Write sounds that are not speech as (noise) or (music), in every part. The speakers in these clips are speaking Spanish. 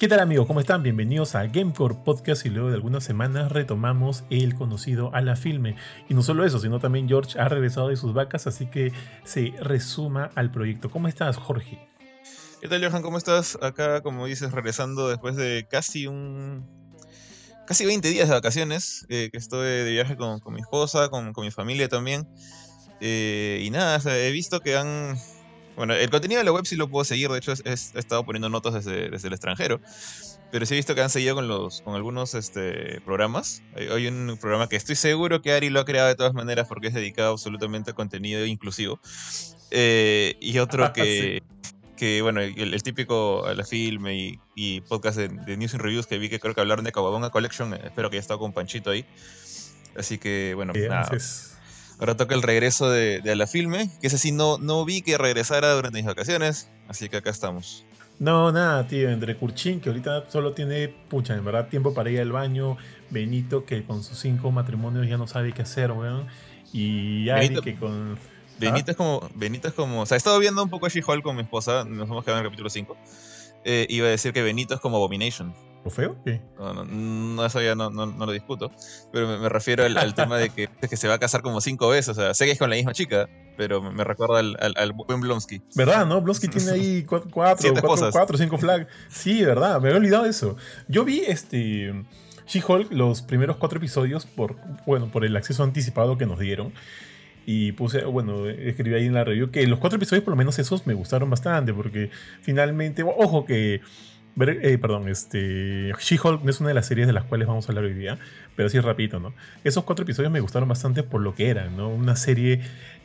¿Qué tal amigos? ¿Cómo están? Bienvenidos a Gamecore Podcast y luego de algunas semanas retomamos el conocido a la filme. Y no solo eso, sino también George ha regresado de sus vacas, así que se resuma al proyecto. ¿Cómo estás, Jorge? ¿Qué tal, Johan? ¿Cómo estás? Acá, como dices, regresando después de casi un... Casi 20 días de vacaciones, eh, que estoy de viaje con, mi esposa, con, mi familia también. Eh, y nada, he visto que han bueno, el contenido de la web sí lo puedo seguir, de hecho he estado poniendo notas desde, desde, el extranjero. Pero sí he visto que han seguido con los con algunos este, programas. Hay, un programa que estoy seguro que Ari lo ha creado de todas maneras porque es dedicado absolutamente a contenido inclusivo. Eh, y otro (laughs) que, que bueno, el, típico a la filme y, podcast de, News and Reviews que vi que creo que hablaron de Kawabonga Collection. Eh, espero que haya estado con Panchito ahí. Así que bueno, nada. Ahora toca el regreso de, de, a la filme, que ese sí no, no vi que regresara durante mis vacaciones, así que acá estamos. No, nada, tío, entre Kurchin, que ahorita solo tiene, pucha, en verdad, tiempo para ir al baño, Benito, que con sus cinco matrimonios ya no sabe qué hacer, weón, y Ari, que con... Benito, ¿Ah? es como, Benito es como, o sea, he estado viendo un poco a She-Hulk con mi esposa, nos hemos quedado en el capítulo 5, eh, iba a decir que Benito es como Abomination. ¿O feo? ¿Qué? No, no, eso ya no, no, lo discuto. Pero me, refiero al, tema de que, (laughs) que, se va a casar como cinco veces. O sea, sé que es con la misma chica, pero me, recuerda al, al, buen Blonsky. ¿Verdad, no? Blonsky (laughs) tiene ahí cuatro, cuatro, cuatro, cinco flags. Sí, verdad, me había olvidado eso. Yo vi este. She-Hulk, los primeros cuatro episodios, por, bueno, por el acceso anticipado que nos dieron. Y puse, bueno, escribí ahí en la review que los cuatro episodios, por lo menos esos, me gustaron bastante, porque finalmente, ojo que eh, perdón, este. She-Hulk no es una de las series de las cuales vamos a hablar hoy día, pero sí rapidito, ¿no? Esos cuatro episodios me gustaron bastante por lo que eran, ¿no? Una serie,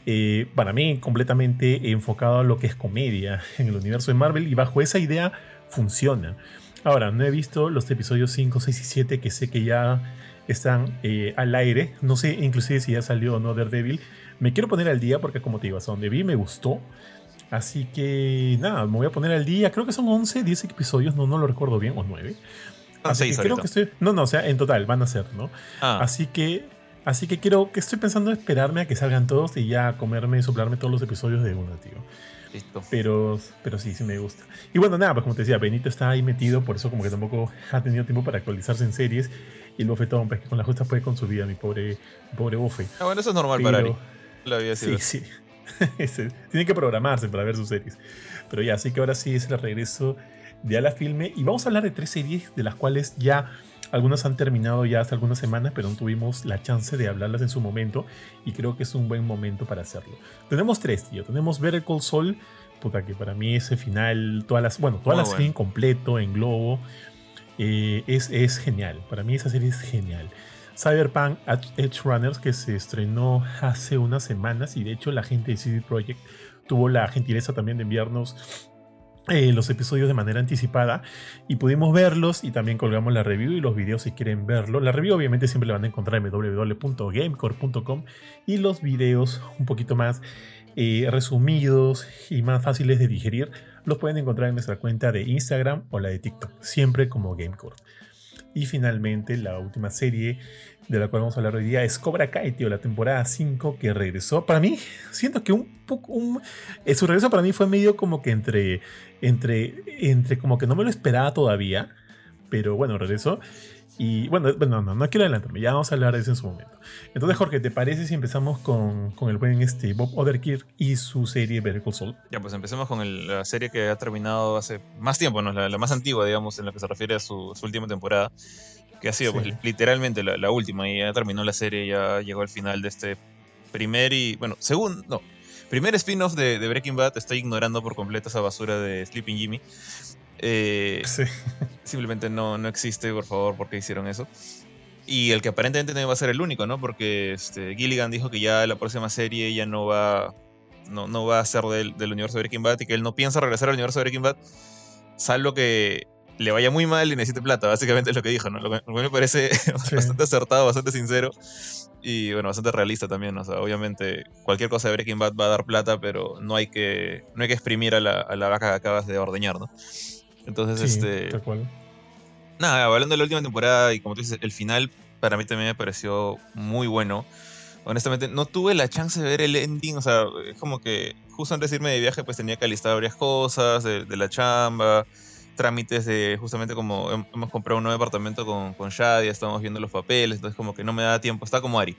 eh, para mí, completamente enfocada a lo que es comedia (laughs) en el universo de Marvel y bajo esa idea funciona. Ahora, no he visto los episodios 5, 6 y 7 que sé que ya están eh, al aire. No sé inclusive si ya salió o no Daredevil. Me quiero poner al día porque como te digo, hasta donde vi me gustó. Así que nada, me voy a poner al día. Creo que son 11, 10 episodios, no, no lo recuerdo bien, o 9. Ah, Así que creo que estoy. No, no, o sea, en total van a ser, ¿no? Ah. Así que. Así que quiero. que estoy pensando esperarme a que salgan todos y ya comerme, soplarme todos los episodios de una, tío. Listo. Pero, pero sí, sí me gusta. Y bueno, nada, pues como te decía, Benito está ahí metido, por eso como que tampoco ha tenido tiempo para actualizarse en series. Y el bofetón, pues que con la justa puede con su vida, mi pobre, pobre bofe. Ah, bueno, eso es normal para Ari. La vida sí, sí. (laughs) Tiene que programarse para ver sus series. Pero ya, así que ahora sí es el regreso de A la Filme. Y vamos a hablar de tres series de las cuales ya algunas han terminado ya hace algunas semanas, pero no tuvimos la chance de hablarlas en su momento. Y creo que es un buen momento para hacerlo. Tenemos tres, tío. Tenemos Better Call Saul. Puta, que para mí ese final, todas las, bueno, toda la serie en completo, en globo, eh, es, es genial. Para mí esa serie es genial. Cyberpunk Edge Runners que se estrenó hace unas semanas y de hecho la gente de CD Projekt tuvo la gentileza también de enviarnos eh, los episodios de manera anticipada y pudimos verlos y también colgamos la review y los videos si quieren verlo. La review obviamente siempre la van a encontrar en www.gamecore.com y los videos un poquito más eh, resumidos y más fáciles de digerir los pueden encontrar en nuestra cuenta de Instagram o la de TikTok, siempre como Gamecore. Y finalmente, la última serie de la cual vamos a hablar hoy día es Cobra Kai, tío, la temporada 5 que regresó. Para mí, siento que un poco. Eh, su regreso para mí fue medio como que entre. Entre. Entre como que no me lo esperaba todavía. Pero bueno, regresó. Y bueno, no, no, no quiero adelantarme, ya vamos a hablar de eso en su momento. Entonces, Jorge, ¿te parece si empezamos con, con el buen este, Bob Oderkirk y su serie Better Call Saul? Ya, pues empecemos con la serie que ha terminado hace más tiempo, ¿no? la, más antigua, digamos, en lo que se refiere a su, última temporada, que ha sido pues, literalmente la, última, y ya terminó la serie, ya llegó al final de este primer y, bueno, segundo, no, primer spin-off de, de Breaking Bad, estoy ignorando por completo esa basura de Sleeping Jimmy. Eh, simplemente no, no existe, por favor, porque hicieron eso. Y el que aparentemente va a ser el único, ¿no? Porque este, Gilligan dijo que ya la próxima serie ya no va, no, no va a ser del, del, universo de Breaking Bad y que él no piensa regresar al universo de Breaking Bad, salvo que le vaya muy mal y necesite plata, básicamente es lo que dijo, ¿no? Lo que, me parece (laughs) bastante acertado, bastante sincero y bueno, bastante realista también, o sea, obviamente cualquier cosa de Breaking Bad va a dar plata, pero no hay que, no hay que exprimir a la, a la vaca que acabas de ordeñar, ¿no? Entonces, este. Nada, hablando de la última temporada y como tú dices, el final para mí también me pareció muy bueno. Honestamente, no tuve la chance de ver el ending, o sea, es como que justo antes de irme de viaje, pues tenía que alistar varias cosas de, la chamba trámites de justamente como hemos comprado un nuevo departamento con, con Shadia, estamos viendo los papeles, entonces como que no me da tiempo, está como Ari,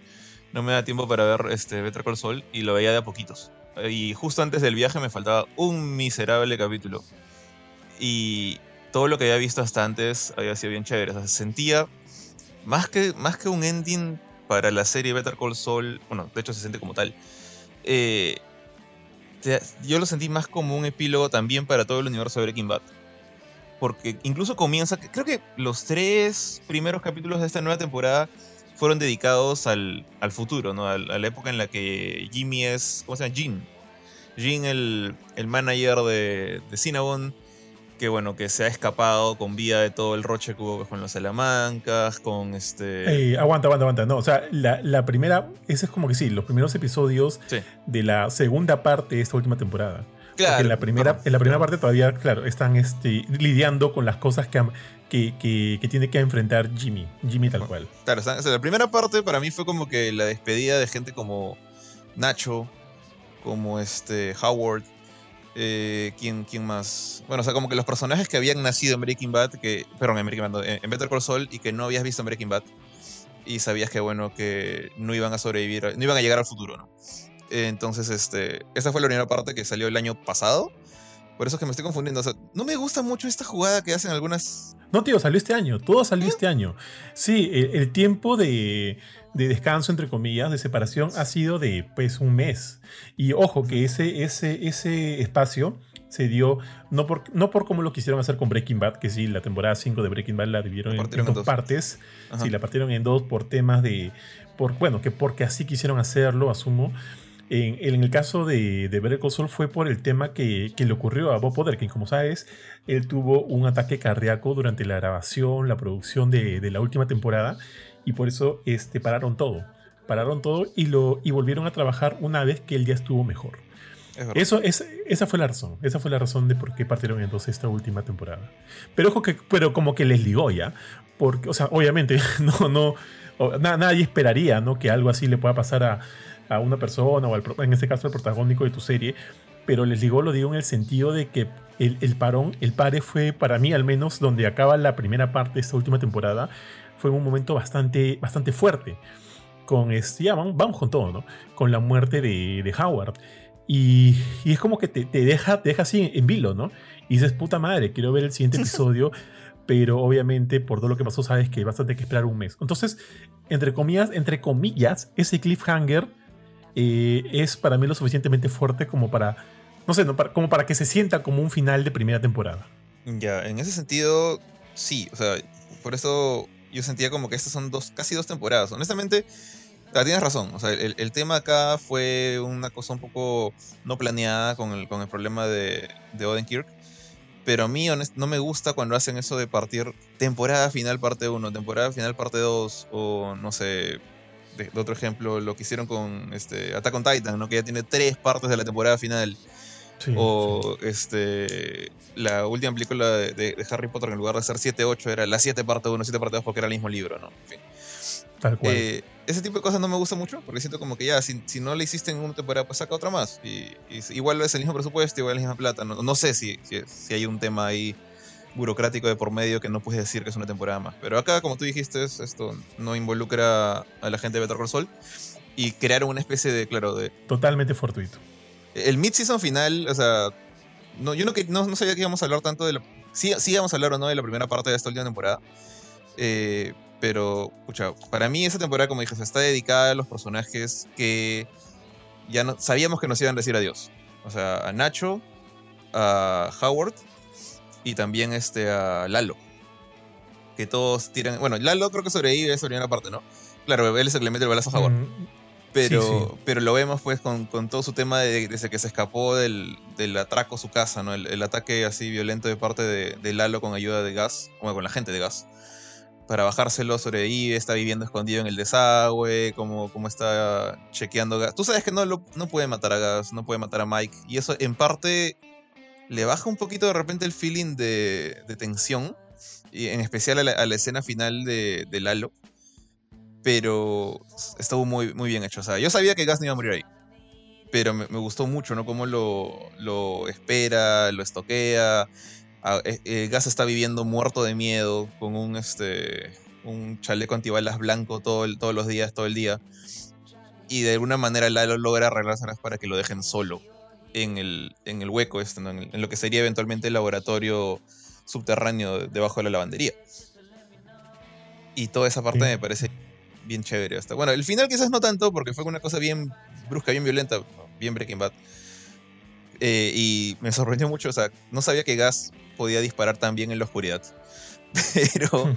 no me da tiempo para ver este Better Call Saul y lo veía de a poquitos. Y justo antes del viaje me faltaba un miserable capítulo. Y todo lo que había visto hasta antes había sido bien chévere. O sea, se sentía más que, más que un ending para la serie Better Call Saul, bueno, de hecho se siente como tal. Eh, yo lo sentí más como un epílogo también para todo el universo de Breaking Bad porque incluso comienza, creo que los tres primeros capítulos de esta nueva temporada fueron dedicados al, al futuro, ¿no? A, la época en la que Jimmy es, ¿cómo se llama? Jim. Jim, el, el manager de, de Cinnabon, que bueno, que se ha escapado con vida de todo el roche que hubo con los Salamancas, con este... aguanta, aguanta, aguanta. No, o sea, la, la, primera, ese es como que sí, los primeros episodios de la segunda parte de esta última temporada en la primera, en la primera parte todavía, claro, están este, lidiando con las cosas que, que, que, tiene que enfrentar Jimmy. Jimmy tal cual. Claro, la primera parte para mí fue como que la despedida de gente como Nacho, como este Howard. Eh, ¿quién, ¿Quién más? Bueno, o sea, como que los personajes que habían nacido en Breaking Bad, que, perdón, en Breaking Bad, en Better Call Saul y que no habías visto en Breaking Bad y sabías que, bueno, que no iban a sobrevivir, no iban a llegar al futuro, ¿no? entonces, este, esa fue la primera parte que salió el año pasado. Por eso es que me estoy confundiendo. O sea, no me gusta mucho esta jugada que hacen algunas. No, tío, salió este año. Todo salió este año. Sí, el, tiempo de, de, descanso, entre comillas, de separación, ha sido de pues un mes. Y ojo, que ese, ese, ese espacio se dio no por, no por como lo quisieron hacer con Breaking Bad, que sí, la temporada 5 de Breaking Bad la dividieron en, dos, partes. Sí, la partieron en dos por temas de. Por, bueno, que porque así quisieron hacerlo, asumo. En, el caso de, de Better fue por el tema que, le ocurrió a Bob Potter, como sabes, él tuvo un ataque cardíaco durante la grabación, la producción de, la última temporada, y por eso este, pararon todo. Pararon todo y, lo, y volvieron a trabajar una vez que él ya estuvo mejor. Eso, es, esa fue la razón. Esa fue la razón de por qué partieron entonces esta última temporada. Pero ojo que, pero como que les ligó ya. Porque, o sea, obviamente, (laughs) no, no, nadie esperaría, ¿no? Que algo así le pueda pasar a, a una persona o al, en este caso al protagónico de tu serie, pero les digo, lo digo en el sentido de que el, el, parón, el pare fue para mí al menos donde acaba la primera parte de esta última temporada, fue un momento bastante, bastante fuerte. Con este, ya, vamos, con todo, ¿no? Con la muerte de, de Howard. Y, y, es como que te, te, deja, te deja así en vilo, ¿no? Y dices, puta madre, quiero ver el siguiente (laughs) episodio pero obviamente por todo lo que pasó sabes que vas a tener que esperar un mes. Entonces, entre comillas, entre comillas, ese cliffhanger eh, es para mí lo suficientemente fuerte como para, no sé, como para que se sienta como un final de primera temporada. Ya, en ese sentido, sí, o sea, por eso yo sentía como que estas son dos, casi dos temporadas. Honestamente, tienes razón, o sea, el, tema acá fue una cosa un poco no planeada con el, con el problema de, de Odenkirk. Pero a mí no me gusta cuando hacen eso de partir temporada final parte 1, temporada final parte 2, o no sé, de, otro ejemplo, lo que hicieron con este, Attack on Titan, ¿no? que ya tiene tres partes de la temporada final. O este la última película de, Harry Potter, en lugar de ser 7-8, era la 7 parte 1, 7 parte 2, porque era el mismo libro, ¿no? En fin. Tal cual. Eh, ese tipo de cosas no me gusta mucho, porque siento como que ya, si, si no le hiciste en una temporada, pues saca otra más. Y, igual es el mismo presupuesto, igual es la misma plata. No, no sé si, si, si, hay un tema ahí burocrático de por medio que no puedes decir que es una temporada más. Pero acá, como tú dijiste, esto no involucra a la gente de Better Call Saul y crearon una especie de, claro, de... Totalmente fortuito. El mid-season final, o sea, yo no, no, no sabía que íbamos a hablar tanto de la... Sí, sí íbamos a hablar o no de la primera parte de esta última temporada. Eh, pero, escucha, para mí esa temporada, como dije, está dedicada a los personajes que ya no, sabíamos que nos iban a decir adiós. O sea, a Nacho, a Howard y también este, a Lalo. Que todos tiran. Bueno, Lalo creo que sobrevive esa primera parte, ¿no? Claro, él es el que le mete el balazo a Howard. Mm, pero, pero lo vemos pues con, todo su tema de, desde que se escapó del, atraco a su casa, ¿no? El, ataque así violento de parte de, Lalo con ayuda de gas, bueno, con la gente de gas. Para bajárselo sobrevive, está viviendo escondido en el desagüe, como, como está chequeando gas. Tú sabes que no, no puede matar a gas, no puede matar a Mike. Y eso en parte le baja un poquito de repente el feeling de, tensión, y en especial a la, escena final de, Lalo. Pero estuvo muy, muy bien hecho. O sea, yo sabía que Gas no iba a morir ahí. Pero me, gustó mucho, ¿no? Cómo lo, lo espera, lo estoquea. ah, eh, eh, Gas está viviendo muerto de miedo con un, este, un chaleco antibalas blanco todo todos los días, todo el día. Y de alguna manera Lalo logra arreglárselas para que lo dejen solo en el, en el hueco, este, en, lo que sería eventualmente el laboratorio subterráneo debajo de la lavandería. Y toda esa parte me parece bien chévere. Hasta. Bueno, el final quizás no tanto, porque fue una cosa bien brusca, bien violenta, bien Breaking Bad. Eh, y me sorprendió mucho, o sea, no sabía que Gas podía disparar tan bien en la oscuridad. (laughs) Pero,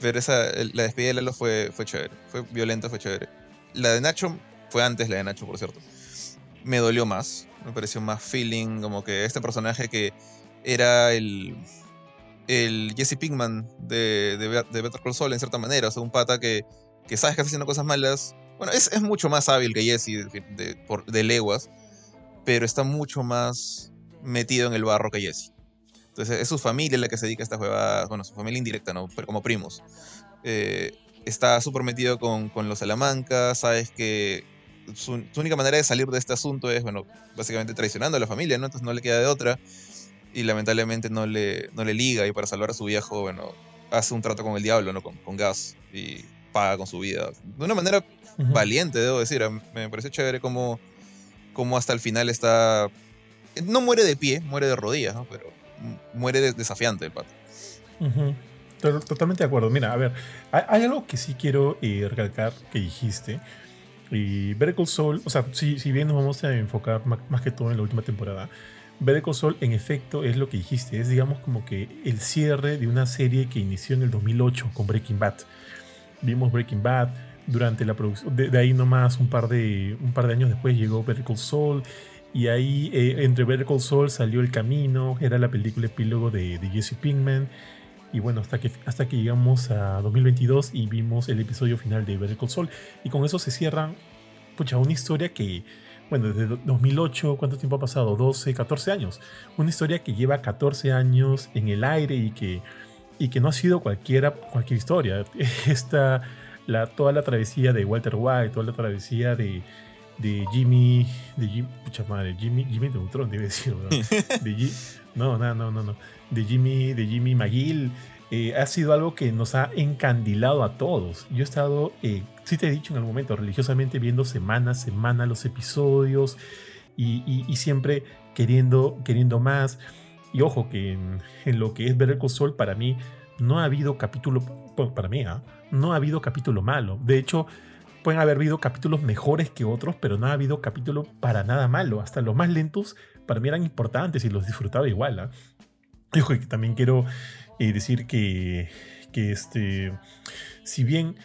pero esa, la despedida de Lalo fue, fue chévere, fue violenta, fue chévere. La de Nacho fue antes la de Nacho, por cierto. Me dolió más, me pareció más feeling, como que este personaje que era el, el Jesse Pinkman de, de, Better Call Saul en cierta manera, o sea, un pata que, que sabes que está haciendo cosas malas. Bueno, es, es mucho más hábil que Jesse de, de leguas, pero está mucho más metido en el barro que Jesse. Entonces es su familia la que se dedica a esta juega, bueno, su familia indirecta, ¿no? Pero como primos. Eh, está súper metido con, con, los Salamanca, sabes que su, única manera de salir de este asunto es, bueno, básicamente traicionando a la familia, ¿no? Entonces no le queda de otra y lamentablemente no le, no le liga y para salvar a su viejo, bueno, hace un trato con el diablo, ¿no? Con, con gas y paga con su vida. De una manera valiente, debo decir. Me pareció chévere como, como hasta el final está... No muere de pie, muere de rodillas, ¿no? Pero muere desafiante el pato. Totalmente de acuerdo. Mira, a ver, hay, algo que sí quiero eh, recalcar que dijiste. Y Better Soul, o sea, si, si bien nos vamos a enfocar más, que todo en la última temporada, Better Call en efecto, es lo que dijiste. Es, digamos, como que el cierre de una serie que inició en el 2008 con Breaking Bad. Vimos Breaking Bad durante la producción. De, ahí nomás, un par, de, un par de años después llegó Better Call Saul. Y ahí, eh, entre Better Call salió El Camino, era la película epílogo de, de Jesse Pinkman. Y bueno, hasta que, hasta que llegamos a 2022 y vimos el episodio final de Better Call. Y con eso se cierra, pucha, una historia que bueno, desde 2008, ¿cuánto tiempo ha pasado? 12, 14 años. Una historia que lleva 14 años en el aire y que, y que no ha sido cualquiera, cualquier historia. (laughs) Esta, la, toda la travesía de Walter White, toda la travesía de, de Jimmy, de Jimmy, pucha madre, Jimmy, Jimmy Neutron, debe decir, ¿no? (laughs) De, no, no, no, no, no. De Jimmy, de Jimmy McGill, eh, ha sido algo que nos ha encandilado a todos. Yo he estado, eh, sí te he dicho en algún momento, religiosamente viendo semana a semana los episodios y, siempre queriendo, queriendo más. Y ojo que en, lo que es Better Call Saul, para mí no ha habido capítulo, para mí, ¿ah? no ha habido capítulo malo. De hecho, pueden haber habido capítulos mejores que otros, pero no ha habido capítulo para nada malo. Hasta los más lentos para mí eran importantes y los disfrutaba igual. ¿ah? ojo, que también quiero y decir que, que este, si bien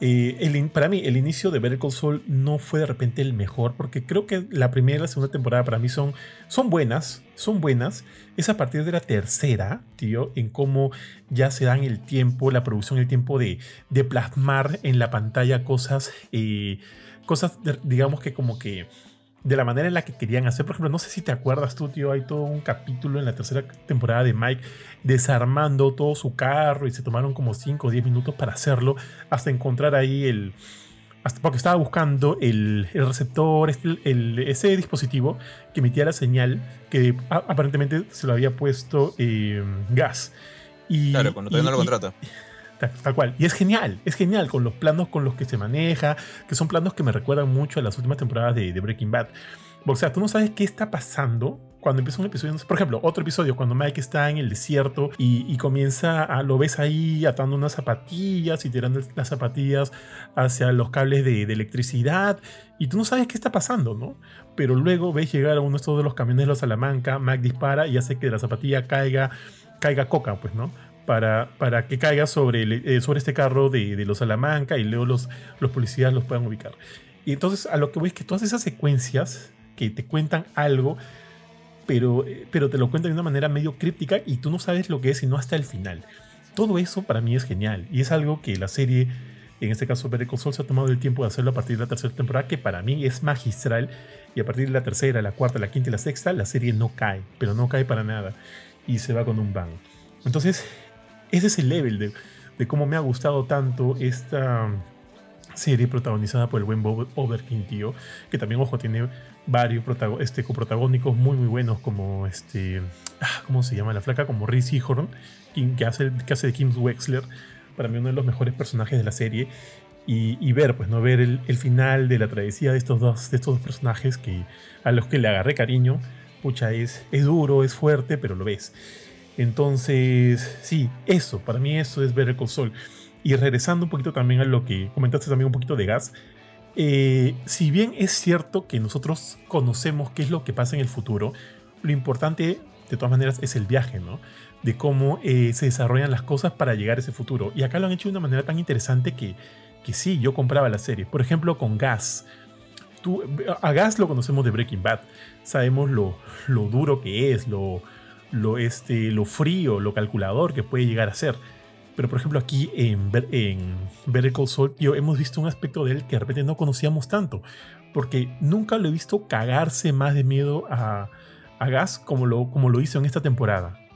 el, para mí el inicio de Better Call no fue de repente el mejor, porque creo que la primera y la segunda temporada para mí son, son buenas, son buenas. Es a partir de la tercera, tío, en cómo ya se dan el tiempo, la producción, el tiempo de, de plasmar en la pantalla cosas, eh, cosas, digamos que como que de la manera en la que querían hacer. Por ejemplo, no sé si te acuerdas tú, tío, hay todo un capítulo en la tercera temporada de Mike desarmando todo su carro y se tomaron como 5 o 10 minutos para hacerlo hasta encontrar ahí el... Hasta porque estaba buscando el, receptor, este, el, ese dispositivo que emitía la señal que aparentemente se lo había puesto eh, gas. Y, claro, cuando todavía no lo contrata. Tal, cual. Y es genial, es genial con los planos con los que se maneja, que son planos que me recuerdan mucho a las últimas temporadas de, Breaking Bad. O sea, tú no sabes qué está pasando cuando empieza un episodio. Por ejemplo, otro episodio, cuando Mike está en el desierto y, comienza a, lo ves ahí atando unas zapatillas y tirando las zapatillas hacia los cables de, electricidad y tú no sabes qué está pasando, ¿no? Pero luego ves llegar a uno de estos de los camiones de los Salamanca, Mike dispara y hace que la zapatilla caiga, caiga coca, pues, ¿no? Para, para que caiga sobre, eh, sobre este carro de, de, los Salamanca y luego los, los policías los puedan ubicar. Y entonces a lo que voy es que todas esas secuencias que te cuentan algo, pero, eh, pero te lo cuentan de una manera medio críptica y tú no sabes lo que es sino hasta el final. Todo eso para mí es genial y es algo que la serie, en este caso Better Call se ha tomado el tiempo de hacerlo a partir de la tercera temporada, que para mí es magistral y a partir de la tercera, la cuarta, la quinta y la sexta, la serie no cae, pero no cae para nada y se va con un bang. Entonces, ese es el level de, cómo me ha gustado tanto esta serie protagonizada por el buen Bob Overkin, tío, que también, ojo, tiene varios este, coprotagónicos muy, muy buenos, como este, ah, ¿cómo se llama la flaca? Como Reese Ihorn, que hace, que hace de Kim Wexler, para mí uno de los mejores personajes de la serie. Y, ver, pues, ¿no? Ver el, final de la travesía de estos dos, de estos dos personajes que, a los que le agarré cariño. Pucha, es, es duro, es fuerte, pero lo ves. Entonces, sí, eso, para mí eso es ver el console. Y regresando un poquito también a lo que comentaste también un poquito de gas, eh, si bien es cierto que nosotros conocemos qué es lo que pasa en el futuro, lo importante de todas maneras es el viaje, ¿no? De cómo eh, se desarrollan las cosas para llegar a ese futuro. Y acá lo han hecho de una manera tan interesante que, que sí, yo compraba la serie. Por ejemplo, con Gas. Tú, a Gas lo conocemos de Breaking Bad. Sabemos lo, lo duro que es, lo, lo, este, lo frío, lo calculador que puede llegar a ser. Pero por ejemplo aquí en, en Better yo, hemos visto un aspecto de él que de repente no conocíamos tanto. Porque nunca lo he visto cagarse más de miedo a, a Gas como lo, como lo hizo en esta temporada.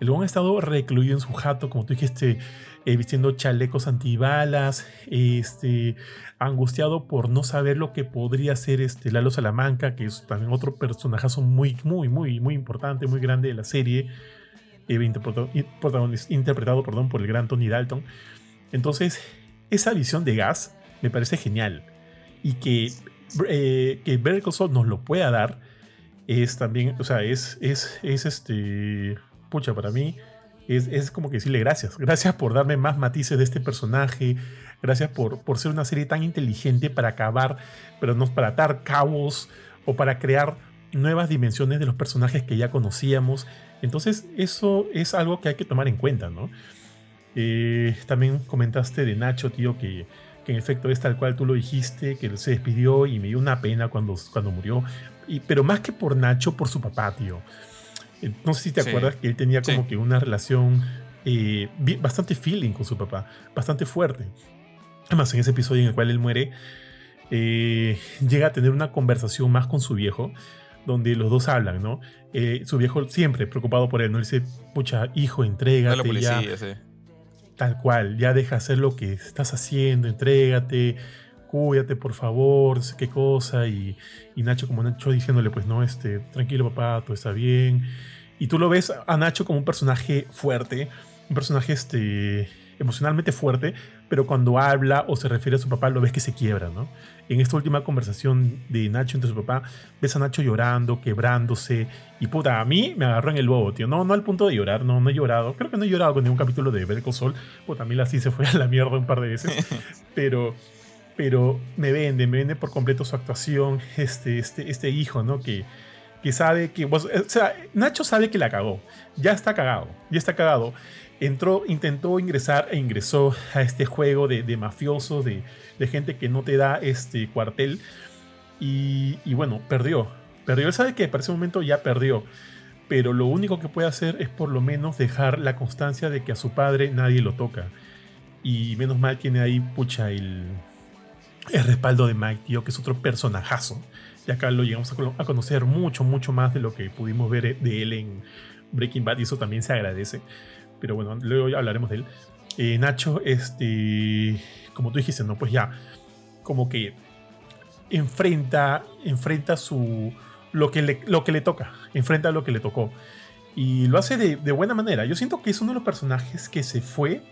El buen ha estado recluido en su jato, como tú dijiste, eh, vistiendo chalecos antibalas, este, angustiado por no saber lo que podría ser este Lalo Salamanca, que es también otro personajazo muy, muy, muy, muy importante, muy grande de la serie, eh, interpretado, interpretado perdón, por el gran Tony Dalton. Entonces, esa visión de Gas me parece genial. Y que, eh, que nos lo pueda dar es también, o sea, es, es, es este pucha, para mí es, como que decirle gracias. Gracias por darme más matices de este personaje. Gracias por, por ser una serie tan inteligente para acabar, pero no para atar cabos o para crear nuevas dimensiones de los personajes que ya conocíamos. Entonces, eso es algo que hay que tomar en cuenta, ¿no? Eh, también comentaste de Nacho, tío, que, en efecto es tal cual tú lo dijiste, que se despidió y me dio una pena cuando, cuando murió. Pero más que por Nacho, por su papá, tío. Eh, no sé si te acuerdas que él tenía como que una relación eh, bastante feeling con su papá, bastante fuerte. Además, en ese episodio en el cual él muere, eh, llega a tener una conversación más con su viejo, donde los dos hablan, ¿no? su viejo siempre preocupado por él, ¿no? Él dice, pucha, hijo, entrégate. ya, Tal cual, ya deja hacer lo que estás haciendo, entrégate, cuídate por favor, no sé qué cosa, y, Nacho como Nacho diciéndole, pues no, este, tranquilo papá, todo está bien. Y tú lo ves a Nacho como un personaje fuerte, un personaje este, emocionalmente fuerte, pero cuando habla o se refiere a su papá lo ves que se quiebra, ¿no? En esta última conversación de Nacho entre su papá, ves a Nacho llorando, quebrándose, y puta, a mí me agarró en el bobo, tío. No, no al punto de llorar, no, no he llorado. Creo que no he llorado con ningún capítulo de Better Sol. Puta, a mí la sí se fue a la mierda un par de veces. (laughs) pero pero me vende, me vende por completo su actuación, este, este, este hijo, ¿no? Que, que sabe que, o sea, Nacho sabe que la cagó, ya está cagado, ya está cagado. Entró, intentó ingresar e ingresó a este juego de, de mafiosos, de, de, gente que no te da este cuartel. Y, y, bueno, perdió. Perdió. Él sabe que para ese momento ya perdió. Pero lo único que puede hacer es por lo menos dejar la constancia de que a su padre nadie lo toca. Y menos mal tiene ahí, pucha, el, el respaldo de Mike, tío, que es otro personajazo. Y acá lo llegamos a conocer mucho, mucho más de lo que pudimos ver de él en Breaking Bad y eso también se agradece. Pero bueno, luego ya hablaremos de él. Eh, Nacho, este, como tú dijiste, ¿no? Pues ya, como que enfrenta, enfrenta su, lo que le, lo que le toca, enfrenta lo que le tocó. Y lo hace de, de buena manera. Yo siento que es uno de los personajes que se fue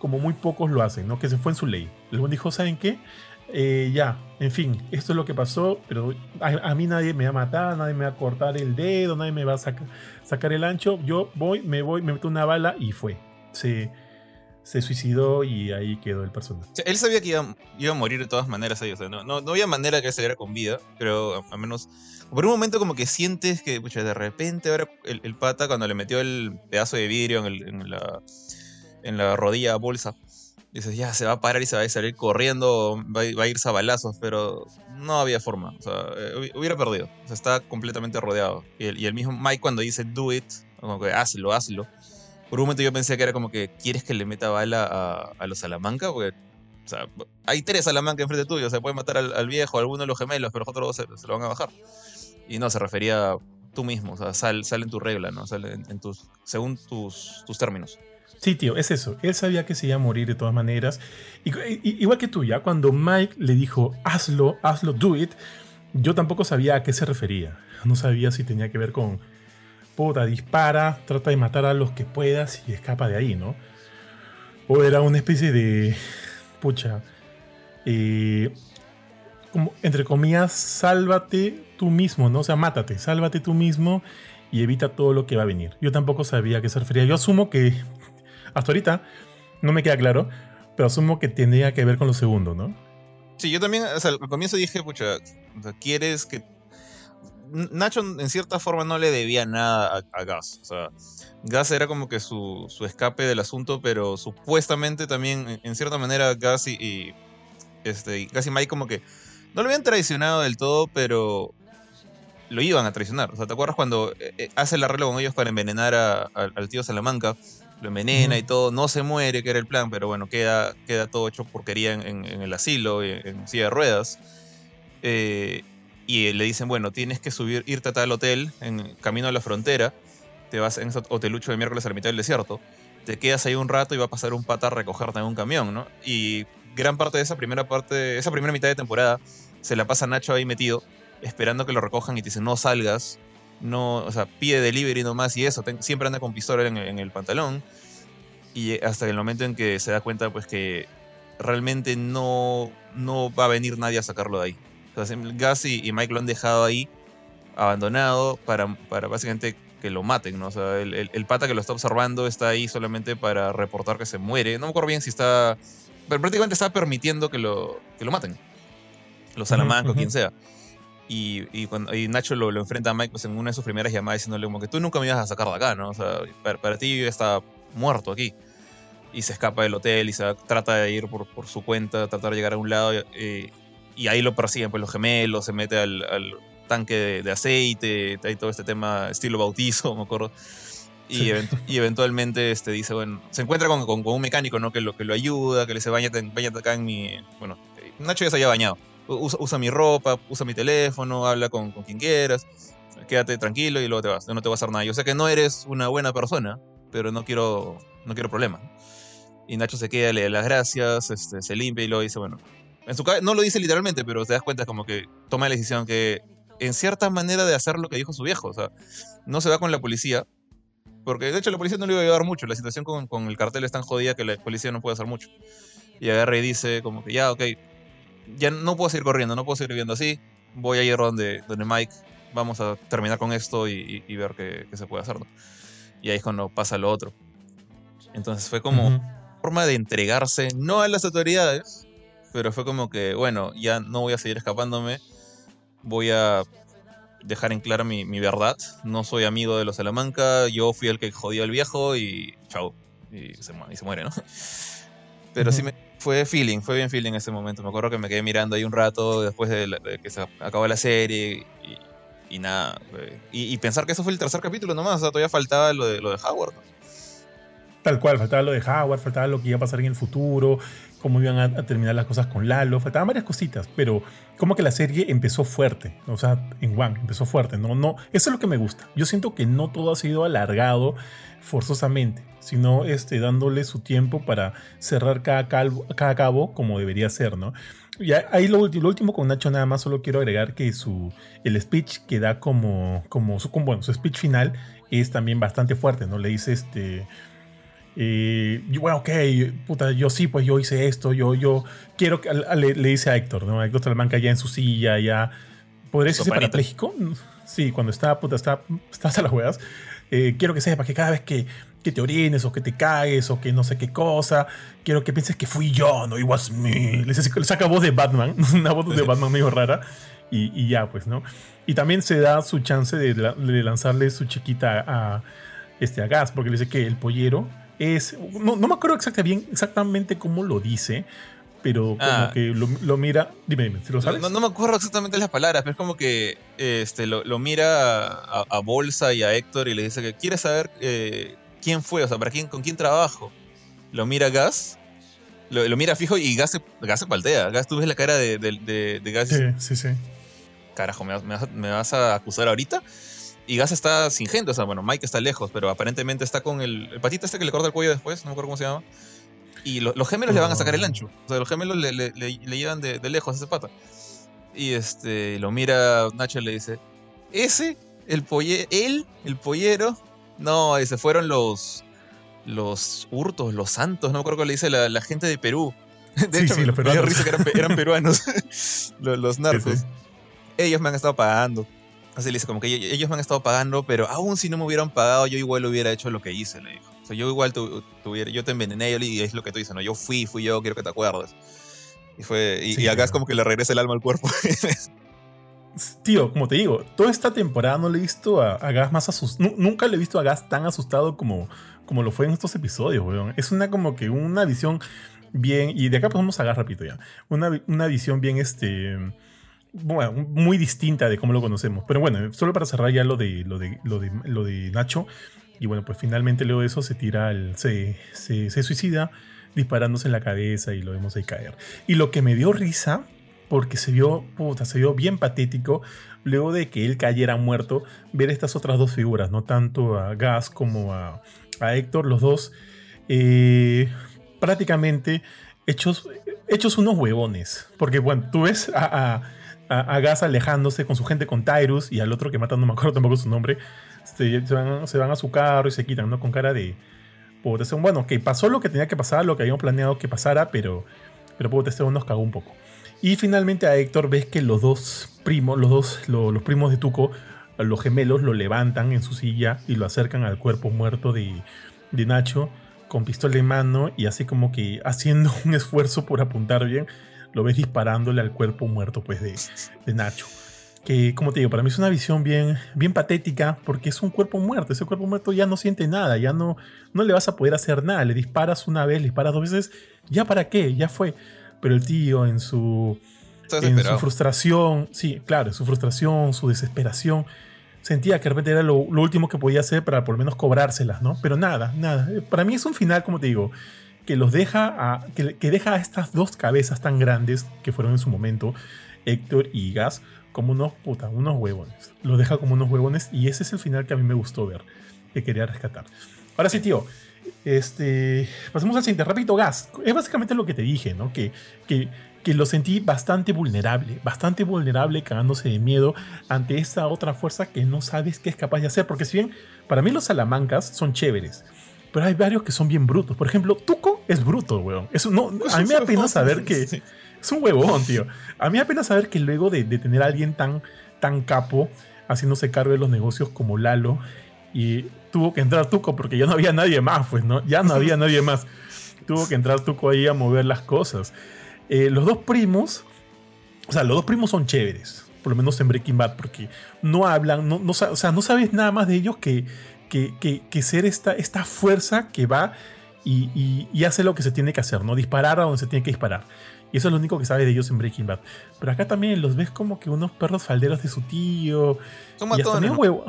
como muy pocos lo hacen, ¿no? Que se fue en su ley. El buen dijo, ¿saben qué? Eh, ya, en fin, esto es lo que pasó, pero a, mí nadie me va a matar, nadie me va a cortar el dedo, nadie me va a sacar el ancho. Yo voy, me voy, me meto una bala y fue. Se, se suicidó y ahí quedó el personaje. él sabía que iba, iba, a morir de todas maneras ahí, no, no, había manera que se saliera con vida, pero al menos por un momento como que sientes que de repente ahora el, pata cuando le metió el pedazo de vidrio en, en, la, en la rodilla bolsa dices, ya se va a parar y se va a salir corriendo, va, a irse a balazos, pero no había forma. O sea, eh, hubiera perdido. O sea, está completamente rodeado. Y el, mismo Mike cuando dice do it, como que hazlo, hazlo. Por un momento yo pensé que era como que quieres que le meta bala a, los Salamanca, porque o sea, hay tres Salamanca enfrente tuyo, o sea, puede matar al, viejo, a alguno de los gemelos, pero otros dos se, lo van a bajar. Y no, se refería tú mismo, o sea, sal, en tu regla, ¿no? Sal en, tus, según tus, tus términos. Sí, tío, es eso. Él sabía que se iba a morir de todas maneras. igual que tú, ya cuando Mike le dijo, hazlo, hazlo, do it, yo tampoco sabía a qué se refería. No sabía si tenía que ver con, puta, dispara, trata de matar a los que puedas y escapa de ahí, ¿no? O era una especie de, pucha, eh, como, entre comillas, sálvate tú mismo, ¿no? O sea, mátate, sálvate tú mismo y evita todo lo que va a venir. Yo tampoco sabía a qué se refería. Yo asumo que hasta ahorita no me queda claro, pero asumo que tendría que ver con lo segundo, ¿no? Sí, yo también, o sea, al comienzo dije, pucha, quieres que... Nacho en cierta forma no le debía nada a, Gas. O sea, Gas era como que su, escape del asunto, pero supuestamente también, en, cierta manera, Gas y, este, Gas y Mike como que no lo habían traicionado del todo, pero lo iban a traicionar. O sea, ¿te acuerdas cuando eh, eh, hace el arreglo con ellos para envenenar al tío Salamanca? Lo envenena y todo, no se muere, que era el plan, pero bueno, queda, queda todo hecho porquería en, el asilo, en, silla de ruedas. Eh, y le dicen, bueno, tienes que subir, irte a tal hotel, en camino a la frontera, te vas en ese hotelucho de miércoles a la mitad del desierto, te quedas ahí un rato y va a pasar un pata a recogerte en un camión, ¿no? Y gran parte de esa primera parte, esa primera mitad de temporada, se la pasa Nacho ahí metido, esperando que lo recojan y te dicen, no salgas, no, o sea, pide delivery nomás y eso, siempre anda con pistola en, el pantalón. Y hasta el momento en que se da cuenta, pues que realmente no, no va a venir nadie a sacarlo de ahí. O sea, Gus y, Mike lo han dejado ahí, abandonado, para, para básicamente que lo maten, ¿no? O sea, el, pata que lo está observando está ahí solamente para reportar que se muere. No me acuerdo bien si está. Pero prácticamente está permitiendo que lo, que lo maten. Los Salamanca o quien sea. Y, cuando, Nacho lo, enfrenta a Mike pues, en una de sus primeras llamadas diciéndole como que tú nunca me ibas a sacar de acá, ¿no? O sea, para, ti está muerto aquí. Y se escapa del hotel y se trata de ir por, por su cuenta, tratar de llegar a un lado. Eh, y ahí lo persiguen pues los gemelos, se mete al, tanque de, aceite, hay todo este tema estilo bautizo, (laughs) me acuerdo. Y, y, eventualmente este, dice, bueno, se encuentra con, con, un mecánico, ¿no? Que lo, que lo ayuda, que le dice, bañate, acá en mi... Bueno, Nacho ya se había bañado usa, mi ropa, usa mi teléfono, habla con, quien quieras, quédate tranquilo y luego te vas, no te va a hacer nada. Yo sé que no eres una buena persona, pero no quiero, no quiero problemas. Y Nacho se queda, le da las gracias, este, se limpia y luego dice, bueno, en su no lo dice literalmente, pero te das cuenta como que toma la decisión que en cierta manera de hacer lo que dijo su viejo, o sea, no se va con la policía, porque de hecho la policía no le iba a ayudar mucho, la situación con, con el cartel es tan jodida que la policía no puede hacer mucho. Y agarra y dice como que ya, ok, ya no puedo seguir corriendo, no puedo seguir viviendo así. Voy a ir donde, donde Mike, vamos a terminar con esto y, ver qué, se puede hacer. Y ahí es cuando pasa lo otro. Entonces fue como forma de entregarse, no a las autoridades, pero fue como que, bueno, ya no voy a seguir escapándome, voy a dejar en claro mi, verdad. No soy amigo de los Salamanca, yo fui el que jodió al viejo y chao. Y se, y se muere, ¿no? (laughs) Pero sí me fue feeling, fue bien feeling ese momento. Me acuerdo que me quedé mirando ahí un rato después de, que se acabó la serie y, nada. Y, pensar que eso fue el tercer capítulo nomás, o sea, todavía faltaba lo de, lo de Howard. Tal cual, faltaba lo de Howard, faltaba lo que iba a pasar en el futuro, cómo iban a, terminar las cosas con Lalo, faltaban varias cositas, pero como que la serie empezó fuerte, o sea, en One empezó fuerte, no, no, eso es lo que me gusta. Yo siento que no todo ha sido alargado forzosamente, sino este, dándole su tiempo para cerrar cada, cada cabo como debería ser, ¿no? Y ahí lo, lo, último con Nacho nada más solo quiero agregar que su, el speech que da como, como su, bueno, su speech final es también bastante fuerte, ¿no? Le dice este... Eh, bueno, ok, puta, yo sí, pues yo hice esto, yo, yo quiero que le, dice a Héctor, ¿no? Héctor Salamanca ya en su silla, ya. ¿Podría decirse parapléjico? Sí, cuando está, puta, está, estás a las huevas. Eh, quiero que sepas que cada vez que, que, te orines o que te caes o que no sé qué cosa, quiero que pienses que fui yo, no, it was me. Le, saca voz de Batman, (laughs) una voz de Batman medio rara. Y, y, ya, pues, ¿no? Y también se da su chance de, de lanzarle su chiquita a, este, a Gas, porque le dice que el pollero es. No, no me acuerdo exactamente, bien, exactamente cómo lo dice, pero como ah. que lo, mira. Dime, dime, si lo sabes. No, me acuerdo exactamente las palabras, pero es como que este, lo, mira a, Bolsa y a Héctor y le dice que quiere saber eh, quién fue, o sea, para quién, con quién trabajo. Lo mira Gas, lo, mira fijo y Gas se, Gas se paltea. Gas, tú ves la cara de, de, Gas. Sí, sí, sí. Carajo, ¿me, vas, a acusar ahorita? Y Gas está sin gente, o sea, bueno, Mike está lejos, pero aparentemente está con el, el patita este que le corta el cuello después, no me acuerdo cómo se llama. Y los gemelos le van a sacar el ancho. O sea, los gemelos le, le, le, llevan de, de, lejos a ese pata. Y este, lo mira Nacho y le dice, ese, el polle, él, el pollero, no, se fueron los, los hurtos, los santos, no me acuerdo cómo le dice la, la gente de Perú. (laughs) De hecho, los me dio risa que eran, peruanos, (laughs) los, narcos. Ellos me han estado pagando. Así le dice, como que ellos me han estado pagando, pero aún si no me hubieran pagado, yo igual hubiera hecho lo que hice, le dijo. O sea, yo igual tuviera, yo te envenené, y es lo que tú dices, ¿no? Yo fui, fui yo, quiero que te acuerdes. Y fue, y, acá es como que le regresa el alma al cuerpo. (laughs) Tío, como te digo, toda esta temporada no le he visto a, Gas más asustado. Nunca le he visto a Gas tan asustado como, como lo fue en estos episodios, weón. Es una como que una visión bien. Y de acá pasamos a Gas rápido ya. Una, una visión bien, este. Bueno, muy distinta de cómo lo conocemos. Pero bueno, solo para cerrar ya lo de, lo de, lo de, lo de Nacho. Y bueno, pues finalmente luego de eso se tira al. se, se, suicida disparándose en la cabeza y lo vemos ahí caer. Y lo que me dio risa porque se vio, puta, se vio bien patético luego de que él cayera muerto, ver estas otras dos figuras, no tanto a Gas como a, Héctor, los dos eh, prácticamente hechos, hechos unos huevones. Porque bueno, tú ves a, Gas alejándose con su gente con Tyrus y al otro que mata, no me acuerdo tampoco su nombre, se, van, a su carro y se quitan, ¿no? Con cara de... bueno, que pasó lo que tenía que pasar, lo que habíamos planeado que pasara, pero, pero puta, este nos cagó un poco. Y finalmente a Héctor ves que los dos primos, los dos, los primos de Tuco, los gemelos, lo levantan en su silla y lo acercan al cuerpo muerto de, Nacho con pistola en mano y así como que haciendo (laughs) un esfuerzo por apuntar bien, lo ves disparándole al cuerpo muerto pues de, de Nacho. Que como te digo, para mí es una visión bien, bien patética porque es un cuerpo muerto. Ese cuerpo muerto ya no siente nada, ya no, no le vas a poder hacer nada. Le disparas una vez, le disparas dos veces, ya para qué, ya fue pero el tío en su, en su frustración, sí, claro, su frustración, su desesperación, sentía que de repente era lo, último que podía hacer para por lo menos cobrárselas, ¿no? Pero nada, nada. Para mí es un final, como te digo, que los deja a, que, deja a estas dos cabezas tan grandes que fueron en su momento, Héctor y Gas, como unos puta, unos huevones. Los deja como unos huevones y ese es el final que a mí me gustó ver, que quería rescatar. Ahora sí, tío, este, pasemos al siguiente, rápido gas. Es básicamente lo que te dije, ¿no? Que, que, que, lo sentí bastante vulnerable, bastante vulnerable, cagándose de miedo ante esa otra fuerza que no sabes qué es capaz de hacer. Porque si bien para mí los salamancas son chéveres, pero hay varios que son bien brutos. Por ejemplo, Tuco es bruto, weón. Eso no, (laughs) a mí me da pena saber que es un huevón, tío. A mí me da pena saber que luego de, de tener a alguien tan, tan capo haciéndose cargo de los negocios como Lalo y tuvo que entrar Tuco porque ya no había nadie más, pues, ¿no? Ya no había (laughs) nadie más. Tuvo que entrar Tuco ahí a mover las cosas. Eh, los dos primos, o sea, los dos primos son chéveres, por lo menos en Breaking Bad, porque no hablan, no, o sea, no sabes nada más de ellos que, que, ser esta, esta fuerza que va y, y, hace lo que se tiene que hacer, ¿no? Disparar a donde se tiene que disparar. Y eso es lo único que sabes de ellos en Breaking Bad. Pero acá también los ves como que unos perros falderos de su tío. Son matones, huevo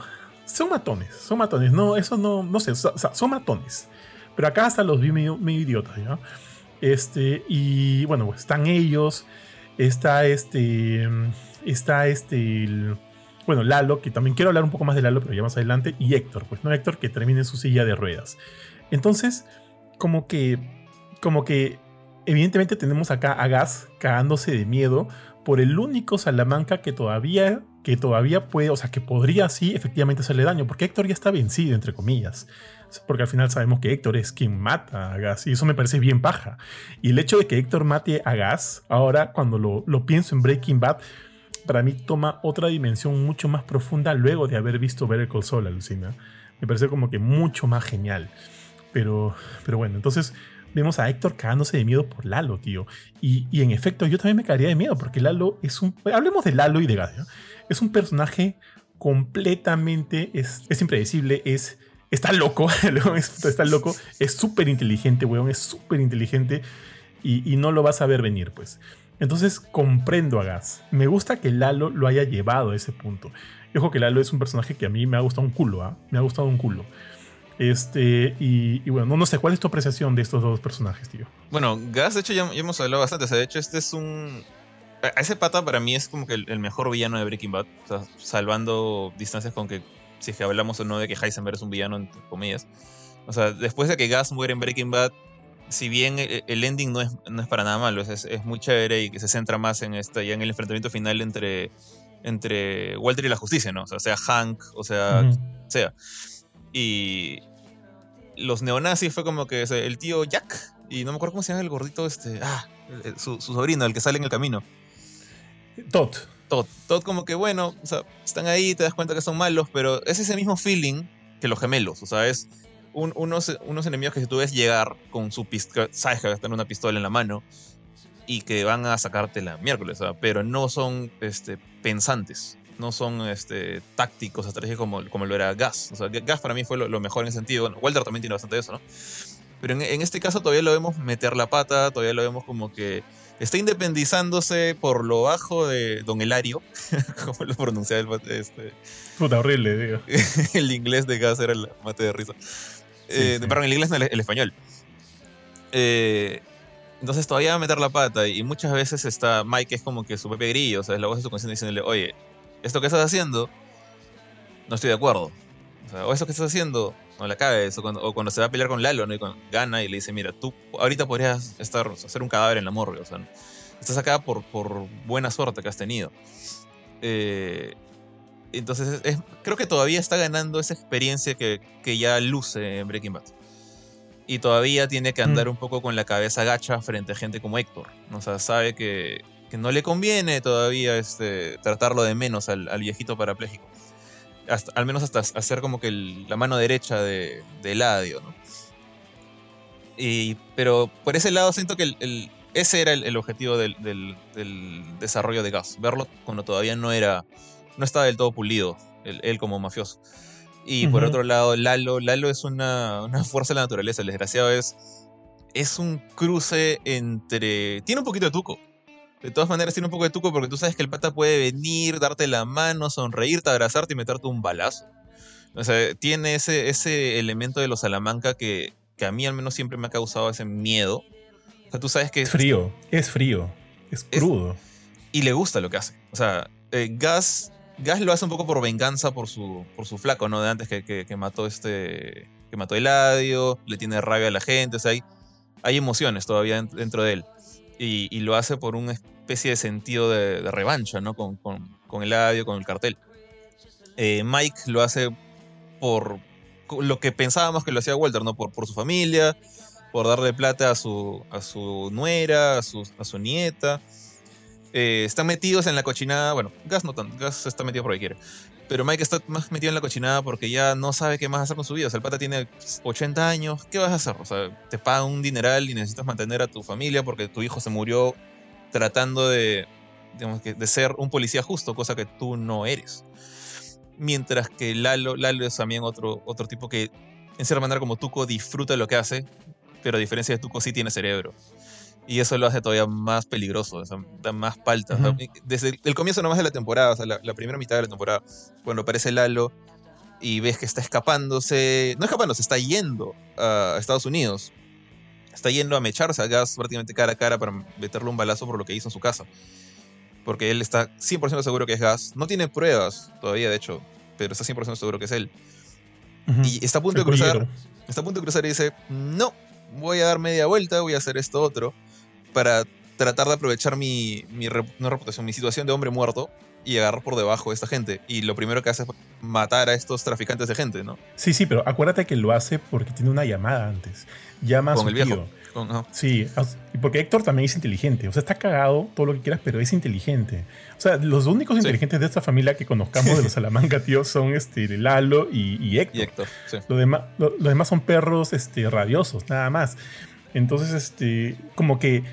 son matones, son matones. No, eso no, no sé, son matones. Pero acá hasta los vi medio, idiotas, ¿ya? Este, y bueno, pues están ellos, está este, está este, bueno, Lalo, que también quiero hablar un poco más de Lalo, pero ya más adelante, y Héctor, pues no Héctor que termina en su silla de ruedas. Entonces, como que, como que, evidentemente tenemos acá a Gas cagándose de miedo por el único Salamanca que todavía que todavía puede, o sea, que podría sí efectivamente hacerle daño, porque Héctor ya está vencido, entre comillas. Porque al final sabemos que Héctor es quien mata a Gas, y eso me parece bien paja. Y el hecho de que Héctor mate a Gas, ahora cuando lo, lo pienso en Breaking Bad, para mí toma otra dimensión mucho más profunda luego de haber visto Better Call Saul, alucina. Me parece como que mucho más genial. Pero, pero bueno, entonces vemos a Héctor cagándose de miedo por Lalo, tío. Y, y, en efecto, yo también me cagaría de miedo porque Lalo es un. Hablemos de Lalo y de Gas, es un personaje completamente, es, impredecible, es, está loco, (laughs) está loco, es súper inteligente, weón, es súper inteligente y, no lo vas a ver venir, pues. Entonces comprendo a Gas. Me gusta que Lalo lo haya llevado a ese punto. Yo que Lalo es un personaje que a mí me ha gustado un culo, ¿ah? Me ha gustado un culo. Este, y, bueno, no, sé, ¿cuál es tu apreciación de estos dos personajes, tío? Bueno, Gas, de hecho, ya, ya hemos hablado bastante. O sea, de hecho, este es un, ese pata para mí es como que el, mejor villano de Breaking Bad. O sea, salvando distancias con que si es que hablamos o no de que Heisenberg es un villano, entre comillas. O sea, después de que Gas muere en Breaking Bad, si bien el ending no es, no es para nada malo, es, es, muy chévere y que se centra más en, esta, ya en el enfrentamiento final entre, entre Walter y la justicia, ¿no? O sea, sea Hank, o sea, sea. Y los neonazis fue como que el tío Jack, y no me acuerdo cómo se llama el gordito, este, ah, su, su sobrino, el que sale en el camino. Todd. Todd. Todd como que, bueno, o sea, están ahí, te das cuenta que son malos, pero es ese mismo feeling que los gemelos, o sea, es unos, unos enemigos que si tú ves llegar con su pistola, sabes que están una pistola en la mano y que van a sacarte la miércoles, pero no son este, pensantes, no son este, tácticos, estratégicos como, como lo era Gas. O sea, Gas para mí fue lo, mejor en ese sentido. Bueno, Walter también tiene bastante de eso, ¿no? Pero en, en, este caso todavía lo vemos meter la pata, todavía lo vemos como que está independizándose por lo bajo de Don Elario, (laughs) como lo pronunciaba el este. Puta, horrible, digo. (laughs) el inglés de Gas era el mate de risa. Eh, perdón, el inglés no, el, español. Eh, entonces todavía va a meter la pata y muchas veces está Mike es como que su propio grillo, o sea, es la voz de su conciencia diciéndole, oye, esto que estás haciendo, no estoy de acuerdo. O, sea, o eso que estás haciendo, no la cabeza o cuando, o cuando, se va a pelear con Lalo, ¿no? Y con, gana y le dice, mira, tú ahorita podrías estar, hacer un cadáver en la morgue, o sea, estás acá por, por buena suerte que has tenido. Eh, entonces, creo que todavía está ganando esa experiencia que, que, ya luce en Breaking Bad. Y todavía tiene que andar mm. un poco con la cabeza gacha frente a gente como Héctor. O sea, sabe que, que no le conviene todavía este, tratarlo de menos al, al viejito parapléjico. Hasta, al menos hasta hacer como que la mano derecha de, de Eladio, ¿no? Y, pero por ese lado siento que el, ese era el, objetivo del, del, del, desarrollo de Gas, verlo cuando todavía no era no estaba del todo pulido, él, como mafioso. Y por otro lado, Lalo, Lalo es una, fuerza de la naturaleza. El desgraciado es, es un cruce entre... Tiene un poquito de tuco. De todas maneras tiene un poco de tuco porque tú sabes que el pata puede venir, darte la mano, sonreírte, abrazarte y meterte un balazo. O sea, tiene ese, ese elemento de los Salamanca que, que a mí al menos siempre me ha causado ese miedo. O sea, tú sabes que... Es frío, es frío, es crudo. y le gusta lo que hace. O sea, eh, Gas Gas lo hace un poco por venganza por su, por su flaco, ¿no? De antes que, que, mató este. que mató Eladio, le tiene rabia a la gente, o sea, hay, hay emociones todavía dentro de él. Y, lo hace por una especie de sentido de, revancha, ¿no? Con, con, con, Eladio, con el cartel. Eh, Mike lo hace por lo que pensábamos que lo hacía Walter, ¿no? Por, por su familia, por darle plata a su, a su nuera, a su, a su nieta. Eh, están metidos en la cochinada. Bueno, Gas no tanto, Gas está metido porque quiere. Pero Mike está más metido en la cochinada porque ya no sabe qué más hacer con su vida. O sea, el pata tiene 80 años. ¿Qué vas a hacer? O sea, te pagan un dineral y necesitas mantener a tu familia porque tu hijo se murió tratando de, digamos, de ser un policía justo, cosa que tú no eres. Mientras que Lalo, Lalo es también otro, otro tipo que, en cierta manera, como Tuco, disfruta lo que hace, pero a diferencia de Tuco, sí tiene cerebro. Y eso lo hace todavía más peligroso, da más palta. Desde el comienzo nomás de la temporada, o sea, la, primera mitad de la temporada, cuando aparece Lalo y ves que está escapándose, no escapándose, está yendo a Estados Unidos. Está yendo a mecharse a Gas prácticamente cara a cara para meterle un balazo por lo que hizo en su casa. Porque él está 100% seguro que es Gas. No tiene pruebas todavía, de hecho, pero está 100% seguro que es él. Y está a punto de cruzar. Está a punto de cruzar y dice, no, voy a dar media vuelta, voy a hacer esto otro para tratar de aprovechar mi, mi no reputación, mi situación de hombre muerto y agarrar por debajo a esta gente. Y lo primero que hace es matar a estos traficantes de gente, ¿no? Sí, sí, pero acuérdate que lo hace porque tiene una llamada antes. Llama a su el viejo. Sí, porque Héctor también es inteligente. O sea, está cagado, todo lo que quieras, pero es inteligente. O sea, los únicos inteligentes de esta familia que conozcamos de los (laughs) Salamanca, tío, son este, Lalo y, Héctor. Y Héctor sí. los, demás, los demás son perros este, radiosos, nada más. Entonces, este, como que.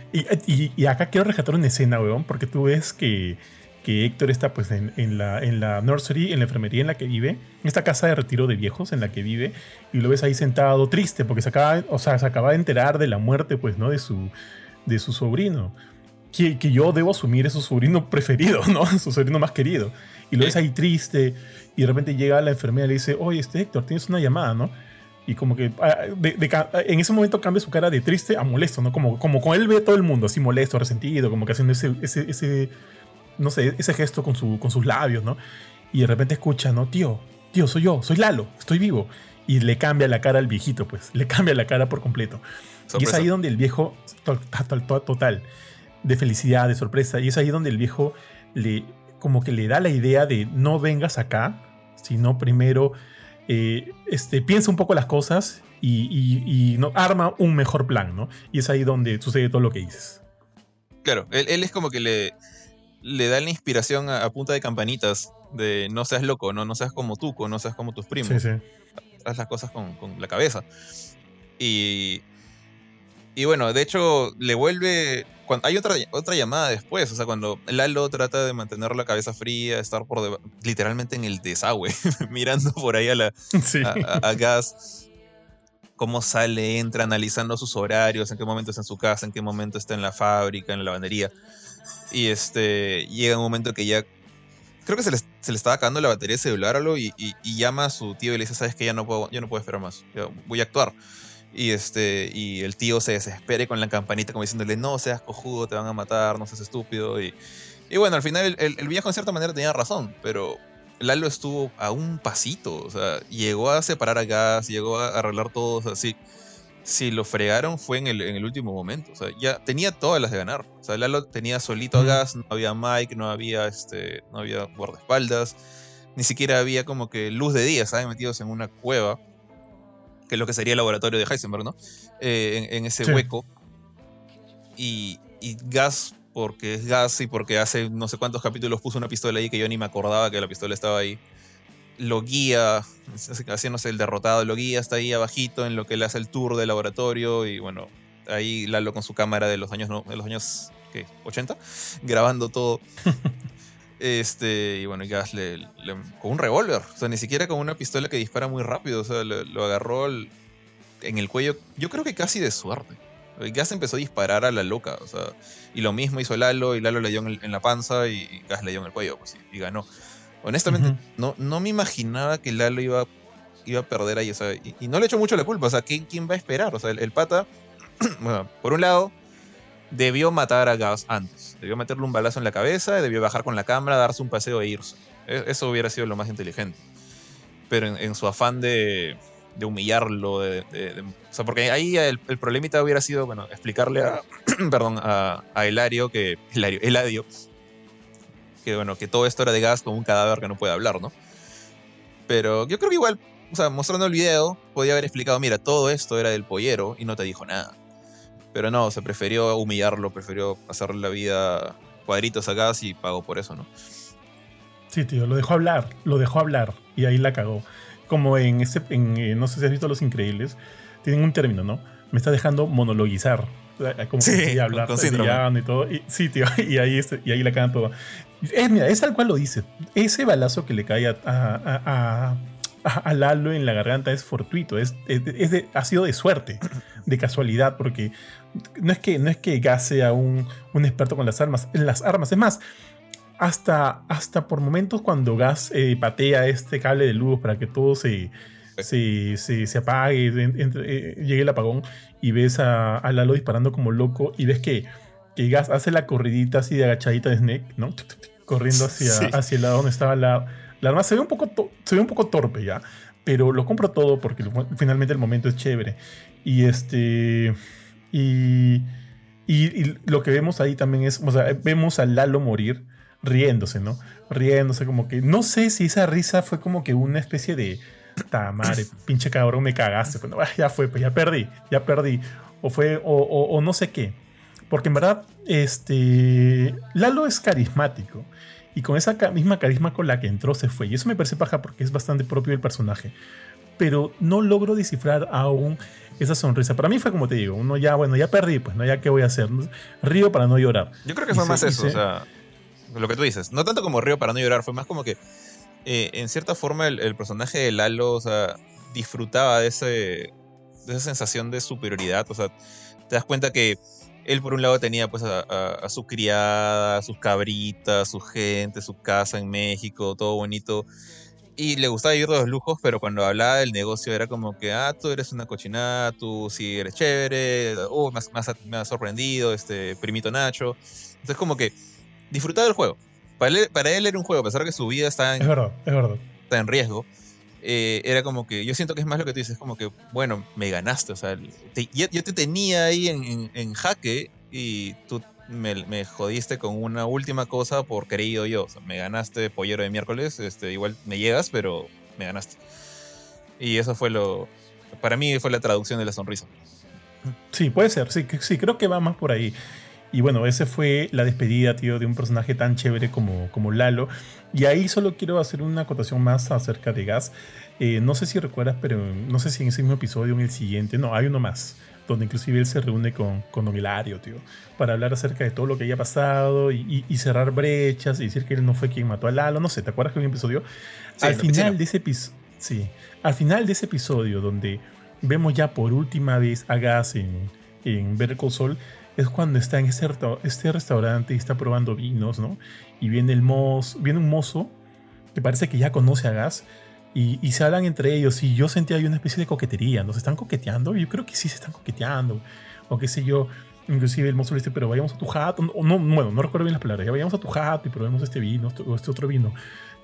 Y, acá quiero rescatar una escena, weón, porque tú ves que, que Héctor está pues en, en, la, en la nursery, en la enfermería en la que vive, en esta casa de retiro de viejos en la que vive, y lo ves ahí sentado triste, porque se acaba, o sea, se acaba de enterar de la muerte, pues, ¿no? De su, de su sobrino. Que, que yo debo asumir es su sobrino preferido, ¿no? (laughs) Su sobrino más querido. Y lo ves ahí triste, y de repente llega la enfermera y le dice, oye, este Héctor, tienes una llamada, ¿no? Y como que ah, en ese momento cambia su cara de triste a molesto, ¿no? Como, como con él ve todo el mundo así molesto, resentido, como que haciendo ese, ese, ese no sé, ese gesto con, su, con sus labios, ¿no? Y de repente escucha, ¿no? Tío, tío, soy yo, soy Lalo, estoy vivo. Y le cambia la cara al viejito, pues, le cambia la cara por completo. Y es ahí donde el viejo, total, total, de felicidad, de sorpresa, y es ahí donde el viejo le, como que le da la idea de no vengas acá, sino primero eh, este, piensa un poco las cosas y, no, arma un mejor plan, ¿no? Y es ahí donde sucede todo lo que dices. Claro, él, es como que le, le da la inspiración a, punta de campanitas de no seas loco, no, no seas como tú, no seas como tus primos. Sí, sí. Haz las cosas con, con la cabeza. Y, y bueno, de hecho, le vuelve. Cuando, hay otra, otra llamada después, o sea, cuando Lalo trata de mantener la cabeza fría, estar por literalmente en el desagüe, (laughs) mirando por ahí a, la, (laughs) a, Gas, cómo sale, entra, analizando sus horarios, en qué momento está en su casa, en qué momento está en la fábrica, en la lavandería. Y este llega un momento que ya creo que se le, se le estaba acabando la batería de celular algo y, y, llama a su tío y le dice, sabes que ya no puedo, yo no puedo esperar más, voy a actuar. Y, este, y el tío se desespere con la campanita como diciéndole, no seas cojudo, te van a matar, no seas estúpido. Y, y bueno, al final el, el, viejo en cierta manera tenía razón, pero Lalo estuvo a un pasito, o sea, llegó a separar a Gas, llegó a arreglar todo, así. Si lo fregaron fue en el, en el último momento, o sea, ya tenía todas las de ganar. O sea, Lalo tenía solito a Gas, no había Mike, no había, este, no había guardaespaldas, ni siquiera había como que luz de día, ¿saben? Metidos en una cueva que es lo que sería el laboratorio de Heisenberg, ¿no? Eh, en, ese hueco. Y, Gas, porque es Gas y porque hace no sé cuántos capítulos puso una pistola ahí que yo ni me acordaba que la pistola estaba ahí. Lo guía, haciéndose el derrotado, lo guía hasta ahí abajito en lo que le hace el tour del laboratorio y bueno, ahí Lalo con su cámara de los años, de los años ¿qué? 80, grabando todo. (laughs) Este, y bueno, Gas le, con un revólver, o sea, ni siquiera con una pistola que dispara muy rápido, o sea, lo agarró en el cuello, yo creo que casi de suerte. Gas empezó a disparar a la loca, o sea, y lo mismo hizo Lalo, y Lalo le dio en, la panza y Gas le dio en el cuello, pues, y, ganó. Honestamente, no, no me imaginaba que Lalo iba, iba a perder ahí, o sea, y, no le echo mucho la culpa, o sea, ¿quién, quién va a esperar? O sea, el, el pata, (clears throat) bueno, por un lado, debió matar a Gas antes. Debió meterle un balazo en la cabeza, debió bajar con la cámara, darse un paseo e irse. E, eso hubiera sido lo más inteligente. Pero en, su afán de, humillarlo, de, o sea, porque ahí el, problemita hubiera sido, bueno, explicarle a, (clears throat) perdón, a, a que, Eladio, que bueno, que todo esto era de gas con un cadáver que no puede hablar, ¿no? Pero yo creo que igual, o sea, mostrando el video, podía haber explicado, mira, todo esto era del pollero y no te dijo nada. Pero no, se prefirió humillarlo, prefirió hacerle la vida cuadritos a Gas y pagó por eso, ¿no? Sí, tío, lo dejó hablar, lo dejó hablar y ahí la cagó. Como en ese, en, eh, no sé si has visto Los Increíbles, tienen un término, ¿no? Me está dejando monologuizar. Como sí, que hablar, y todo. Y, sí, tío, (laughs) y ahí, y ahí la cagan todo. Es, mira, es tal cual lo dice. Ese balazo que le cae a, a, a, Lalo en la garganta es fortuito, es, es, ha sido de suerte, de casualidad, porque no es que, no es que Gas sea un, un, experto con las armas, en las armas, es más, hasta, hasta por momentos cuando Gas eh, patea este cable de luz para que todo se, se, se, apague, eh, llegue el apagón y ves a, Lalo disparando como loco y ves que, que Gas hace la corridita así de agachadita de Snake, ¿no? Corriendo hacia, hacia el lado donde estaba la la arma se ve un poco, se ve un poco torpe ya, pero lo compro todo porque finalmente el momento es chévere. Y este. Y, y, lo que vemos ahí también es, o sea, vemos a Lalo morir riéndose, ¿no? Riéndose como que, no sé si esa risa fue como que una especie de, madre, pinche cabrón, me cagaste. Pues, ya fue, pues ya perdí, ya perdí. O fue, o, o no sé qué. Porque en verdad, este, Lalo es carismático. Y con esa misma carisma con la que entró se fue. Y eso me parece paja porque es bastante propio del personaje. Pero no logro descifrar aún esa sonrisa. Para mí fue como te digo, uno ya, bueno, ya perdí, pues, ¿no? Ya qué voy a hacer. Río para no llorar. Yo creo que fue más eso, o sea, lo que tú dices. No tanto como río para no llorar, fue más como que, eh, en cierta forma, el, personaje de Lalo, o sea, disfrutaba de, ese, de esa sensación de superioridad. O sea, te das cuenta que él por un lado tenía pues a, su criada, a sus cabritas, su gente, su casa en México, todo bonito. Y le gustaba vivir los lujos, pero cuando hablaba del negocio era como que, ah, tú eres una cochinada, tú sí eres chévere, uh, me, has, sorprendido, este, primito Nacho. Entonces como que disfrutaba del juego. Para él, para él era un juego, a pesar de que su vida está en, es verdad, es verdad. Está en riesgo eh, era como que, yo siento que es más lo que tú dices, como que, bueno, me ganaste, o sea, yo, te tenía ahí en, jaque y tú me, jodiste con una última cosa por querido yo, o sea, me ganaste pollero de miércoles, este, igual me llegas, pero me ganaste. Y eso fue lo, para mí fue la traducción de la sonrisa. Sí, puede ser, sí, sí, creo que va más por ahí. Y bueno, ese fue la despedida, tío, de un personaje tan chévere como, como Lalo. Y ahí solo quiero hacer una acotación más acerca de Gas. Eh, no sé si recuerdas, pero no sé si en ese mismo episodio o en el siguiente, no, hay uno más, donde inclusive él se reúne con, con Don Hilario, tío, para hablar acerca de todo lo que haya pasado y, cerrar brechas y decir que él no fue quien mató a Lalo. No sé, ¿te acuerdas que hay un episodio? al final de ese episodio, sí, al final de ese episodio donde vemos ya por última vez a Gas en, en Better Call es cuando está en este, este restaurante y está probando vinos, ¿no? Y viene el mozo, viene un mozo que parece que ya conoce a Gas y, se hablan entre ellos y yo sentía ahí una especie de coquetería, ¿no? Se están coqueteando, yo creo que sí se están coqueteando, o qué sé yo. Inclusive el mozo le dice, pero vayamos a tu jato, no, no, bueno, no recuerdo bien las palabras, ya vayamos a tu jato y probemos este vino o este otro vino.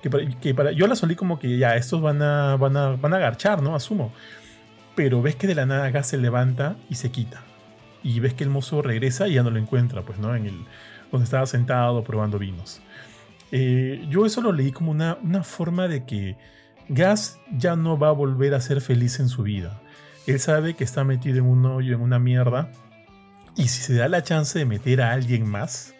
Que para, que para, yo la solí como que ya, estos van a, van a, van a ¿no? Asumo. Pero ves que de la nada Gas se levanta y se quita y ves que el mozo regresa y ya no lo encuentra, pues, ¿no? En el, donde estaba sentado probando vinos. Eh, yo eso lo leí como una, una forma de que Gas ya no va a volver a ser feliz en su vida. Él sabe que está metido en un hoyo, en una mierda, y si se da la chance de meter a alguien más,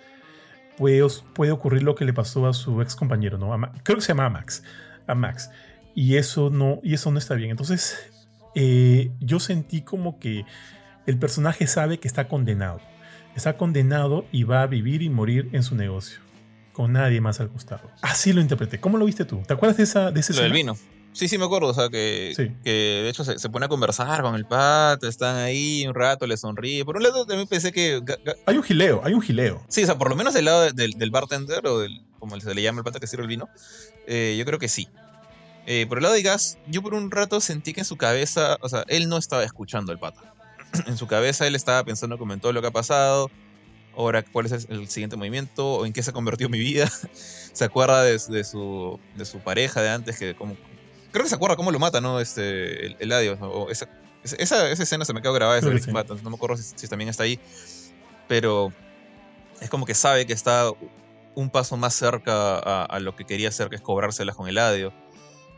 puede, puede ocurrir lo que le pasó a su ex compañero, ¿no? creo que se llama Max. A Max. Y eso no, y eso no está bien. Entonces, eh, yo sentí como que el personaje sabe que está condenado. Está condenado y va a vivir y morir en su negocio, con nadie más al costado. Así lo interpreté. ¿Cómo lo viste tú? ¿Te acuerdas de, esa, de ese Lo del vino. Sí, sí, me acuerdo. O sea, que, que de hecho se, pone a conversar con el pato, están ahí un rato, le sonríe. Por un lado, también pensé que. Hay un gileo, hay un gileo. Sí, o sea, por lo menos del lado del, bartender o del, como se le llama el pato que sirve el vino, eh, yo creo que sí. Eh, por el lado de Gas, yo por un rato sentí que en su cabeza, o sea, él no estaba escuchando al pato. (clears throat) en su cabeza él estaba pensando como en todo lo que ha pasado, ahora cuál es el siguiente movimiento, o en qué se ha convertido mi vida. (laughs) se acuerda de, su, de su pareja de antes, que como... Creo que se acuerda cómo lo mata, ¿no? Este, el, el esa, esa, escena se me quedó grabada, no me acuerdo si, también está ahí, pero es como que sabe que está un paso más cerca a, lo que quería hacer, que es cobrárselas con el adio.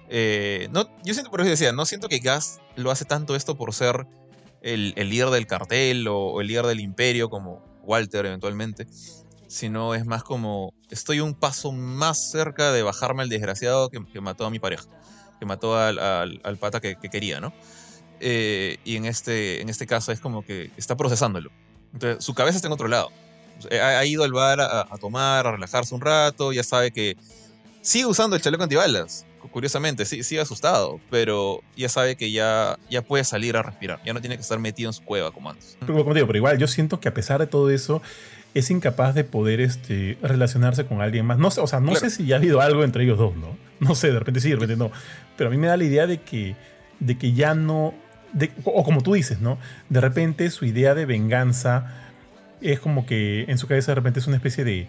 Eh, no, yo siento, por eso decía, no siento que Gas lo hace tanto esto por ser el, líder del cartel o, el líder del imperio, como Walter eventualmente, sino es más como estoy un paso más cerca de bajarme al desgraciado que, mató a mi pareja, que mató al, al, pata que, quería, ¿no? Eh, y en este, en este caso es como que está procesándolo. Entonces, su cabeza está en otro lado. Ha, ido al bar a, a, tomar, a relajarse un rato, ya sabe que sigue usando el chaleco antibalas, curiosamente, sí, sigue asustado, pero ya sabe que ya, ya puede salir a respirar, ya no tiene que estar metido en su cueva como antes. Pero, como digo, pero igual yo siento que a pesar de todo eso, es incapaz de poder este, relacionarse con alguien más. No sé, o sea, no sé si ya ha habido algo entre ellos dos, ¿no? No sé, de repente sí, de repente no. Pero a mí me da la idea de que, de que ya no. o como tú dices, ¿no? De repente su idea de venganza es como que en su cabeza de repente es una especie de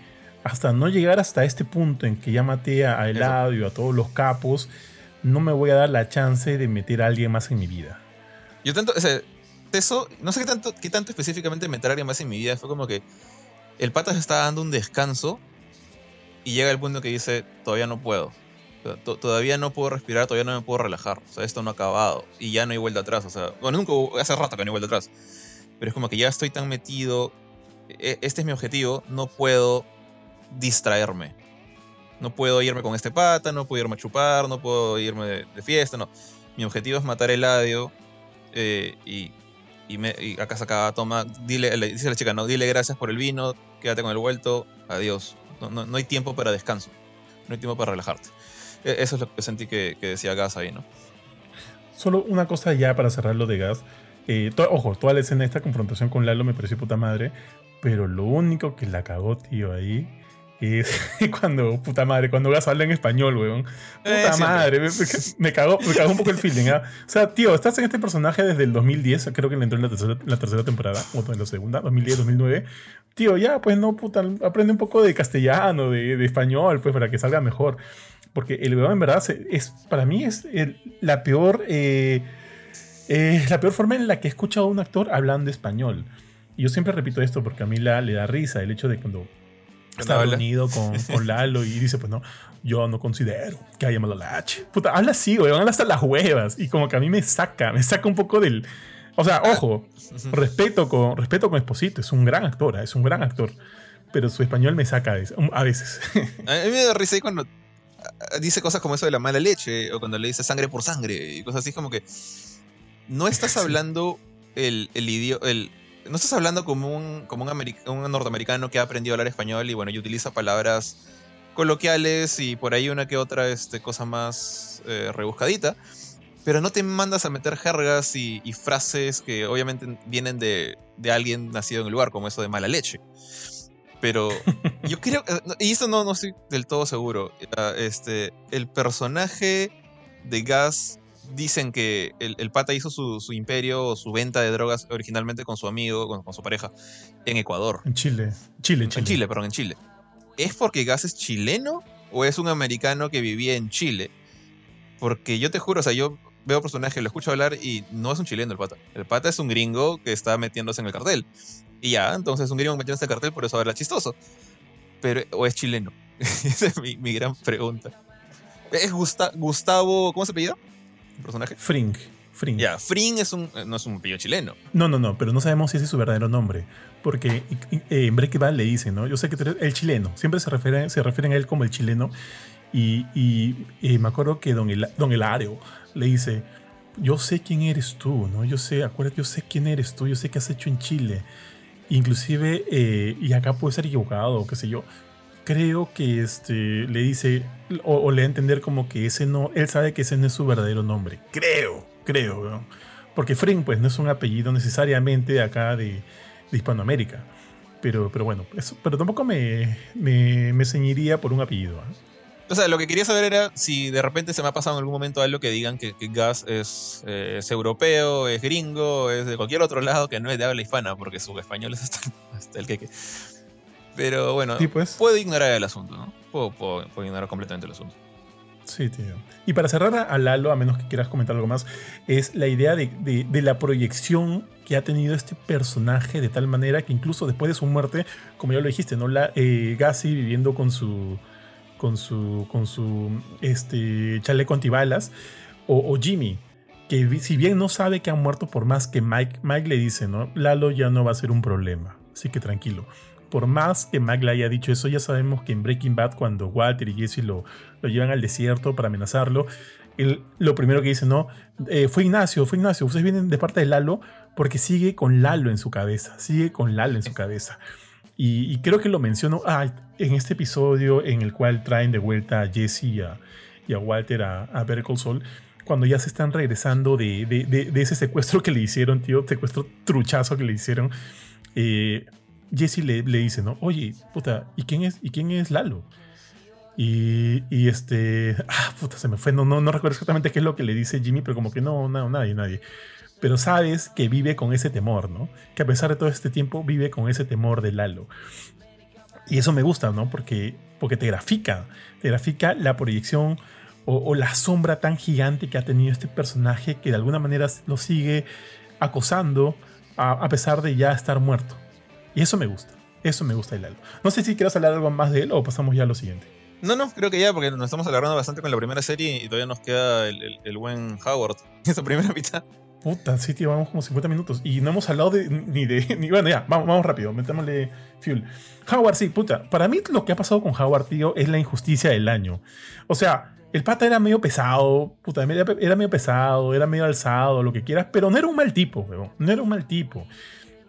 hasta no llegar hasta este punto en que ya maté a Eladio, a todos los capos, no me voy a dar la chance de meter a alguien más en mi vida. Yo tanto, eso, no sé qué tanto, qué tanto específicamente meter a alguien más en mi vida, fue como que el pata se está dando un descanso y llega el punto que dice, todavía no puedo. Todavía no puedo respirar, todavía no me puedo relajar. O sea, esto no ha acabado. Y ya no hay vuelta atrás. O sea, bueno, nunca, hace rato que no hay vuelta atrás. Pero es como que ya estoy tan metido. E, este es mi objetivo. No puedo distraerme. No puedo irme con este pata, no puedo irme a chupar, no puedo irme de, fiesta, no. Mi objetivo es matar el Eladio eh, y, y, me, y, acá saca, toma, dile, le dice la chica, no, dile gracias por el vino, quédate con el vuelto, adiós. No, no, hay tiempo para descanso, no hay tiempo para relajarte. E, eso es lo que sentí que, decía Gas ahí, ¿no? Solo una cosa ya para cerrar lo de Gas. Eh, ojo, toda la escena de esta confrontación con Lalo me pareció puta madre, pero lo único que la cagó, tío, ahí y (laughs) cuando, puta madre, cuando Gas habla en español, weón. Eh, puta madre, me, cagó, me cagó un poco el feeling. ¿ah? O sea, tío, estás en este personaje desde el 2010, creo que le entró en la tercera, la tercera temporada, o en la segunda, 2010, 2009. Tío, ya, pues no, puta, aprende un poco de castellano, de, de español, pues para que salga mejor. Porque el weón en verdad es, para mí es la peor... Eh, la peor forma en la que he escuchado a un actor hablando español. Y yo siempre repito esto porque a mí la, le da risa el hecho de cuando está reunido con, con, Lalo y dice, pues no, yo no considero que haya malo la H. Puta, habla así, güey, habla hasta las huevas. Y como que a mí me saca, me saca un poco del... O sea, ojo, respeto con, respeto con Esposito, es un gran actor, ¿eh? es un gran actor. Pero su español me saca a veces. (laughs) a mí me da risa cuando dice cosas como eso de la mala leche, o cuando le dice sangre por sangre, y cosas así como que no estás hablando el, el idioma. El, no estás hablando como un, como un, norteamericano que ha aprendido a hablar español y bueno, y utiliza palabras coloquiales y por ahí una que otra este, cosa más eh, rebuscadita. Pero no te mandas a meter jergas y, frases que obviamente vienen de, de, alguien nacido en el lugar, como eso de mala leche. Pero yo (laughs) creo, eh, y esto no, no estoy del todo seguro, este, el personaje de Gas dicen que el, pata hizo su, imperio o su venta de drogas originalmente con su amigo, con, su pareja, en Ecuador. En Chile. Chile, en Chile. perdón, en Chile. ¿Es porque Gas es chileno o es un americano que vivía en Chile? Porque yo te juro, o sea, yo veo personajes, lo escucho hablar y no es un chileno el pata. El pata es un gringo que está metiéndose en el cartel. Y ya, entonces un gringo metiéndose en el cartel, por eso habla chistoso. Pero, ¿o es chileno? (laughs) Esa es mi, mi gran pregunta. ¿Es Gustavo, ¿cómo se apellida? Personaje? Fring. Fring. Ya, Fring es un, no es un apellido chileno. No, no, no, pero no sabemos si ese es su verdadero nombre. Porque en Breaking Bad le dicen, ¿no? Yo sé que el chileno, siempre se refieren, se refieren a él como el chileno. Y, y, me acuerdo que don, El, don Elario le dice, yo sé quién eres tú, ¿no? Yo sé, acuérdate, yo sé quién eres tú, yo sé qué has hecho en Chile. Inclusive, eh, y acá puede ser equivocado, qué sé yo, creo que este, le dice, o, le da a entender como que ese no, él sabe que ese no es su verdadero nombre. Creo, creo, Porque Fring, pues, no es un apellido necesariamente acá de, Hispanoamérica. Pero, pero bueno, eso, pero tampoco me, me, ceñiría por un apellido. ¿ah? O sea, lo que quería saber era si de repente se me ha pasado en algún momento algo que digan que, Gas es, eh, es, europeo, es gringo, es de cualquier otro lado que no es de habla hispana, porque su español es hasta, hasta el que. Pero bueno, pues. puedo ignorar el asunto, ¿no? Puedo, ignorar completamente el asunto. Sí, tío. Y para cerrar a Lalo, a menos que quieras comentar algo más, es la idea de, la proyección que ha tenido este personaje de tal manera que incluso después de su muerte, como ya lo dijiste, ¿no? La, eh, Gassi viviendo con su. con su. con su. este. chaleco antibalas. O, o Jimmy, que si bien no sabe que ha muerto por más que Mike, Mike le dice, ¿no? Lalo ya no va a ser un problema. Así que tranquilo por más que Mac le haya dicho eso, ya sabemos que en Breaking Bad, cuando Walter y Jesse lo, lo llevan al desierto para amenazarlo, lo primero que dice, no, eh, fue Ignacio, fue Ignacio, ustedes vienen de parte de Lalo porque sigue con Lalo en su cabeza, sigue con Lalo en su cabeza. Y, creo que lo menciono ah, en este episodio en el cual traen de vuelta a Jesse y a, Walter a, a Better Call cuando ya se están regresando de, de, ese secuestro que le hicieron, tío, secuestro truchazo que le hicieron. Eh, Jesse le, le, dice, ¿no? Oye, puta, ¿y quién es, ¿y quién es Lalo? Y, y, este. (laughs) Ah, puta, se me fue. No, no, no recuerdo exactamente qué es lo que le dice Jimmy, pero como que no, no, nadie, nadie. Pero sabes que vive con ese temor, ¿no? Que a pesar de todo este tiempo vive con ese temor de Lalo. Y eso me gusta, ¿no? Porque, porque te grafica. Te grafica la proyección o, la sombra tan gigante que ha tenido este personaje que de alguna manera lo sigue acosando a, a pesar de ya estar muerto. Y eso me gusta. Eso me gusta de Lalo. No sé si quieres hablar algo más de él o pasamos ya a lo siguiente. No, no, creo que ya, porque nos estamos alargando bastante con la primera serie y todavía nos queda el, buen Howard (laughs) en esa primera mitad. Puta, sí, tío, vamos como 50 minutos y no hemos hablado de, ni de. (laughs) Ni, bueno, ya, vamos, vamos rápido, metámosle fuel. Howard, sí, puta. Para mí lo que ha pasado con Howard, tío, es la injusticia del año. O sea, el pata era medio pesado, puta, era medio pesado, era medio alzado, lo que quieras, pero no era un mal tipo, weón. No era un mal tipo.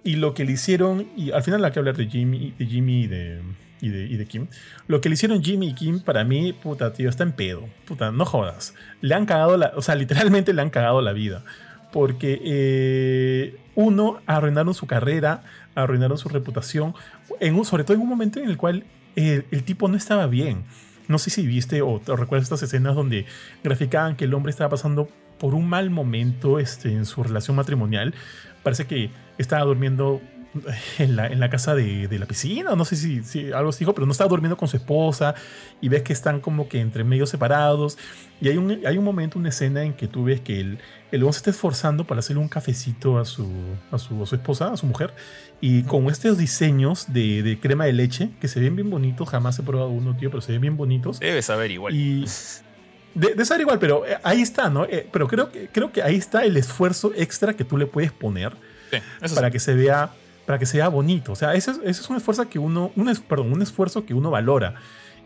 Y lo que le hicieron, y al final hay que hablar de Jimmy, de Jimmy y de, y de, Kim. Lo que le hicieron Jimmy y Kim, para mí, puta, tío, está en pedo. Puta, no jodas. Le han cagado la, o sea, literalmente le han cagado la vida. Porque eh, uno, arruinaron su carrera, arruinaron su reputación, en sobre todo en un momento en el cual el, tipo no estaba bien. No sé si viste o, o recuerdas estas escenas donde graficaban que el hombre estaba pasando por un mal momento este, en su relación matrimonial. Parece que estaba durmiendo en la, en la casa de, de, la piscina, no sé si, si algo así dijo, pero no estaba durmiendo con su esposa y ves que están como que entre medio separados. Y hay un, hay un momento, una escena en que tú ves que el, el hombre se está esforzando para hacerle un cafecito a su, a su, a su esposa, a su mujer, y con estos diseños de, de, crema de leche que se ven bien bonitos, jamás he probado uno, tío, pero se ven bien bonitos. Debe saber igual. Y. (laughs) De, de saber igual, pero eh, ahí está, ¿no? Eh, pero creo que, creo que ahí está el esfuerzo extra que tú le puedes poner sí, para sí. que se vea para que sea bonito. O sea, ese, ese es un esfuerzo que uno, un, perdón, un esfuerzo que uno valora.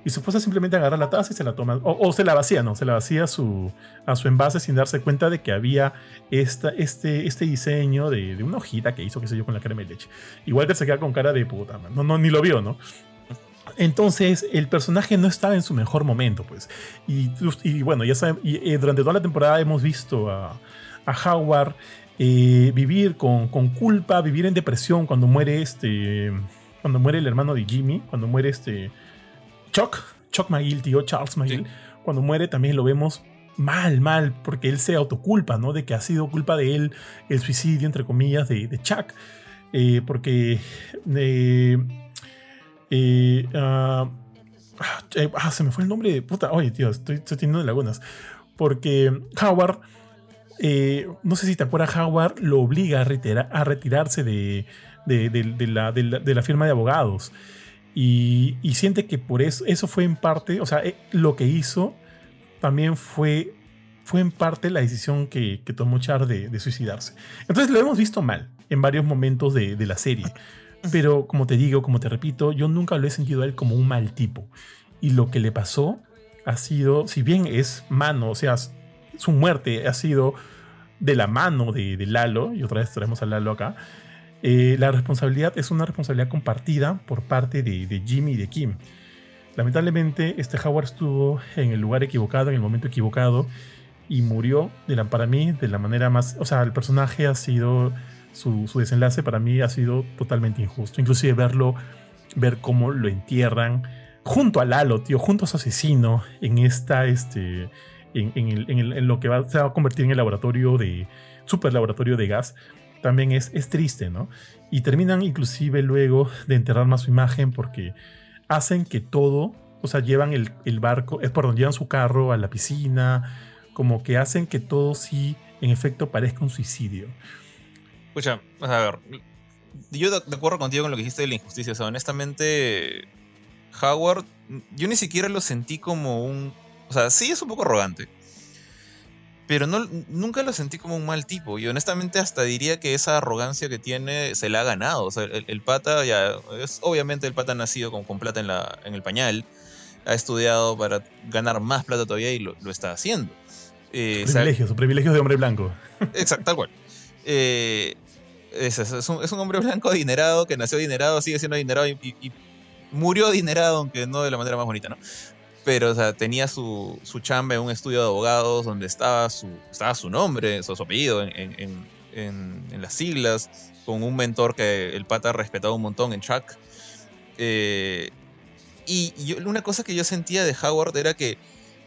Y su esposa simplemente agarra la taza y se la toma. O, o, se la vacía, no, se la vacía a su, a su envase sin darse cuenta de que había esta, este, este diseño de, de, una hojita que hizo, qué sé yo, con la crema de leche. Igual que se queda con cara de puta, man. No, no, ni lo vio, ¿no? Entonces, el personaje no estaba en su mejor momento, pues. Y, y bueno, ya saben, y, y durante toda la temporada hemos visto a, a Howard eh, vivir con, con, culpa, vivir en depresión cuando muere este. Cuando muere el hermano de Jimmy, cuando muere este. Chuck, Chuck McGill, tío, Charles McGill. Sí. Cuando muere también lo vemos mal, mal, porque él se autoculpa, ¿no? De que ha sido culpa de él el suicidio, entre comillas, de, de Chuck. Eh, porque. Eh, uh, ah, se me fue el nombre de puta. Oye, tío, estoy, estoy teniendo lagunas. Porque Howard eh, no sé si te acuerdas, Howard lo obliga a, retira, a retirarse de, de, de, de la, la, la, firma de abogados. Y, y, siente que por eso, eso fue en parte, o sea, eh, lo que hizo también fue, fue en parte la decisión que, que tomó Char de, suicidarse. Entonces lo hemos visto mal en varios momentos de, la serie. Pero como te digo, como te repito, yo nunca lo he sentido a él como un mal tipo. Y lo que le pasó ha sido, si bien es mano, o sea, su muerte ha sido de la mano de, Lalo, y otra vez traemos a Lalo acá, eh, la responsabilidad es una responsabilidad compartida por parte de, de, Jimmy y de Kim. Lamentablemente, este Howard estuvo en el lugar equivocado, en el momento equivocado, y murió, de la, para mí, de la manera más... O sea, el personaje ha sido... Su, su desenlace para mí ha sido totalmente injusto. Inclusive verlo, ver cómo lo entierran junto a Lalo, tío, junto a su asesino, en esta, este, en, lo que va, se va a convertir en el laboratorio de super laboratorio de gas también es, es triste, ¿no? Y terminan inclusive luego de enterrar más su imagen porque hacen que todo, o sea, llevan el, el barco, es por donde llevan su carro a la piscina, como que hacen que todo sí, en efecto, parezca un suicidio. Escucha, a ver, yo de acuerdo contigo con lo que dijiste de la injusticia, o sea, honestamente, Howard, yo ni siquiera lo sentí como un o sea, sí es un poco arrogante. Pero no, nunca lo sentí como un mal tipo. Y honestamente hasta diría que esa arrogancia que tiene se la ha ganado. O sea, el, el pata ya... Es, obviamente el pata ha nacido con, con plata en, la, en el pañal. Ha estudiado para ganar más plata todavía y lo, lo está haciendo. Eh, privilegios, privilegios de hombre blanco. Exacto, tal cual. Eh, es, es, un, es, un, hombre blanco adinerado que nació adinerado, sigue siendo adinerado y, y, y murió adinerado, aunque no de la manera más bonita, ¿no? Pero o sea, tenía su, su, chamba en un estudio de abogados donde estaba su, estaba su nombre, su, su apellido en, en, en, en, las siglas, con un mentor que el pata respetaba un montón en Chuck. Eh, y yo, una cosa que yo sentía de Howard era que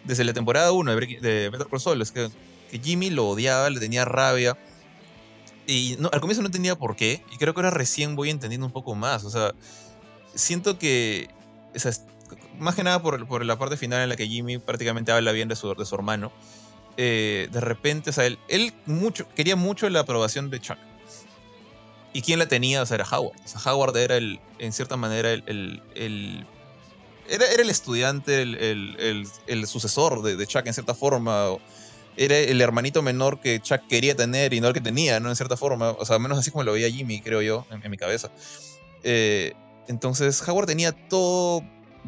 desde la temporada 1 de, de Better Call Saul es que, que, Jimmy lo odiaba, le tenía rabia. Y no, al comienzo no entendía por qué, y creo que ahora recién voy entendiendo un poco más. O sea, siento que o sea, más que nada por, por, la parte final en la que Jimmy prácticamente habla bien de su, de su hermano. Eh, de repente, o sea, él, él, mucho, quería mucho la aprobación de Chuck. ¿Y quién la tenía? O sea, era Howard. O sea, Howard era el, en cierta manera, el, el, era, era, el estudiante, el, el sucesor de, Chuck en cierta forma. Era el hermanito menor que Chuck quería tener y no el que tenía, ¿no? En cierta forma. O sea, menos así como lo veía Jimmy, creo yo, en, en mi cabeza. Eh, entonces, Howard tenía todo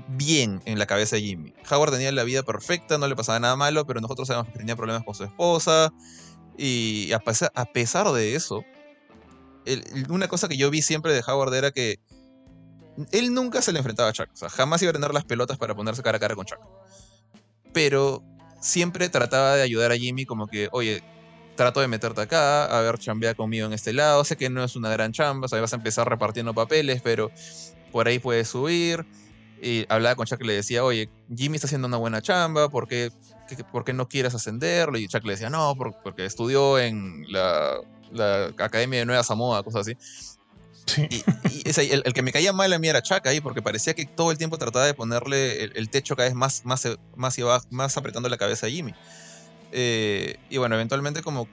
bien en la cabeza de Jimmy. Howard tenía la vida perfecta, no le pasaba nada malo, pero nosotros sabemos que tenía problemas con su esposa. Y a pesar, de eso, una cosa que yo vi siempre de Howard era que él nunca se le enfrentaba a Chuck. O sea, jamás iba a tener las pelotas para ponerse cara a cara con Chuck. Pero siempre trataba de ayudar a Jimmy como que, oye, trato de meterte acá, a ver, chambea conmigo en este lado. Sé que no es una gran chamba, o sea, vas a empezar repartiendo papeles, pero por ahí puedes subir y hablaba con Chuck y le decía, oye, Jimmy está haciendo una buena chamba, ¿por qué, qué, por qué no quieres ascenderlo? Y Chuck le decía, no, porque estudió en la, la, Academia de Nueva Samoa, cosas así. Y, el, que me caía mal a mí era Chuck ahí, porque parecía que todo el tiempo trataba de ponerle el, techo cada vez más, más, más, más apretando la cabeza a Jimmy. Eh, y bueno, eventualmente como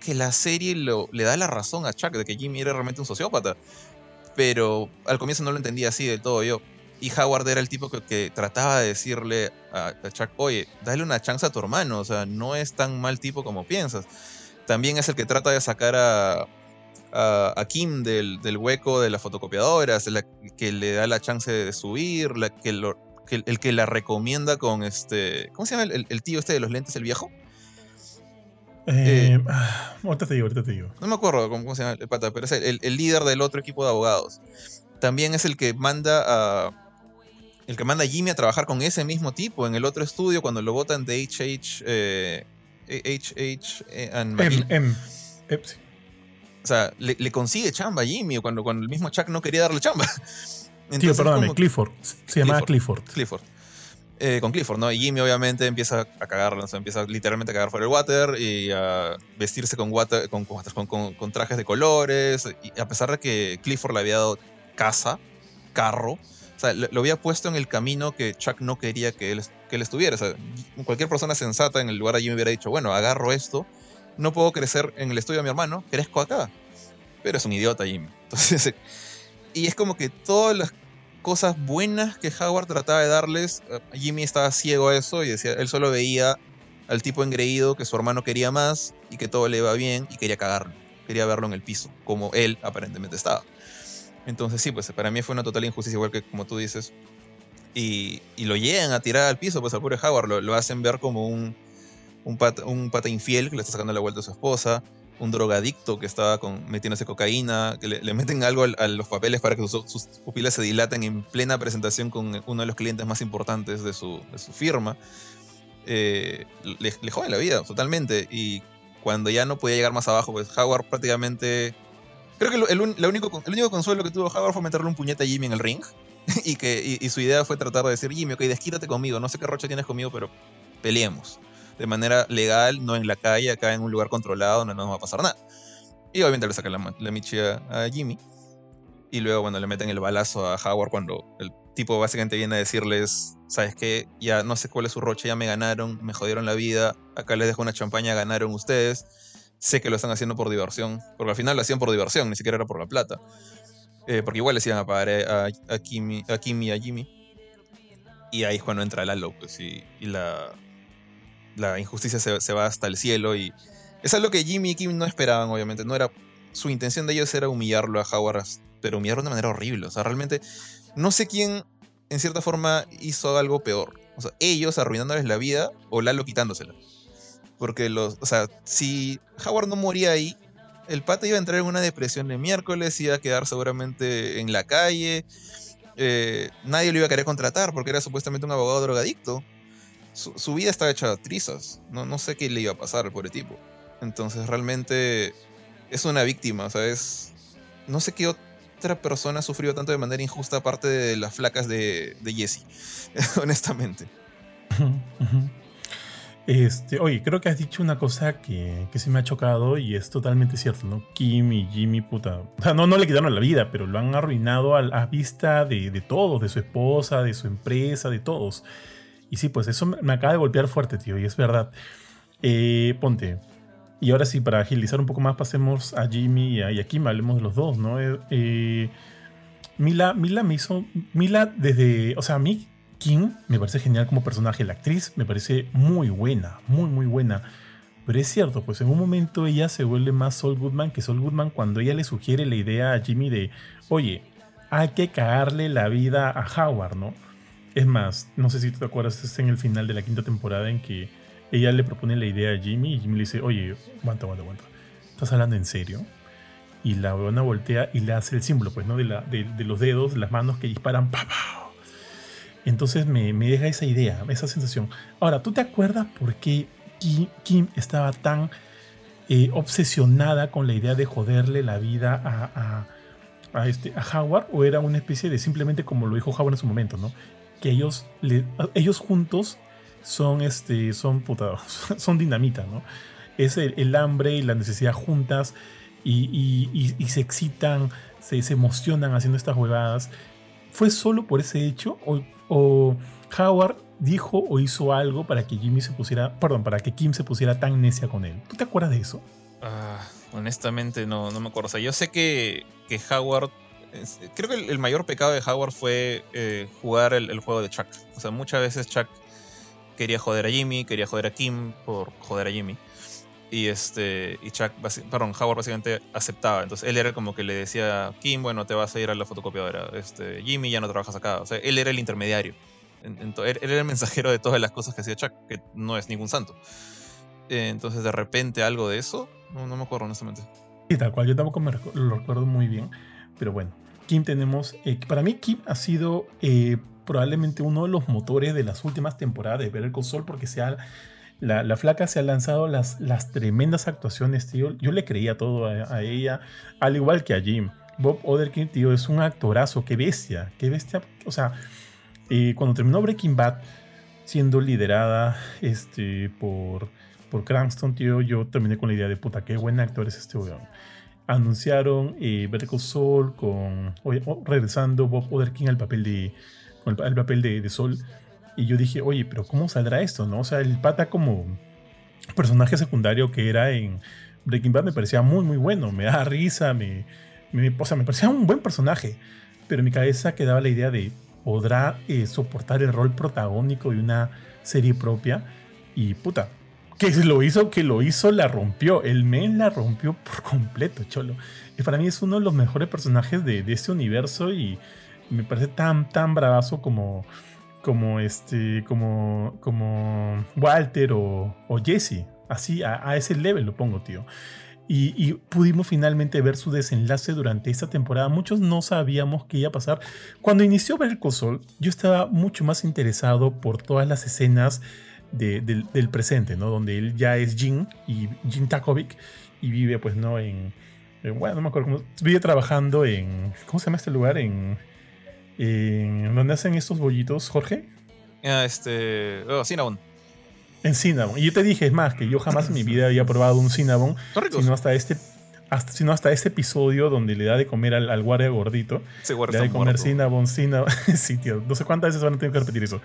que la serie le da la razón a Chuck de que Jimmy era realmente un sociópata. Pero al comienzo no lo entendía así del todo yo. Y Howard era el tipo que, trataba de decirle a, Chuck, oye, dale una chance a tu hermano, o sea, no es tan mal tipo como piensas. También es el que trata de sacar a, a, Kim del, hueco de las fotocopiadoras, el que le da la chance de subir, la, que, el que la recomienda con este... ¿Cómo se llama el, tío este de los lentes, el viejo? Eh, eh ah, ahorita te digo, ahorita te digo. No me acuerdo cómo, se llama el pata, pero es el, líder del otro equipo de abogados. También es el que manda a. El que manda a Jimmy a trabajar con ese mismo tipo en el otro estudio cuando lo votan de HH. Eh, HH eh, and M, M, o sea, le, consigue chamba a Jimmy cuando, cuando el mismo Chuck no quería darle chamba. (laughs) Entonces, Tío, perdóname, Clifford. Se llamaba Clifford. Clifford. Eh, con Clifford, ¿no? Y Jimmy obviamente empieza a cagarla, o sea, empieza literalmente a cagar fuera el water y a vestirse con, water, con, con, trajes de colores. Y a pesar de que Clifford le había dado casa, carro, o sea, lo, había puesto en el camino que Chuck no quería que él, que él estuviera. O sea, cualquier persona sensata en el lugar de Jimmy hubiera dicho, bueno, agarro esto no puedo crecer en el estudio de mi hermano, crezco acá. Pero es un idiota Jimmy. (laughs) Entonces, y es como que todas las cosas buenas que Howard trataba de darles, eh, Jimmy estaba ciego a eso y decía, él solo veía al tipo engreído que su hermano quería más y que todo le iba bien y quería cagarlo, quería verlo en el piso, como él aparentemente estaba. Entonces sí, pues para mí fue una total injusticia, igual que como tú dices. Y, lo llegan a tirar al piso, pues al pobre Howard lo hacen ver como un, un pata, infiel que le está sacando la vuelta a su esposa, un drogadicto que estaba con, metiéndose cocaína, que le, meten algo a, los papeles para que sus, pupilas se dilaten en plena presentación con uno de los clientes más importantes de su, firma. Eh, le, le joden la vida totalmente. Y cuando ya no podía llegar más abajo, pues Howard prácticamente. Creo que el, único, el único consuelo que tuvo Howard fue meterle un puñete a Jimmy en el ring. (laughs) y, que, y, su idea fue tratar de decir: Jimmy, ok, desquítate conmigo. No sé qué rocha tienes conmigo, pero peleemos de manera legal, no en la calle, acá en un lugar controlado, no nos va a pasar nada. Y obviamente le sacan la, la michi a, Jimmy. Y luego, bueno, le meten el balazo a Howard cuando el tipo básicamente viene a decirles, ¿sabes qué? Ya no sé cuál es su roche, ya me ganaron, me jodieron la vida, acá les dejo una champaña, ganaron ustedes. Sé que lo están haciendo por diversión, porque al final lo hacían por diversión, ni siquiera era por la plata. Eh, porque igual les iban a pagar a, a, Kimi, a y a Jimmy. Y ahí es cuando entra Lalo, pues, y la, la injusticia se, va hasta el cielo y es algo que Jimmy y Kim no esperaban, obviamente. No era, su intención de ellos era humillarlo a Howard, pero humillarlo de manera horrible. O sea, realmente no sé quién en cierta forma hizo algo peor. O sea, ellos arruinándoles la vida o Lalo quitándosela. Porque los, o sea, si Howard no moría ahí, el pata iba a entrar en una depresión de miércoles, iba a quedar seguramente en la calle. Eh, nadie lo iba a querer contratar porque era supuestamente un abogado drogadicto su, vida estaba hecha de trizas. No, no sé qué le iba a pasar al pobre tipo. Entonces realmente es una víctima, ¿sabes? No sé qué otra persona ha sufrido tanto de manera injusta aparte de las flacas de, de Jesse, (laughs) honestamente. Este, oye, creo que has dicho una cosa que, que se me ha chocado y es totalmente cierto, ¿no? Kim y Jimmy, puta. O sea, no, no le quitaron la vida, pero lo han arruinado a, vista de, de todos, de su esposa, de su empresa, de todos. Y sí, pues eso me acaba de golpear fuerte, tío, y es verdad. Eh, ponte. Y ahora sí, para agilizar un poco más, pasemos a Jimmy y a, Kim, hablemos de los dos, ¿no? Eh, eh, Mila, Mila me hizo. Mila, desde. O sea, a mí, Kim me parece genial como personaje. La actriz me parece muy buena, muy, muy buena. Pero es cierto, pues en un momento ella se vuelve más Sol Goodman que Sol Goodman cuando ella le sugiere la idea a Jimmy de, oye, hay que cagarle la vida a Howard, ¿no? Es más, no sé si te acuerdas, es en el final de la quinta temporada en que ella le propone la idea a Jimmy y Jimmy le dice, oye, aguanta, aguanta, aguanta. ¿Estás hablando en serio? Y la buena voltea y le hace el símbolo, pues, ¿no? De, la, de, los dedos, las manos que disparan. ¡pa, Entonces me, deja esa idea, esa sensación. Ahora, ¿tú te acuerdas por qué Kim, estaba tan eh, obsesionada con la idea de joderle la vida a, a, este, a Howard? ¿O era una especie de simplemente como lo dijo Howard en su momento, ¿no? que ellos, ellos juntos son, este, son, (laughs) son dinamita, ¿no? Es el, hambre y la necesidad juntas y, se excitan, se, se emocionan haciendo estas huevadas. ¿Fue solo por ese hecho? ¿O, Howard dijo o hizo algo para que Jimmy se pusiera, perdón, para que Kim se pusiera tan necia con él. ¿Tú te acuerdas de eso? Ah, honestamente no, no me acuerdo. O sea, yo sé que, que Howard, creo que el, mayor pecado de Howard fue eh, jugar el, juego de Chuck. O sea, muchas veces Chuck quería joder a Jimmy, quería joder a Kim por joder a Jimmy. Y este y Chuck, perdón, Howard básicamente aceptaba. Entonces él era como que le decía, Kim, bueno, te vas a ir a la fotocopiadora. Este, Jimmy, ya no trabajas acá. O sea, él era el intermediario él era el mensajero de todas las cosas que hacía Chuck, que no es ningún santo. Eh, entonces, de repente, algo de eso, no, me acuerdo honestamente. Sí, tal cual, yo tampoco me lo recuerdo muy bien. Pero bueno, Kim tenemos. Eh, para mí, Kim ha sido eh, probablemente uno de los motores de las últimas temporadas de Ver el Consol, porque se la, la, flaca se ha lanzado las, las tremendas actuaciones, tío. Yo le creía todo a, ella, al igual que a Jim. Bob Oderkin, tío, es un actorazo, qué bestia, qué bestia. O sea, y cuando terminó Breaking Bad, siendo liderada este, por, por Cranston, tío, yo terminé con la idea de puta, qué buen actor es este weón. Anunciaron eh, Vertical Soul con, oh, regresando Bob Oderkin al papel de, el, papel de, Sol. Y yo dije, oye, pero ¿cómo saldrá esto? ¿no? O sea, el pata como personaje secundario que era en Breaking Bad me parecía muy, muy bueno. Me daba risa, me, o sea, me parecía un buen personaje. Pero en mi cabeza quedaba la idea de, podrá eh, soportar el rol protagónico de una serie propia. Y puta, que lo hizo, que lo hizo, la rompió. El men la rompió por completo, cholo. Y para mí es uno de los mejores personajes de, este universo y me parece tan, tan bravazo como, como este, como, como Walter o, o Jesse. Así, a, ese level lo pongo, tío y, pudimos finalmente ver su desenlace durante esta temporada. Muchos no sabíamos qué iba a pasar. Cuando inició ver el Sol, yo estaba mucho más interesado por todas las escenas del, presente, ¿no? Donde él ya es Jin y Jin Takovic y vive, pues, ¿no? En, bueno, no me acuerdo cómo. Vive trabajando en. ¿Cómo se llama este lugar? En. En ¿Dónde hacen estos bollitos, Jorge? Ah, este. Oh, Cinnabon. En Cinnabon. Y yo te dije, es más, que yo jamás en mi vida había probado un Cinnabon, sino hasta este hasta, sino hasta este episodio donde le da de comer al, guardia gordito. le da de comer Cinnabon, Cinnabon. (laughs) sí, tío. No sé cuántas veces van a tener que repetir eso.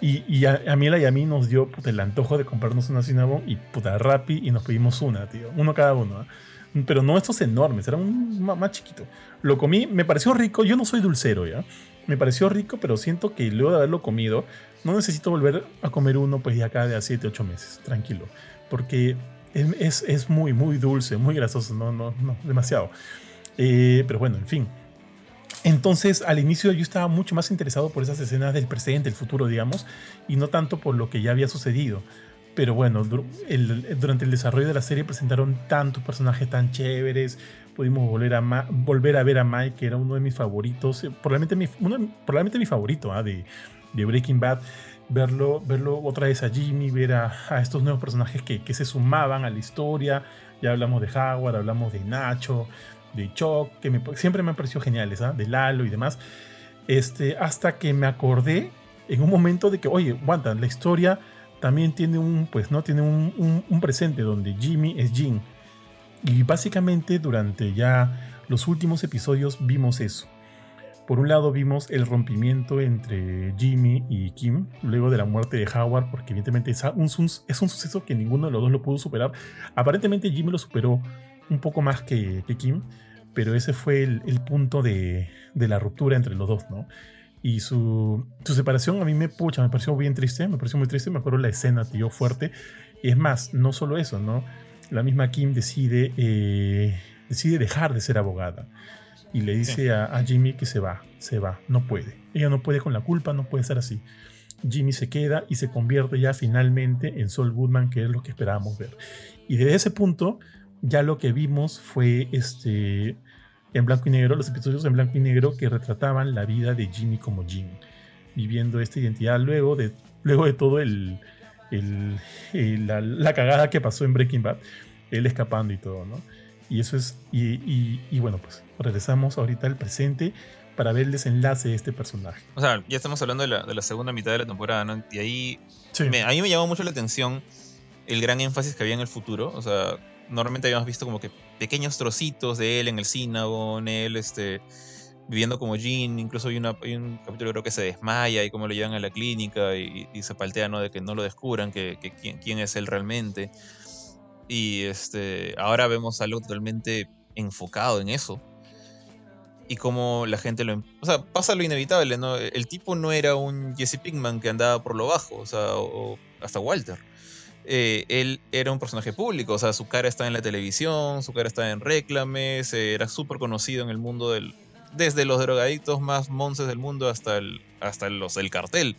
Y, y a, a Miela y a mí nos dio el antojo de comprarnos una Cinnabon y puta Rappi y nos pedimos una, tío. Uno cada uno. ¿eh? Pero no estos enormes, era un más chiquito. Lo comí, me pareció rico. Yo no soy dulcero, ¿ya? Me pareció rico, pero siento que luego de haberlo comido, no necesito volver a comer uno pues ya cada de a 7, 8 meses, tranquilo. Porque es, es, muy, muy dulce, muy grasoso, no, no, no, demasiado. Eh, pero bueno, en fin. Entonces, al inicio yo estaba mucho más interesado por esas escenas del presente, el futuro, digamos, y no tanto por lo que ya había sucedido. Pero bueno, durante el desarrollo de la serie presentaron tantos personajes tan chéveres. Pudimos volver a, volver a ver a Mike, que era uno de mis favoritos, eh, probablemente mi, probablemente mi favorito ¿ah? de, de Breaking Bad, verlo, verlo otra vez a Jimmy, ver a, estos nuevos personajes que, que, se sumaban a la historia. Ya hablamos de Howard, hablamos de Nacho, de Chuck, que siempre me han parecido geniales, ¿ah? de Lalo y demás. Este, hasta que me acordé en un momento de que, oye, aguanta, la historia también tiene un, pues, ¿no? Tiene un, presente donde Jimmy es Jim. Y básicamente durante ya los últimos episodios vimos eso. Por un lado vimos el rompimiento entre Jimmy y Kim luego de la muerte de Howard, porque evidentemente es un suceso que ninguno de los dos lo pudo superar. Aparentemente Jimmy lo superó un poco más que, Kim, pero ese fue el, punto de, la ruptura entre los dos, ¿no? Y su, separación a mí me, pucha, me pareció bien triste, me pareció muy triste, me acuerdo la escena, tío, fuerte. Y es más, no solo eso, ¿no? La misma Kim decide, eh, decide dejar de ser abogada y le dice a, Jimmy que se va, se va, no puede. Ella no puede con la culpa, no puede ser así. Jimmy se queda y se convierte ya finalmente en Sol Goodman, que es lo que esperábamos ver. Y desde ese punto, ya lo que vimos fue este, en blanco y negro, los episodios en blanco y negro que retrataban la vida de Jimmy como Jim, viviendo esta identidad luego de, luego de todo el, la, la, cagada que pasó en Breaking Bad, él escapando y todo, ¿no? Y eso es, y, y, bueno, pues regresamos ahorita al presente para ver el desenlace de este personaje. O sea, ya estamos hablando de la, de la segunda mitad de la temporada, ¿no? Y ahí, a mí me llamó mucho la atención el gran énfasis que había en el futuro. O sea, normalmente habíamos visto como que pequeños trocitos de él en el Cinnabon, él este, viviendo como Jean, incluso hay, un capítulo creo que se desmaya y cómo lo llevan a la clínica y, se paltea, ¿no? De que no lo descubran, que, quién, es él realmente. Y este, ahora vemos algo totalmente enfocado en eso. Y cómo la gente lo... Em, o sea, pasa lo inevitable, ¿no? El tipo no era un Jesse Pinkman que andaba por lo bajo, o sea, o, hasta Walter. Eh, él era un personaje público, o sea, su cara está en la televisión, su cara está en reclames, era súper conocido en el mundo del, desde los drogadictos más monces del mundo hasta, el, hasta los del cartel,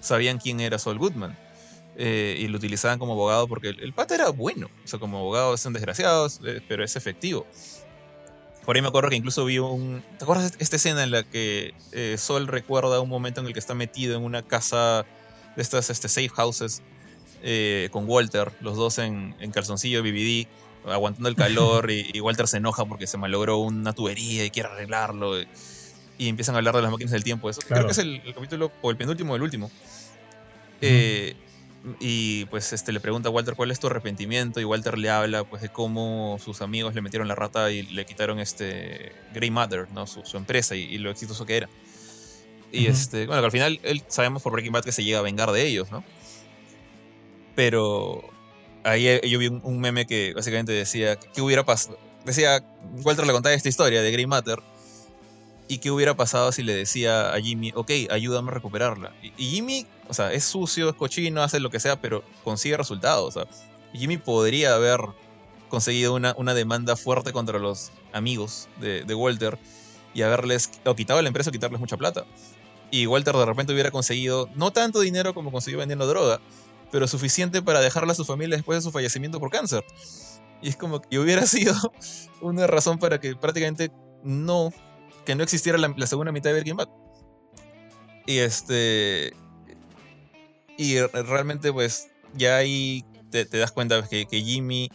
sabían quién era Saul Goodman. Eh, y lo utilizaban como abogado porque el, pata era bueno. O sea, como abogado son desgraciados, eh, pero es efectivo. Por ahí me acuerdo que incluso vi un... ¿Te acuerdas esta escena en la que eh, Sol recuerda un momento en el que está metido en una casa de estas este, safe houses con Walter, los dos en, en calzoncillo BBD, aguantando el calor y, Walter se enoja porque se malogró una tubería y quiere arreglarlo. Y, empiezan a hablar de las máquinas del tiempo. Eso creo que es el, capítulo, o el penúltimo del último. Eh, y pues este, le pregunta a Walter cuál es tu arrepentimiento y Walter le habla pues de cómo sus amigos le metieron la rata y le quitaron este Grey Matter, ¿no? su, empresa y, lo exitoso que era. Y este, bueno, que al final él sabemos por Breaking Bad que se llega a vengar de ellos, ¿no? Pero ahí eh, yo vi un, meme que básicamente decía, ¿qué hubiera pasado? Decía, Walter le contaba esta historia de Grey Matter. ¿Y qué hubiera pasado si le decía a Jimmy, ok, ayúdame a recuperarla? Y, Jimmy, o sea, es sucio, es cochino, hace lo que sea, pero consigue resultados. O Jimmy podría haber conseguido una, una demanda fuerte contra los amigos de, de Walter y haberles o quitado la empresa o quitarles mucha plata. Y Walter de repente hubiera conseguido no tanto dinero como consiguió vendiendo droga, pero suficiente para dejarla a su familia después de su fallecimiento por cáncer. Y es como que hubiera (laughs) sido una razón para que prácticamente no, que no existiera la, segunda mitad de Breaking Bad. Y este. Y realmente, pues, ya ahí te, das cuenta que, que, Jimmy.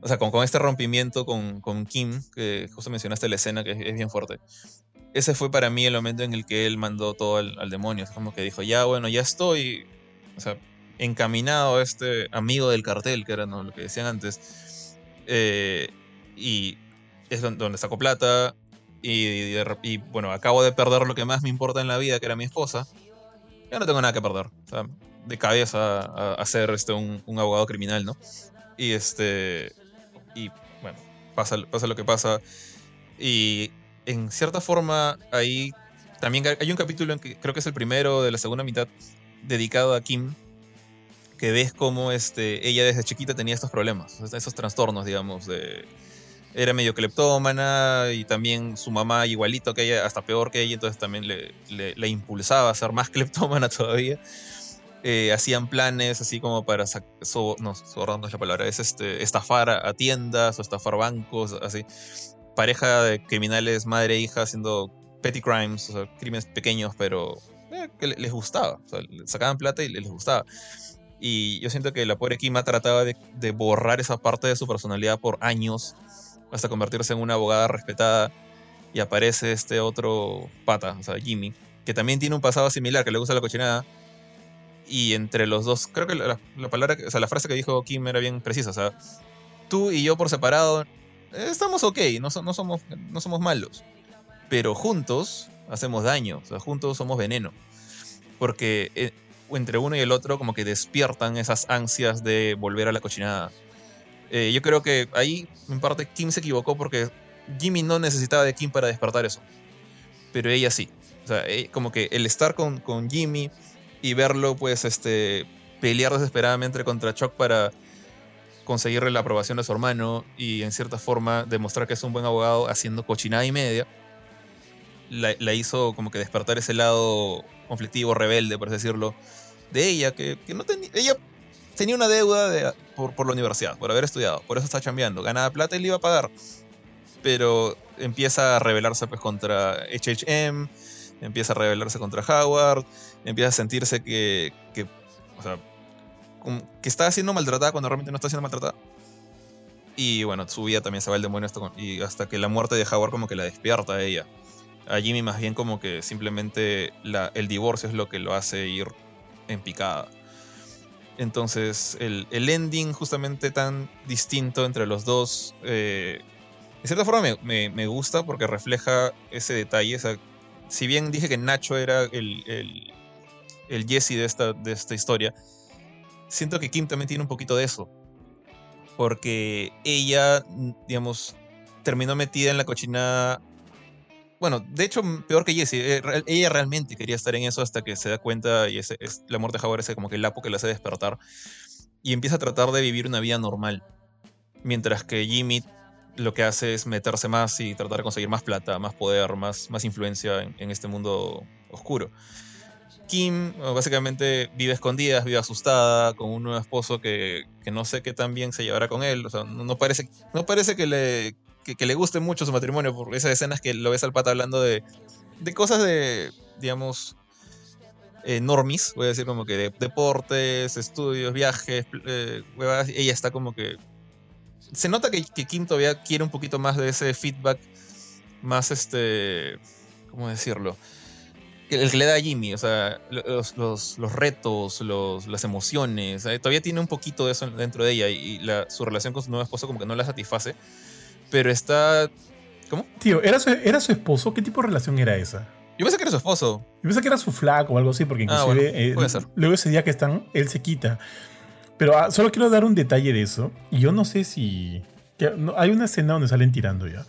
O sea, con, con este rompimiento con, con, Kim, que justo mencionaste la escena, que es, bien fuerte. Ese fue para mí el momento en el que él mandó todo al, al demonio. Es como que dijo, ya, bueno, ya estoy. O sea, encaminado a este amigo del cartel, que era lo que decían antes. Eh, y es donde sacó plata. Y, bueno, acabo de perder lo que más me importa en la vida, que era mi esposa. Ya no tengo nada que perder. De cabeza a, ser este, un, abogado criminal, ¿no? Y este. Y bueno, pasa, pasa lo que pasa. Y en cierta forma, ahí también hay un capítulo en que creo que es el primero de la segunda mitad dedicado a Kim, que ves cómo este, ella desde chiquita tenía estos problemas, esos trastornos, digamos, de... Era medio cleptómana y también su mamá igualito que ella, hasta peor que ella, entonces también le, le, impulsaba a ser más (laughs) cleptómana todavía. Eh, hacían planes así como para no, sobornando es la palabra, es este, estafar a, tiendas o estafar bancos, así. Pareja de criminales, madre e hija, haciendo petty crimes, o sea, crímenes pequeños, pero eh, que les gustaba. O sea, sacaban plata y les gustaba. Y yo siento que la pobre Kim ha tratado de, borrar esa parte de su personalidad por años hasta convertirse en una abogada respetada. Y aparece este otro pata, o sea, Jimmy, que también tiene un pasado similar, que le gusta la cochinada. Y entre los dos, creo que la, palabra, o sea, la frase que dijo Kim era bien precisa. O sea, tú y yo por separado estamos ok, no, no, somos, no somos malos. Pero juntos hacemos daño, o sea, juntos somos veneno. Porque eh, entre uno y el otro como que despiertan esas ansias de volver a la cochinada. Eh, yo creo que ahí, en parte, Kim se equivocó porque Jimmy no necesitaba de Kim para despertar eso. Pero ella sí. O sea, eh, como que el estar con, con Jimmy y verlo, pues, este, pelear desesperadamente contra Chuck para conseguirle la aprobación de su hermano y en cierta forma demostrar que es un buen abogado haciendo cochinada y media, la, la hizo como que despertar ese lado conflictivo, rebelde, por así decirlo, de ella, que, no tenía, ella tenía una deuda por, la universidad, por haber estudiado, por eso está chambeando, ganaba plata y le iba a pagar, pero empieza a rebelarse pues contra HHM, empieza a rebelarse contra Howard, empieza a sentirse que, que, o sea, que está siendo maltratada cuando realmente no está siendo maltratada. Y bueno, su vida también se va al demonio hasta, y hasta que la muerte de Howard como que la despierta a ella. A Jimmy más bien como que simplemente el divorcio es lo que lo hace ir en picada. Entonces, el, el ending justamente tan distinto entre los dos, eh, de cierta forma me, me, gusta porque refleja ese detalle. si bien dije que Nacho era el, el, el Jesse de esta, de esta historia, siento que Kim también tiene un poquito de eso. Porque ella, digamos, terminó metida en la cochinada bueno, de hecho, peor que Jessie. Eh, ella realmente quería estar en eso hasta que se da cuenta y es, la muerte de Howard es como que el lapo que la hace despertar. Y empieza a tratar de vivir una vida normal. Mientras que Jimmy lo que hace es meterse más y tratar de conseguir más plata, más poder, más, más influencia en, este mundo oscuro. Kim básicamente vive escondida, vive asustada, con un nuevo esposo que, que, no sé qué tan bien se llevará con él. O sea, no, parece, no parece que le, que, le guste mucho su matrimonio, por esas escenas que lo ves al pata hablando de, de cosas de, digamos, eh, normis, voy a decir como que de deportes, estudios, viajes, eh, ella está como que... Se nota que, que, Kim todavía quiere un poquito más de ese feedback, más este... ¿Cómo decirlo? El que le da a Jimmy, o sea, los, los, retos, los, las emociones, eh, todavía tiene un poquito de eso dentro de ella y, la, su relación con su nuevo esposo como que no la satisface pero está. ¿Cómo? Tío, ¿era su, ¿era su esposo? ¿Qué tipo de relación era esa? Yo pensé que era su esposo. Yo pensé que era su flaco o algo así, porque ah, inclusive eh, luego ese día que están, él se quita. Pero ah, solo quiero dar un detalle de eso. Y yo no sé si. hay una escena donde salen tirando ya.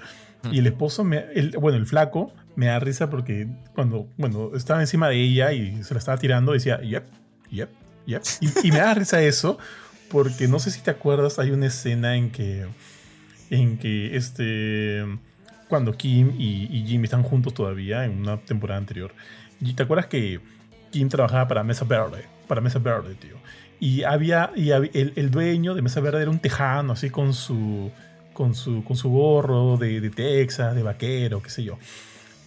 Y el esposo, me, bueno, el flaco me da risa porque cuando, bueno, estaba encima de ella y se la estaba tirando, decía, yep, yep, yep. Y, y me da risa eso porque no sé si te acuerdas, hay una escena en que en que este cuando Kim y, Jimmy están juntos todavía en una temporada anterior. ¿Y te acuerdas que Kim trabajaba para Mesa Verde? Para Mesa Verde, tío. Y había, y el, dueño de Mesa Verde era un tejano, así con su, con su, con su gorro de, Texas, de vaquero, qué sé yo.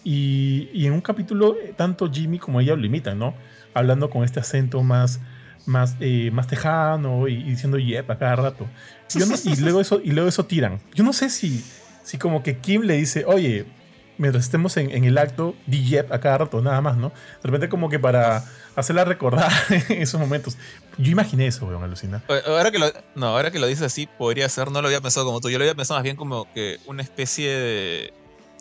Y, y, en un capítulo, tanto Jimmy como ella lo imitan, ¿no? Hablando con este acento más, más, eh, más tejano y, diciendo yep a cada rato. y, luego eso, y luego eso tiran. Yo no sé si, si como que Kim le dice, oye, mientras estemos en, en el acto, di yep a cada rato, nada más, ¿no? De repente como que para hacerla recordar (laughs) esos momentos. Yo imaginé eso, weón, alucina. Ahora que lo, no, ahora que lo dices así, podría ser, no lo había pensado como tú, yo lo había pensado más bien como que una especie de,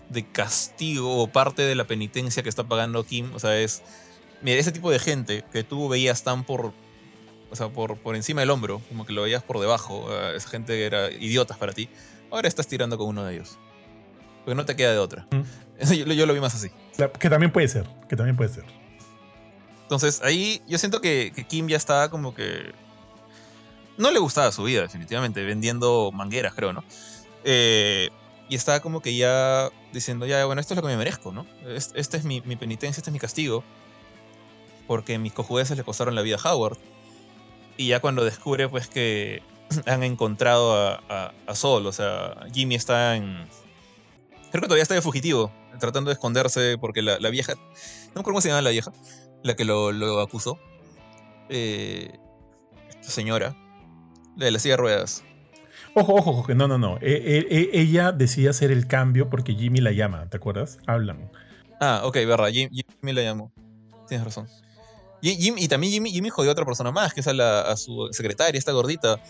de castigo o parte de la penitencia que está pagando Kim, o sea, es... Mira, ese tipo de gente que tú veías tan por o sea, por, por encima del hombro, como que lo veías por debajo, esa gente que era idiotas para ti, ahora estás tirando con uno de ellos. Porque no te queda de otra. Yo, lo vi más así. Que también puede ser, que también puede ser. Entonces ahí yo siento que, Kim ya estaba como que... No le gustaba su vida, definitivamente, vendiendo mangueras, creo, ¿no? Eh, y estaba como que ya diciendo, ya, bueno, esto es lo que me merezco, ¿no? Este, es mi, mi, penitencia, este es mi castigo. Porque mis cojudeces le costaron la vida a Howard. Y ya cuando descubre pues que (clears throat) han encontrado a, a, Sol, o sea, Jimmy está en... Creo que todavía está de fugitivo, tratando de esconderse porque la, vieja... No me acuerdo cómo se llama la vieja, la que lo, lo acusó. Eh, esta señora, la de la silla de ruedas. Ojo, ojo, ojo, no, no, no. E, e, e, ella decide hacer el cambio porque Jimmy la llama, ¿te acuerdas? Hablan. Ah, ok, verdad, Jimmy, Jimmy la llamó. Tienes razón. Y, también Jimmy, Jimmy jodió a otra persona más, que es a, su secretaria, esta gordita,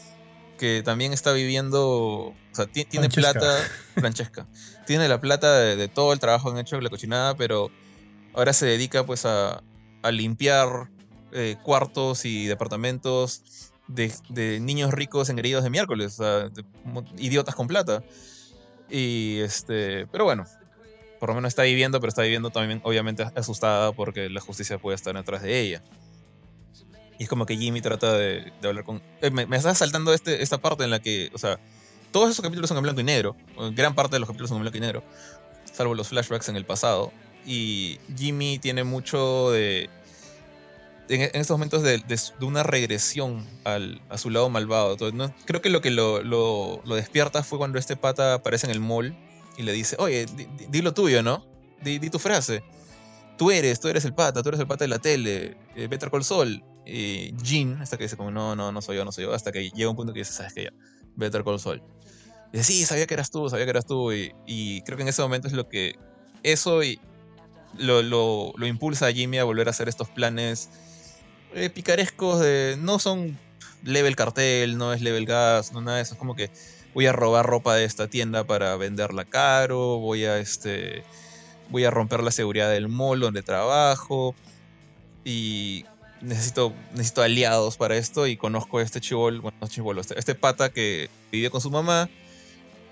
que también está viviendo, o sea, tiene plata, Francesca, (laughs) tiene la plata de, todo el trabajo que han hecho en la cochinada, pero ahora se dedica pues a, limpiar eh, cuartos y departamentos de, niños ricos engreídos de miércoles, o sea, idiotas con plata. Y este, pero bueno, por lo menos está viviendo, pero está viviendo también obviamente asustada porque la justicia puede estar detrás de ella. Y es como que Jimmy trata de, hablar con... Eh, me, está saltando este, esta parte en la que, o sea, todos esos capítulos son en blanco y negro, gran parte de los capítulos son en blanco y negro, salvo los flashbacks en el pasado. Y Jimmy tiene mucho de... En, estos momentos de, una regresión al, a su lado malvado. creo que lo que lo, lo, lo despierta fue cuando este pata aparece en el mall y le dice, oye, di, lo tuyo, ¿no? Di, tu frase. Tú eres, tú eres el pata, tú eres el pata de la tele, eh, Better Call Saul. Y Jean, hasta que dice como, no, no, no soy yo, no soy yo, hasta que llega un punto que dice, sabes que ya, Better Call Saul. Y dice, sí, sabía que eras tú, sabía que eras tú. Y, creo que en ese momento es lo que, eso y lo, lo, impulsa a Jimmy a volver a hacer estos planes eh, picarescos de, no son level cartel, no es level gas, no nada de eso. Es como que voy a robar ropa de esta tienda para venderla caro, voy a este voy a romper la seguridad del mall donde trabajo y necesito, necesito aliados para esto y conozco a este chivol, bueno, no chivolo, este, este pata que vive con su mamá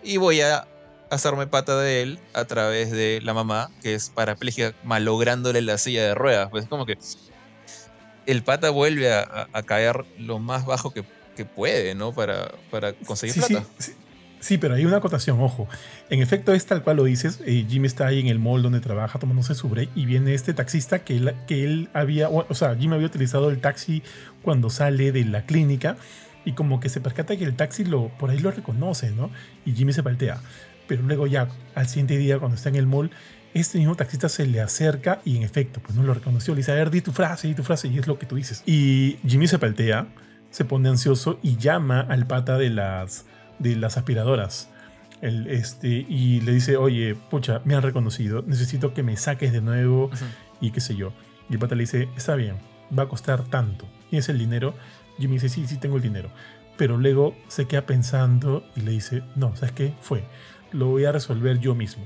y voy a hacerme pata de él a través de la mamá, que es parapléjica, malográndole la silla de ruedas. Pues es como que el pata vuelve a, caer lo más bajo que, puede, ¿no? Para, para conseguir plata. Sí, pero hay una acotación, ojo. En efecto, es tal cual lo dices. Eh, Jimmy está ahí en el mall donde trabaja tomándose su break y viene este taxista que él, que él había, o sea, Jimmy había utilizado el taxi cuando sale de la clínica y como que se percata que el taxi lo, por ahí lo reconoce, ¿no? Y Jimmy se paltea. Pero luego ya, al siguiente día, cuando está en el mall, este mismo taxista se le acerca y en efecto, pues no lo reconoció. Le dice, a ver, di tu frase, di tu frase, y es lo que tú dices. Y Jimmy se paltea, se pone ansioso y llama al pata de las de las aspiradoras. El, este, y le dice, oye, pucha, me han reconocido, necesito que me saques de nuevo y qué sé yo. Y el pata le dice, está bien, va a costar tanto. Y es el dinero. Jimmy dice, sí, sí, tengo el dinero. Pero luego se queda pensando y le dice, no, ¿sabes qué? Fue, lo voy a resolver yo mismo.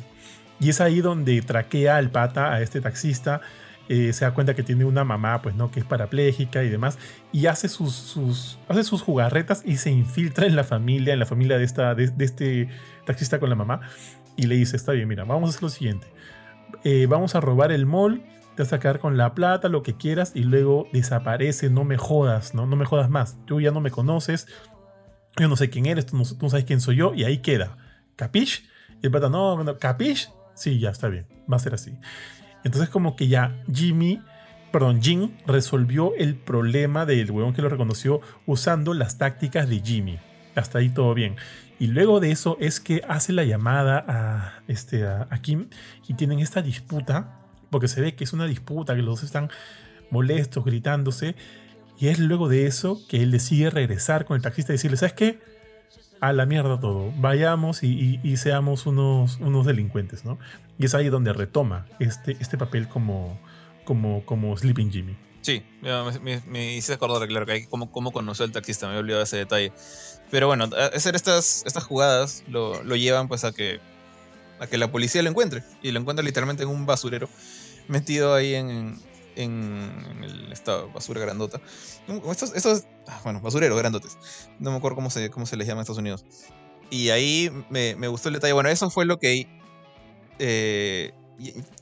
Y es ahí donde traquea al pata, a este taxista, eh, se da cuenta que tiene una mamá, pues no, que es parapléjica y demás, y hace sus, sus, hace sus jugarretas y se infiltra en la familia, en la familia de, esta, de, este taxista con la mamá, y le dice, está bien, mira, vamos a hacer lo siguiente, eh, vamos a robar el mall, te vas a quedar con la plata, lo que quieras, y luego desaparece, no me jodas, ¿no? No me jodas más, tú ya no me conoces, yo no sé quién eres, tú no, sabes quién soy yo, y ahí queda, ¿capish? Y el pata, no, no, ¿capish? Sí, ya está bien, va a ser así. Entonces como que ya Jimmy, perdón, Jim resolvió el problema del huevón que lo reconoció usando las tácticas de Jimmy. Hasta ahí todo bien. Y luego de eso es que hace la llamada a, este, a, Kim y tienen esta disputa, porque se ve que es una disputa, que los dos están molestos, gritándose. Y es luego de eso que él decide regresar con el taxista y decirle, ¿sabes qué? A la mierda todo, vayamos y, seamos unos, unos delincuentes, ¿no? Y es ahí donde retoma este, este papel como, como, como Sleeping Jimmy. Sí, me, me, hice acordar, claro, que cómo, cómo conoció al taxista, me había olvidado ese detalle. Pero bueno, hacer estas, estas jugadas lo, lo, llevan pues a que, a que la policía lo encuentre. Y lo encuentra literalmente en un basurero, metido ahí en, en, el, esta basura grandota. Estos, estos, ah, bueno, basureros grandotes. No me acuerdo cómo se, cómo se les llama en Estados Unidos. Y ahí me, me gustó el detalle. Bueno, eso fue lo que eh,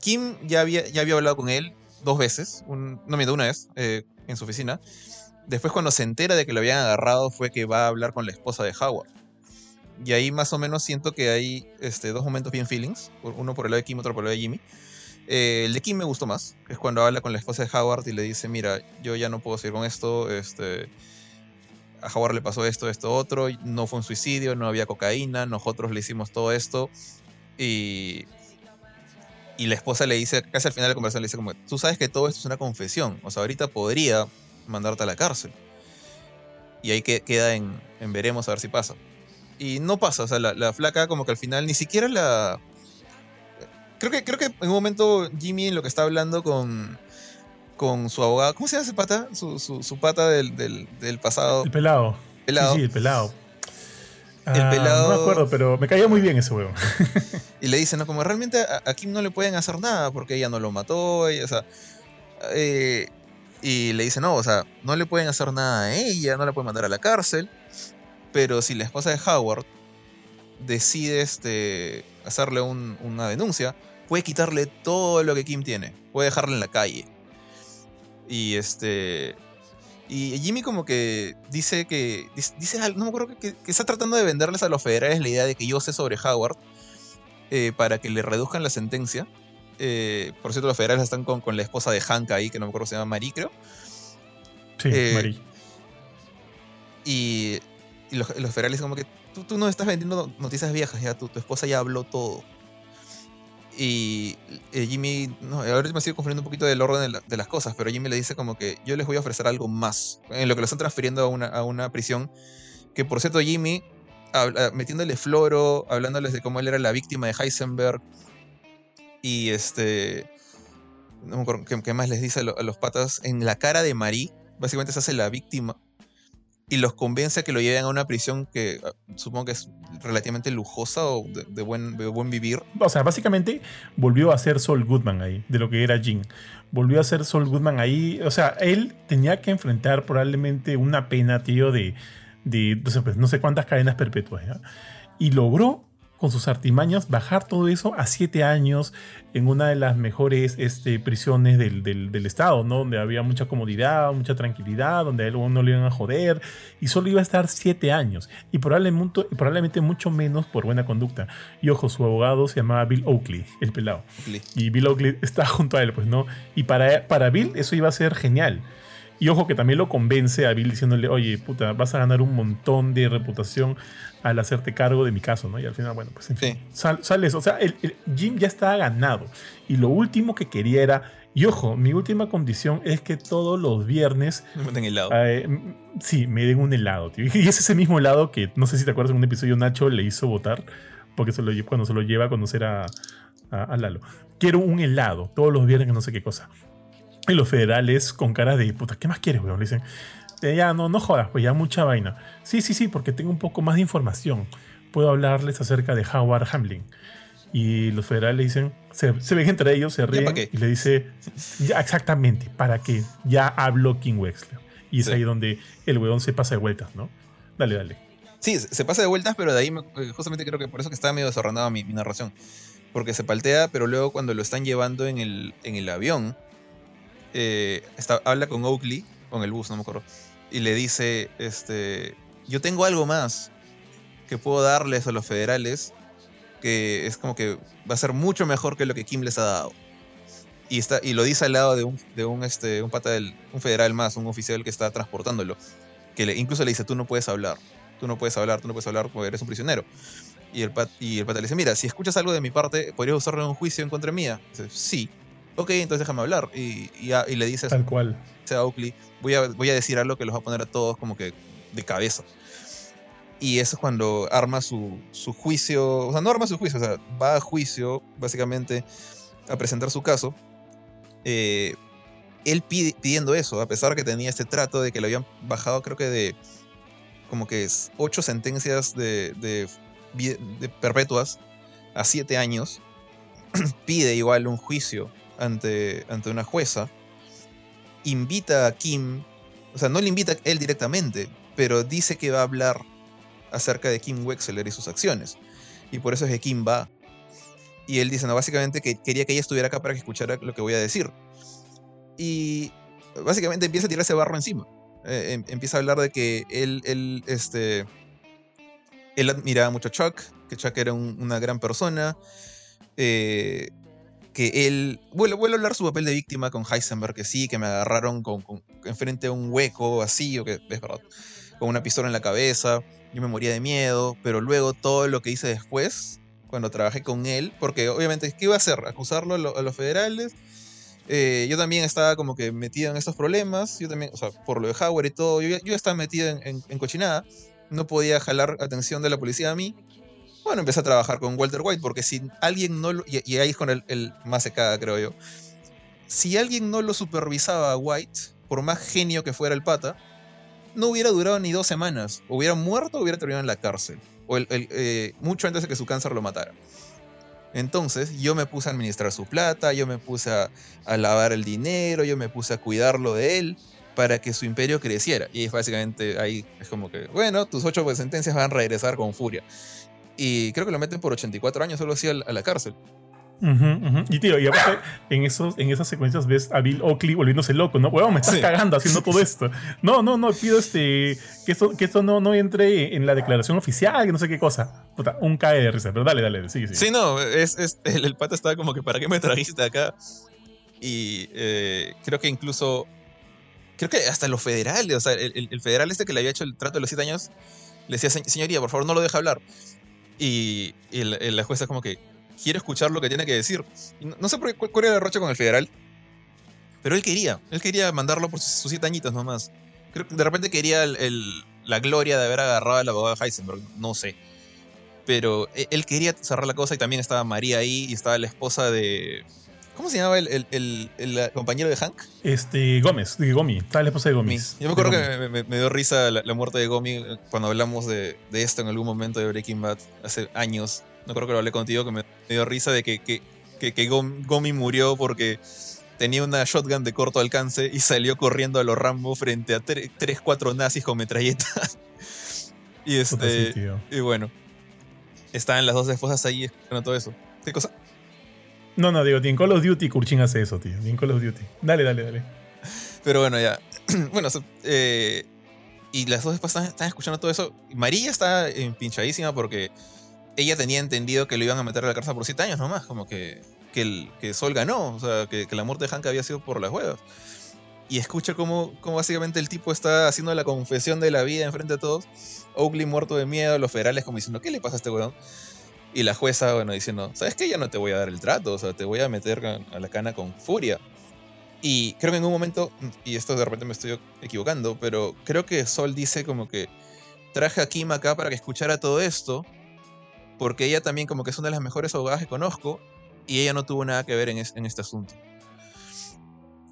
Kim ya había, ya había hablado con él dos veces, no miento, una vez, eh, en su oficina. Después cuando se entera de que lo habían agarrado fue que va a hablar con la esposa de Howard. Y ahí más o menos siento que hay este, dos momentos bien feelings, uno por el lado de Kim, otro por el lado de Jimmy. Eh, el de Kim me gustó más, que es cuando habla con la esposa de Howard y le dice, mira, yo ya no puedo seguir con esto, este, a Howard le pasó esto, esto, otro, no fue un suicidio, no había cocaína, nosotros le hicimos todo esto y y la esposa le dice, casi al final de la conversación, le dice como, tú sabes que todo esto es una confesión, o sea, ahorita podría mandarte a la cárcel. Y ahí que, queda en, veremos a ver si pasa. Y no pasa, o sea, la, flaca como que al final ni siquiera la... Creo que, creo que en un momento Jimmy en lo que está hablando con, con su abogado, ¿cómo se llama ese pata? Su, su, pata del, del, pasado. El pelado. pelado. Sí, el pelado. El ah, pelado. No me acuerdo, pero me caía muy bien ese huevo. (laughs) y le dicen, ¿no? Como realmente a, Kim no le pueden hacer nada porque ella no lo mató, o sea. Eh, y le dicen, no, o sea, no le pueden hacer nada a ella, no la pueden mandar a la cárcel. Pero si la esposa de Howard decide este, hacerle una denuncia, puede quitarle todo lo que Kim tiene. Puede dejarla en la calle. Y este. Y Jimmy como que dice que, dice, no me acuerdo, que, está tratando de venderles a los federales la idea de que yo sé sobre Howard eh, para que le reduzcan la sentencia. Eh, por cierto, los federales están con, con, la esposa de Hank ahí, que no me acuerdo, se llama Marie, creo. Sí, eh, Marie. Y, los, federales como que tú, tú no estás vendiendo noticias viejas, ya tu, tu esposa ya habló todo. Y Jimmy, no, ahora me sigo confundiendo un poquito del orden de, las cosas, pero Jimmy le dice como que yo les voy a ofrecer algo más, en lo que lo están transfiriendo a una, a una prisión, que por cierto Jimmy, metiéndole floro, hablándoles de cómo él era la víctima de Heisenberg, y este, no me acuerdo qué, más les dice a, los patas, en la cara de Marie, básicamente se hace la víctima, y los convence a que lo lleven a una prisión que ah, supongo que es relativamente lujosa o de, buen, buen vivir. O sea, básicamente volvió a ser Sol Goodman ahí, de lo que era Jin. Volvió a ser Sol Goodman ahí. O sea, él tenía que enfrentar probablemente una pena, tío, de, de no, sé, pues, no sé cuántas cadenas perpetuas. Y logró con sus artimañas, bajar todo eso a siete años en una de las mejores este, prisiones del, del, estado, ¿no? Donde había mucha comodidad, mucha tranquilidad, donde a él no le iban a joder, y solo iba a estar siete años, y probablemente, probablemente mucho menos por buena conducta. Y ojo, su abogado se llamaba Bill Oakley, el pelado. Y Bill Oakley (laughs) está junto a él, pues, ¿no? Y para, para Bill eso iba a ser genial. Y ojo que también lo convence a Bill diciéndole, oye, puta, vas a ganar un montón de reputación al hacerte cargo de mi caso, ¿no? Y al final, bueno, pues en fin, sale eso. O sea, el, Jim ya estaba ganado. Y lo último que quería era, y ojo, mi última condición es que todos los viernes... Me den helado. Eh, sí, me den un helado, tío. Y es ese mismo helado que, no sé si te acuerdas, en un episodio Nacho le hizo votar, porque se lo, cuando se lo lleva a conocer a, a, Lalo. Quiero un helado, todos los viernes, no sé qué cosa. Y los federales con cara de, puta, ¿qué más quieres, weón? Le dicen, ya no, no jodas, pues ya mucha vaina. Sí, sí, sí, porque tengo un poco más de información. Puedo hablarles acerca de Howard Hamlin. Y los federales dicen, se, ven entre ellos, se ríen y le dice, ya, exactamente, ¿para qué? Ya habló King Wexler. Y es ahí donde el weón se pasa de vueltas, ¿no? Dale, dale. Sí, se pasa de vueltas, pero de ahí eh, justamente creo que por eso que estaba medio desordenada mi, narración. Porque se paltea, pero luego cuando lo están llevando en el, en el avión, eh, habla con Oakley, con el bus, no me acuerdo y le dice, este, yo tengo algo más que puedo darles a los federales, que es como que va a ser mucho mejor que lo que Kim les ha dado. Y, está, y lo dice al lado de un, de un, este, un pata del, un federal más, un oficial que está transportándolo, que incluso le dice, tú no puedes hablar, tú no puedes hablar, tú no puedes hablar porque eres un prisionero. Y el, pat, y el pata le dice, mira, si escuchas algo de mi parte, ¿podrías usarlo en un juicio en contra mía? Dice, sí. Ok, entonces déjame hablar. Y, y, le dice... Tal cual a Oakley, voy a, voy a decir algo que los va a poner a todos como que de cabeza. Y eso es cuando arma su, su juicio, o sea, no arma su juicio, o sea, va a juicio, básicamente, a presentar su caso. Eh, él pidiendo eso, a pesar que tenía este trato de que le habían bajado, creo que de como que es ocho sentencias de, de, de perpetuas a siete años, (clears throat) pide igual un juicio ante, ante una jueza invita a Kim, o sea, no le invita a él directamente, pero dice que va a hablar acerca de Kim Wexler y sus acciones. Y por eso es que Kim va. Y él dice, no, básicamente que quería que ella estuviera acá para que escuchara lo que voy a decir. Y básicamente empieza a tirarse barro encima. Eh, em, empieza a hablar de que él, él, este, él admiraba mucho a Chuck, que Chuck era una gran persona. Eh, que él. Vuelvo, a hablar su papel de víctima con Heisenberg, que sí, que me agarraron con, enfrente a un hueco así, o que es verdad, con una pistola en la cabeza. Yo me moría de miedo, pero luego todo lo que hice después, cuando trabajé con él, porque obviamente, ¿qué iba a hacer? ¿Acusarlo a, los federales? Eh, yo también estaba como que metido en estos problemas, yo también, o sea, por lo de Howard y todo, yo, yo estaba metido en, en cochinada, no podía jalar atención de la policía a mí, bueno, empecé a trabajar con Walter White, porque si alguien no lo. Y, ahí es con el, más secada, creo yo. Si alguien no lo supervisaba a White, por más genio que fuera el pata, no hubiera durado ni dos semanas. Hubiera muerto o hubiera terminado en la cárcel. O eh, mucho antes de que su cáncer lo matara. Entonces yo me puse a administrar su plata, yo me puse a, a, lavar el dinero, yo me puse a cuidarlo de él para que su imperio creciera. Y básicamente ahí es como que, bueno, tus ocho sentencias van a regresar con furia. Y creo que lo meten por 84 años solo así a la cárcel. Y tío, y aparte, en, esos, en esas secuencias ves a Bill Oakley volviéndose loco, ¿no? Huevón, me estás cagando haciendo todo esto. No, no, no, pido este, que esto, que esto no, no entre en la declaración oficial, que no sé qué cosa. Puta, un cae de risa, pero dale, dale, sigue, sigue. Sí, no, es, es el, pata estaba como que, ¿para qué me trajiste acá? Y eh, creo que incluso, creo que hasta los federales, o sea, el, el, federal este que le había hecho el trato de los siete años, le decía, señoría, por favor, no lo deje hablar. Y, la jueza como que quiere escuchar lo que tiene que decir. no, sé por qué, cuál era el con el federal, pero él quería, él quería mandarlo por sus, siete añitos nomás. Creo que de repente quería la gloria de haber agarrado al abogado de Heisenberg, no sé. Pero e, él quería cerrar la cosa y también estaba María ahí y estaba la esposa de... ¿Cómo se llamaba el, el, el, compañero de Hank? Este, Gómez, de Gomi, estaba la esposa de Gómez. Yo me acuerdo que me, dio risa la, muerte de Gomi eh, cuando hablamos de, de, esto en algún momento de Breaking Bad hace años. No creo que lo hablé contigo, que me, dio risa de que, que, que, Gomi murió porque tenía una shotgun de corto alcance y salió corriendo a los Rambo frente a 3, 4 nazis con metralletas. (laughs) y este. Y bueno. Estaban las dos esposas ahí escuchando todo eso. ¿Qué cosa? No, no, digo, en Call of Duty Kurchin hace eso, tío. en Call of Duty. Dale, dale, dale. Pero bueno, ya. (clears throat) bueno, eh, y las dos esposas están, escuchando todo eso. María está pinchadísima porque ella tenía entendido que lo iban a meter a la cárcel por siete años nomás. Como que, que, el, que Sol ganó. O sea, que, la muerte de Hank había sido por las huevas. Y escucha cómo, cómo básicamente el tipo está haciendo la confesión de la vida enfrente de todos. Oakley muerto de miedo, los federales como diciendo, ¿qué le pasa a este weón? Y la jueza, bueno, diciendo, ¿sabes qué? Ya no te voy a dar el trato, o sea, te voy a meter a la cana con furia. Y creo que en un momento, y esto de repente me estoy equivocando, pero creo que Sol dice como que traje a Kim acá para que escuchara todo esto, porque ella también como que es una de las mejores abogadas que conozco, y ella no tuvo nada que ver en, en este asunto.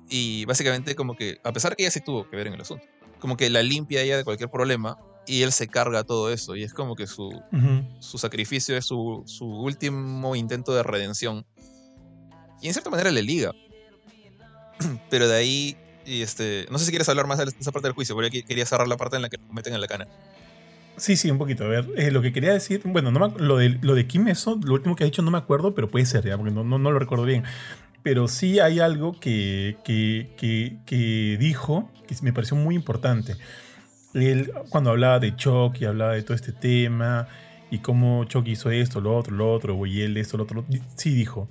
Y básicamente como que, a pesar que ella sí tuvo que ver en el asunto, como que la limpia ella de cualquier problema, y él se carga todo eso. Y es como que su, su sacrificio es su, su, último intento de redención. Y en cierta manera le liga. (clears throat) Pero de ahí, y este, no sé si quieres hablar más de esa parte del juicio, porque quería cerrar la parte en la que lo meten en la cana. Sí, sí, un poquito. A ver, eh, lo que quería decir, bueno, no lo, de, lo de Kim, eso, lo último que ha dicho no me acuerdo, pero puede ser ya, porque no, no, no lo recuerdo bien. Pero sí hay algo que, que, que, que dijo que me pareció muy importante él cuando hablaba de Chuck y hablaba de todo este tema y cómo Chuck hizo esto, lo otro, lo otro, y él esto, lo otro, sí dijo.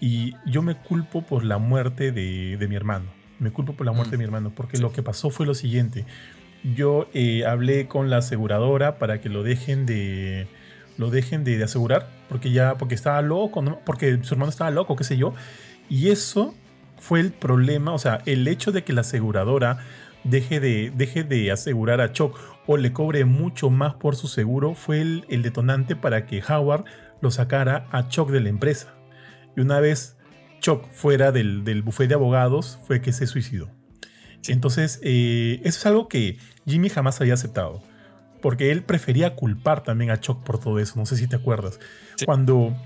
Y yo me culpo por la muerte de, mi hermano. Me culpo por la muerte de mi mm. hermano, porque lo que pasó fue lo siguiente. Yo eh, hablé con la aseguradora para que lo dejen de lo dejen de, asegurar, porque ya, porque estaba loco, porque su hermano estaba loco, qué sé yo. Y eso fue el problema, o sea, el hecho de que la aseguradora deje de, deje de asegurar a Chuck o le cobre mucho más por su seguro fue el, detonante para que Howard lo sacara a Chuck de la empresa. Y una vez Chuck fuera del, del buffet de abogados fue que se suicidó. Entonces, eh, eso es algo que Jimmy jamás había aceptado. Porque él prefería culpar también a Chuck por todo eso. No sé si te acuerdas. Cuando.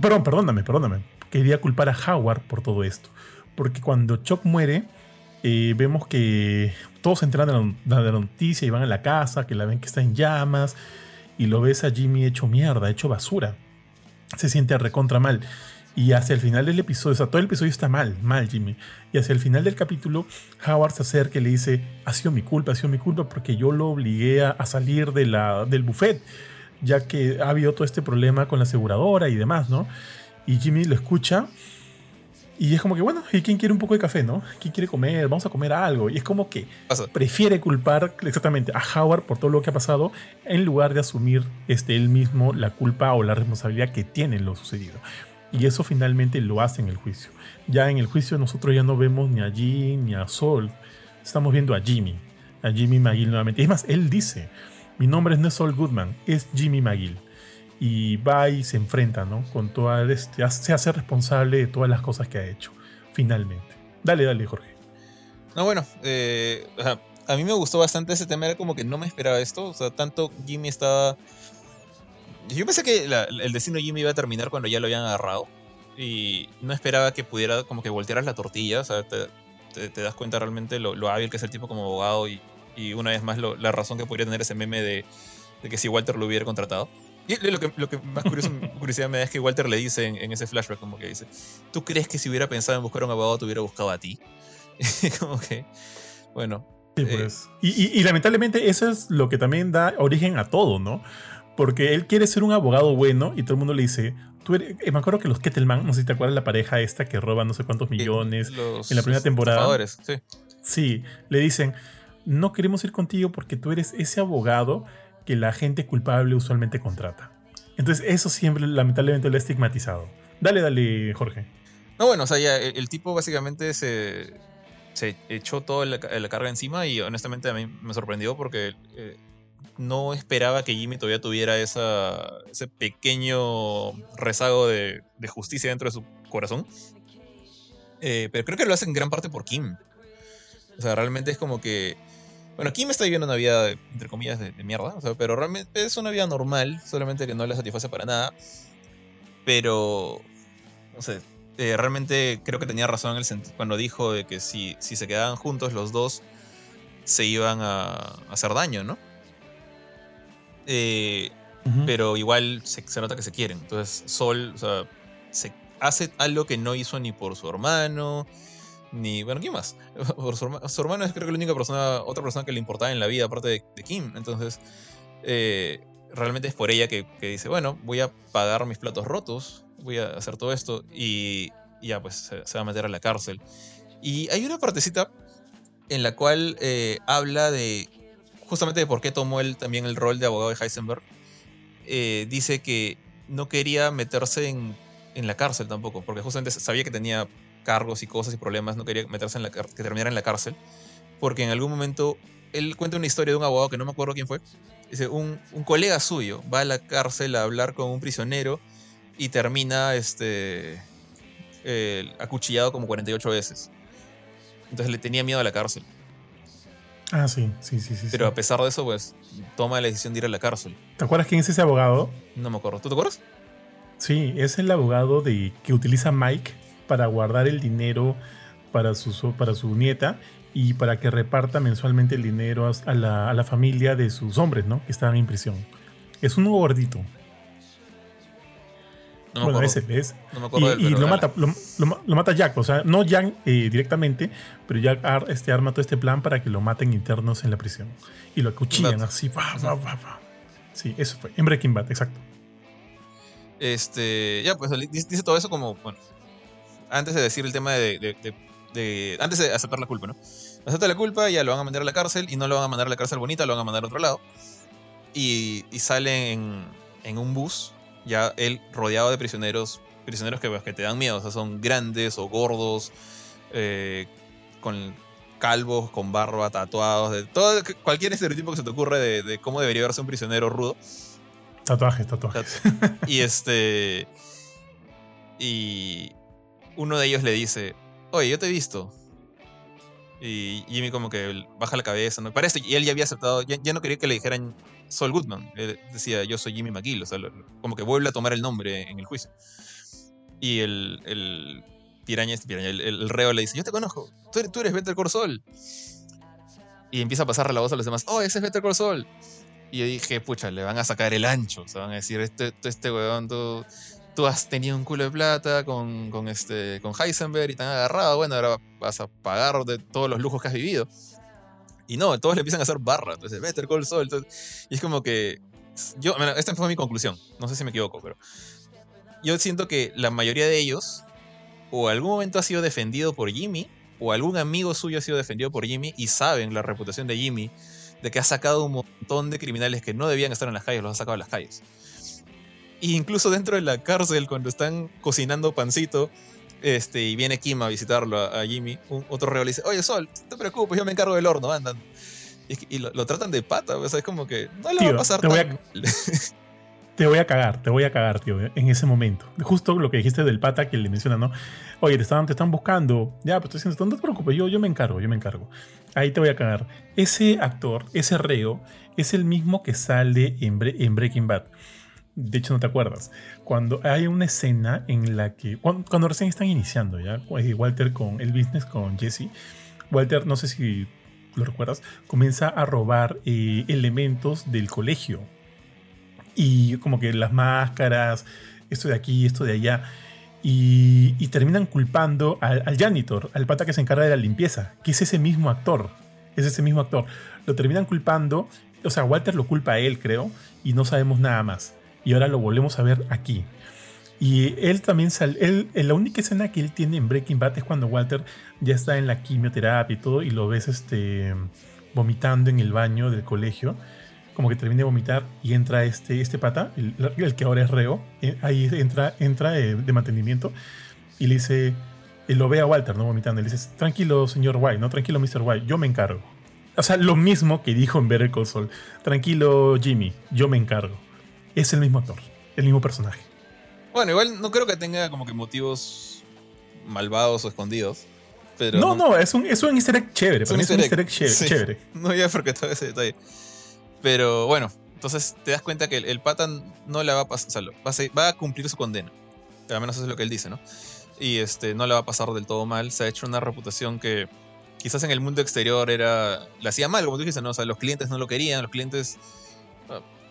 Perdón, perdóname, perdóname. Quería culpar a Howard por todo esto. Porque cuando Chuck muere, eh, vemos que todos se enteran de la, noticia y van a la casa, que la ven que está en llamas, y lo ves a Jimmy hecho mierda, hecho basura. Se siente recontra mal. Y hacia el final del episodio, o sea, todo el episodio está mal, mal Jimmy. Y hacia el final del capítulo, Howard se acerca y le dice, ha sido mi culpa, ha sido mi culpa porque yo lo obligué a, salir de la, del buffet, ya que ha habido todo este problema con la aseguradora y demás, ¿no? Y Jimmy lo escucha y es como que, bueno, ¿y quién quiere un poco de café, no? ¿Quién quiere comer? Vamos a comer algo. Y es como que prefiere culpar exactamente a Howard por todo lo que ha pasado en lugar de asumir este, él mismo la culpa o la responsabilidad que tiene en lo sucedido. Y eso finalmente lo hace en el juicio. Ya en el juicio nosotros ya no vemos ni a Jim ni a Sol. Estamos viendo a Jimmy. A Jimmy McGill nuevamente. Es más, él dice, mi nombre no es Sol Goodman, es Jimmy McGill y va y se enfrenta, ¿no? Con toda este, se hace responsable de todas las cosas que ha hecho, finalmente. Dale, dale, Jorge. No, bueno, eh, a mí me gustó bastante ese tema, era como que no me esperaba esto, o sea, tanto Jimmy estaba... Yo pensé que el destino de Jimmy iba a terminar cuando ya lo habían agarrado y no esperaba que pudiera como que voltearas la tortilla, o sea, te, das cuenta realmente lo, hábil que es el tipo como abogado y, y una vez más la razón que podría tener ese meme de que si Walter lo hubiera contratado. Y lo que, lo que más (laughs) curiosidad me da es que Walter le dice en, ese flashback, como que dice, ¿tú crees que si hubiera pensado en buscar un abogado te hubiera buscado a ti? (laughs) como que, bueno. Sí, eh, pues. y, lamentablemente eso es lo que también da origen a todo, ¿no? Porque él quiere ser un abogado bueno y todo el mundo le dice, tú eres, eh, me acuerdo que los Kettleman, no sé si te acuerdas la pareja esta que roba no sé cuántos millones en la primera temporada. Sí. sí, le dicen, no queremos ir contigo porque tú eres ese abogado que la gente culpable usualmente contrata. Entonces eso siempre lamentablemente lo ha estigmatizado. Dale, dale, Jorge. No, bueno, o sea, ya el, tipo básicamente se, se echó toda la, carga encima y honestamente a mí me sorprendió porque eh, no esperaba que Jimmy todavía tuviera esa, ese pequeño rezago de, de, justicia dentro de su corazón. Eh, pero creo que lo hacen en gran parte por Kim. O sea, realmente es como que. Bueno, Kim está viviendo una vida, entre comillas, de, mierda. O sea, pero realmente es una vida normal, solamente que no le satisface para nada. Pero. No sé. Eh, realmente creo que tenía razón el cuando dijo de que si, si se quedaban juntos los dos, se iban a, hacer daño, ¿no? Eh, pero igual se, nota que se quieren. Entonces, Sol, o sea, se hace algo que no hizo ni por su hermano, ni. Bueno, ¿quién más? (laughs) Por su, hermano es creo que la única persona, otra persona que le importaba en la vida, aparte de, Kim. Entonces, eh, realmente es por ella que, dice: Bueno, voy a pagar mis platos rotos, voy a hacer todo esto, y, ya, pues se, va a meter a la cárcel. Y hay una partecita en la cual eh, habla de justamente de por qué tomó él también el rol de abogado de Heisenberg. Eh, dice que no quería meterse en, en, la cárcel tampoco, porque justamente sabía que tenía cargos y cosas y problemas, no quería meterse en la que terminara en la cárcel, porque en algún momento él cuenta una historia de un abogado que no me acuerdo quién fue. Dice, un, un colega suyo va a la cárcel a hablar con un prisionero y termina este, eh, acuchillado como 48 veces. Entonces le tenía miedo a la cárcel. Ah, sí, sí, sí, sí. Pero a pesar de eso, pues, toma la decisión de ir a la cárcel. ¿Te acuerdas quién es ese abogado? No me acuerdo. ¿Tú te acuerdas? Sí, es el abogado de, que utiliza Mike para guardar el dinero para su, para su nieta y para que reparta mensualmente el dinero a la, a la familia de sus hombres, ¿no? Que estaban en prisión. Es un gordito. No bueno, ese es. y, lo, mata, lo, mata Jack, o sea, no Jack eh, directamente, pero Jack este, arma todo este plan para que lo maten internos en la prisión. Y lo acuchillan así. sí, eso fue. En Breaking Bad, exacto. Este, ya, pues dice todo eso como, bueno, antes de decir el tema de, de, antes de aceptar la culpa, ¿no? Acepta la culpa, ya lo van a mandar a la cárcel y no lo van a mandar a la cárcel bonita, lo van a mandar a otro lado. Y, y salen en un bus ya él rodeado de prisioneros, prisioneros que, pues, que te dan miedo, o sea, son grandes o gordos, eh, con calvos, con barba, tatuados, de todo, cualquier estereotipo que se te ocurra de, cómo debería verse un prisionero rudo. Tatuajes, tatuajes. Y este. Y uno de ellos le dice: Oye, yo te he visto. Y Jimmy, como que baja la cabeza, ¿no? Parece, y él ya había aceptado, ya no quería que le dijeran Saul Goodman. decía, yo soy Jimmy McGill, o sea, como que vuelve a tomar el nombre en el juicio. Y el, el piraña, este el, reo le dice, yo te conozco, tú eres, Better Call Saul. Y empieza a pasarle la voz a los demás, oh, ese es Better Call Saul. Y yo dije, pucha, le van a sacar el ancho, o sea, van a decir, este, este weón, tú, tú has tenido un culo de plata con, este, con Heisenberg y te han agarrado, bueno, ahora vas a pagar de todos los lujos que has vivido. Y no, todos le empiezan a hacer barra. Entonces, Better Call Saul. y es como que. Yo, esta fue mi conclusión. No sé si me equivoco, pero. Yo siento que la mayoría de ellos, o algún momento ha sido defendido por Jimmy, o algún amigo suyo ha sido defendido por Jimmy, y saben la reputación de Jimmy, de que ha sacado un montón de criminales que no debían estar en las calles, los ha sacado a las calles. E incluso dentro de la cárcel, cuando están cocinando pancito, este, y viene Kim a visitarlo a, Jimmy. otro reo le dice, oye Sol, no te preocupes, yo me encargo del horno, andan. Y, lo, tratan de pata, o sea, es como que no le va a pasar te voy a, (laughs) te voy a cagar, te voy a cagar, tío, en ese momento. Justo lo que dijiste del pata que le menciona, ¿no? Oye, te están, te están buscando. Ya, pues estoy diciendo, no te preocupes, yo, yo me encargo, yo me encargo. Ahí te voy a cagar. Ese actor, ese reo, es el mismo que sale en, en Breaking Bad. De hecho, no te acuerdas. Cuando hay una escena en la que. Cuando, recién están iniciando, ¿ya? Walter con el business con Jesse. Walter, no sé si lo recuerdas, comienza a robar eh, elementos del colegio. Y como que las máscaras, esto de aquí, esto de allá. Y, terminan culpando al, al, janitor, al pata que se encarga de la limpieza, que es ese mismo actor. Es ese mismo actor. Lo terminan culpando. O sea, Walter lo culpa a él, creo, y no sabemos nada más y ahora lo volvemos a ver aquí. Y él también sale, él, la única escena que él tiene en Breaking Bad es cuando Walter ya está en la quimioterapia y todo y lo ves este, vomitando en el baño del colegio, como que termina de vomitar y entra este, este pata, el, que ahora es reo, eh, ahí entra, entra eh, de mantenimiento y le dice, él lo ve a Walter, ¿no? Vomitando, y le dice, tranquilo señor White, no tranquilo Mr. White, yo me encargo. O sea, lo mismo que dijo en Better Call Saul, tranquilo Jimmy, yo me encargo es el mismo actor, el mismo personaje. Bueno, igual no creo que tenga como que motivos malvados o escondidos. Pero no, no, es, un, es un easter egg chévere. Es un easter egg, chévere. (laughs) No voy a porque todo ese detalle. Pero bueno, entonces te das cuenta que el, el pata no la va a pasar, va, a, va a cumplir su condena. Al menos eso es lo que él dice, ¿no? Y este, no le va a pasar del todo mal. Se ha hecho una reputación que quizás en el mundo exterior era. La hacía mal, como tú dijiste, ¿no? O sea, los clientes no lo querían, los clientes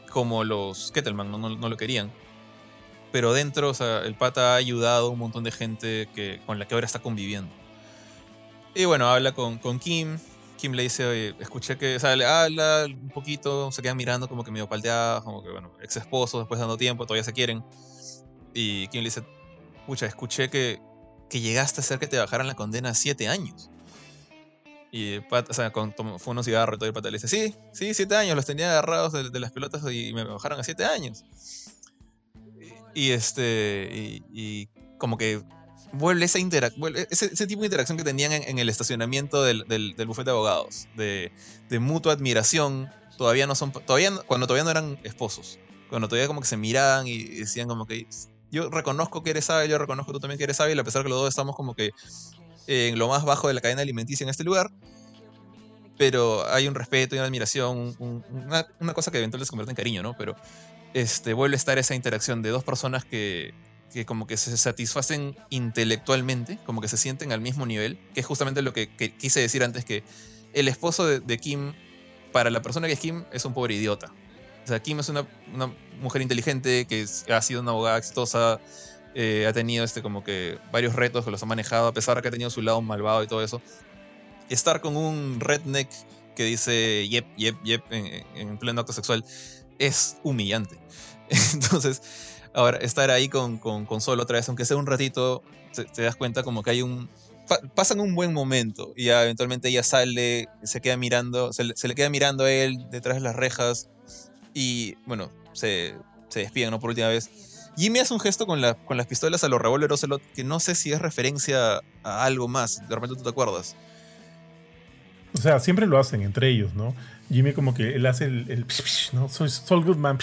como los Kettleman no, no, lo querían. Pero dentro, o sea, el pata ha ayudado a un montón de gente que, con la que ahora está conviviendo. Y bueno, habla con, con Kim. Kim le dice, oye, escuché que, o sea, le habla un poquito, se quedan mirando como que medio palteados, como que, bueno, ex esposo, después dando tiempo, todavía se quieren. Y Kim le dice, pucha, escuché que, que llegaste a hacer que te bajaran la condena a siete años. Y el o sea, con, fue unos cigarros y todo el pata le dice, sí, sí, siete años, los tenía agarrados de, las pelotas y me bajaron a siete años. Y, este, y, como que vuelve esa interacción, ese, tipo de interacción que tenían en, el estacionamiento del, del, bufete de abogados, de, de, mutua admiración, todavía no son, todavía, cuando todavía no eran esposos, cuando todavía como que se miraban y decían como que yo reconozco que eres sabio, yo reconozco que tú también que eres sabio, a pesar que los dos estamos como que en lo más bajo de la cadena alimenticia en este lugar. Pero hay un respeto y una admiración, una, cosa que eventualmente se convierte en cariño, ¿no? Pero este, vuelve a estar esa interacción de dos personas que, que como que se satisfacen intelectualmente, como que se sienten al mismo nivel, que es justamente lo que, quise decir antes, que el esposo de, Kim, para la persona que es Kim, es un pobre idiota. O sea, Kim es una, una mujer inteligente que ha sido una abogada exitosa, eh, ha tenido este, como que varios retos que los ha manejado, a pesar que ha tenido su lado malvado y todo eso. Estar con un redneck que dice yep, yep, yep en, pleno acto sexual es humillante. (laughs) Entonces, ahora, estar ahí con, con, Solo otra vez, aunque sea un ratito, te, das cuenta como que hay un. pasan un buen momento y ya eventualmente ella sale, se queda mirando, se, le queda mirando a él detrás de las rejas y, bueno, se, se despiden, ¿no? Por última vez Jimmy hace un gesto con, la, con las pistolas a los revólver Ocelot que no sé si es referencia a algo más. De repente tú te acuerdas. O sea, siempre lo hacen entre ellos, ¿no? Jimmy como que él hace el, el ¿no? Soy Sol Goodman.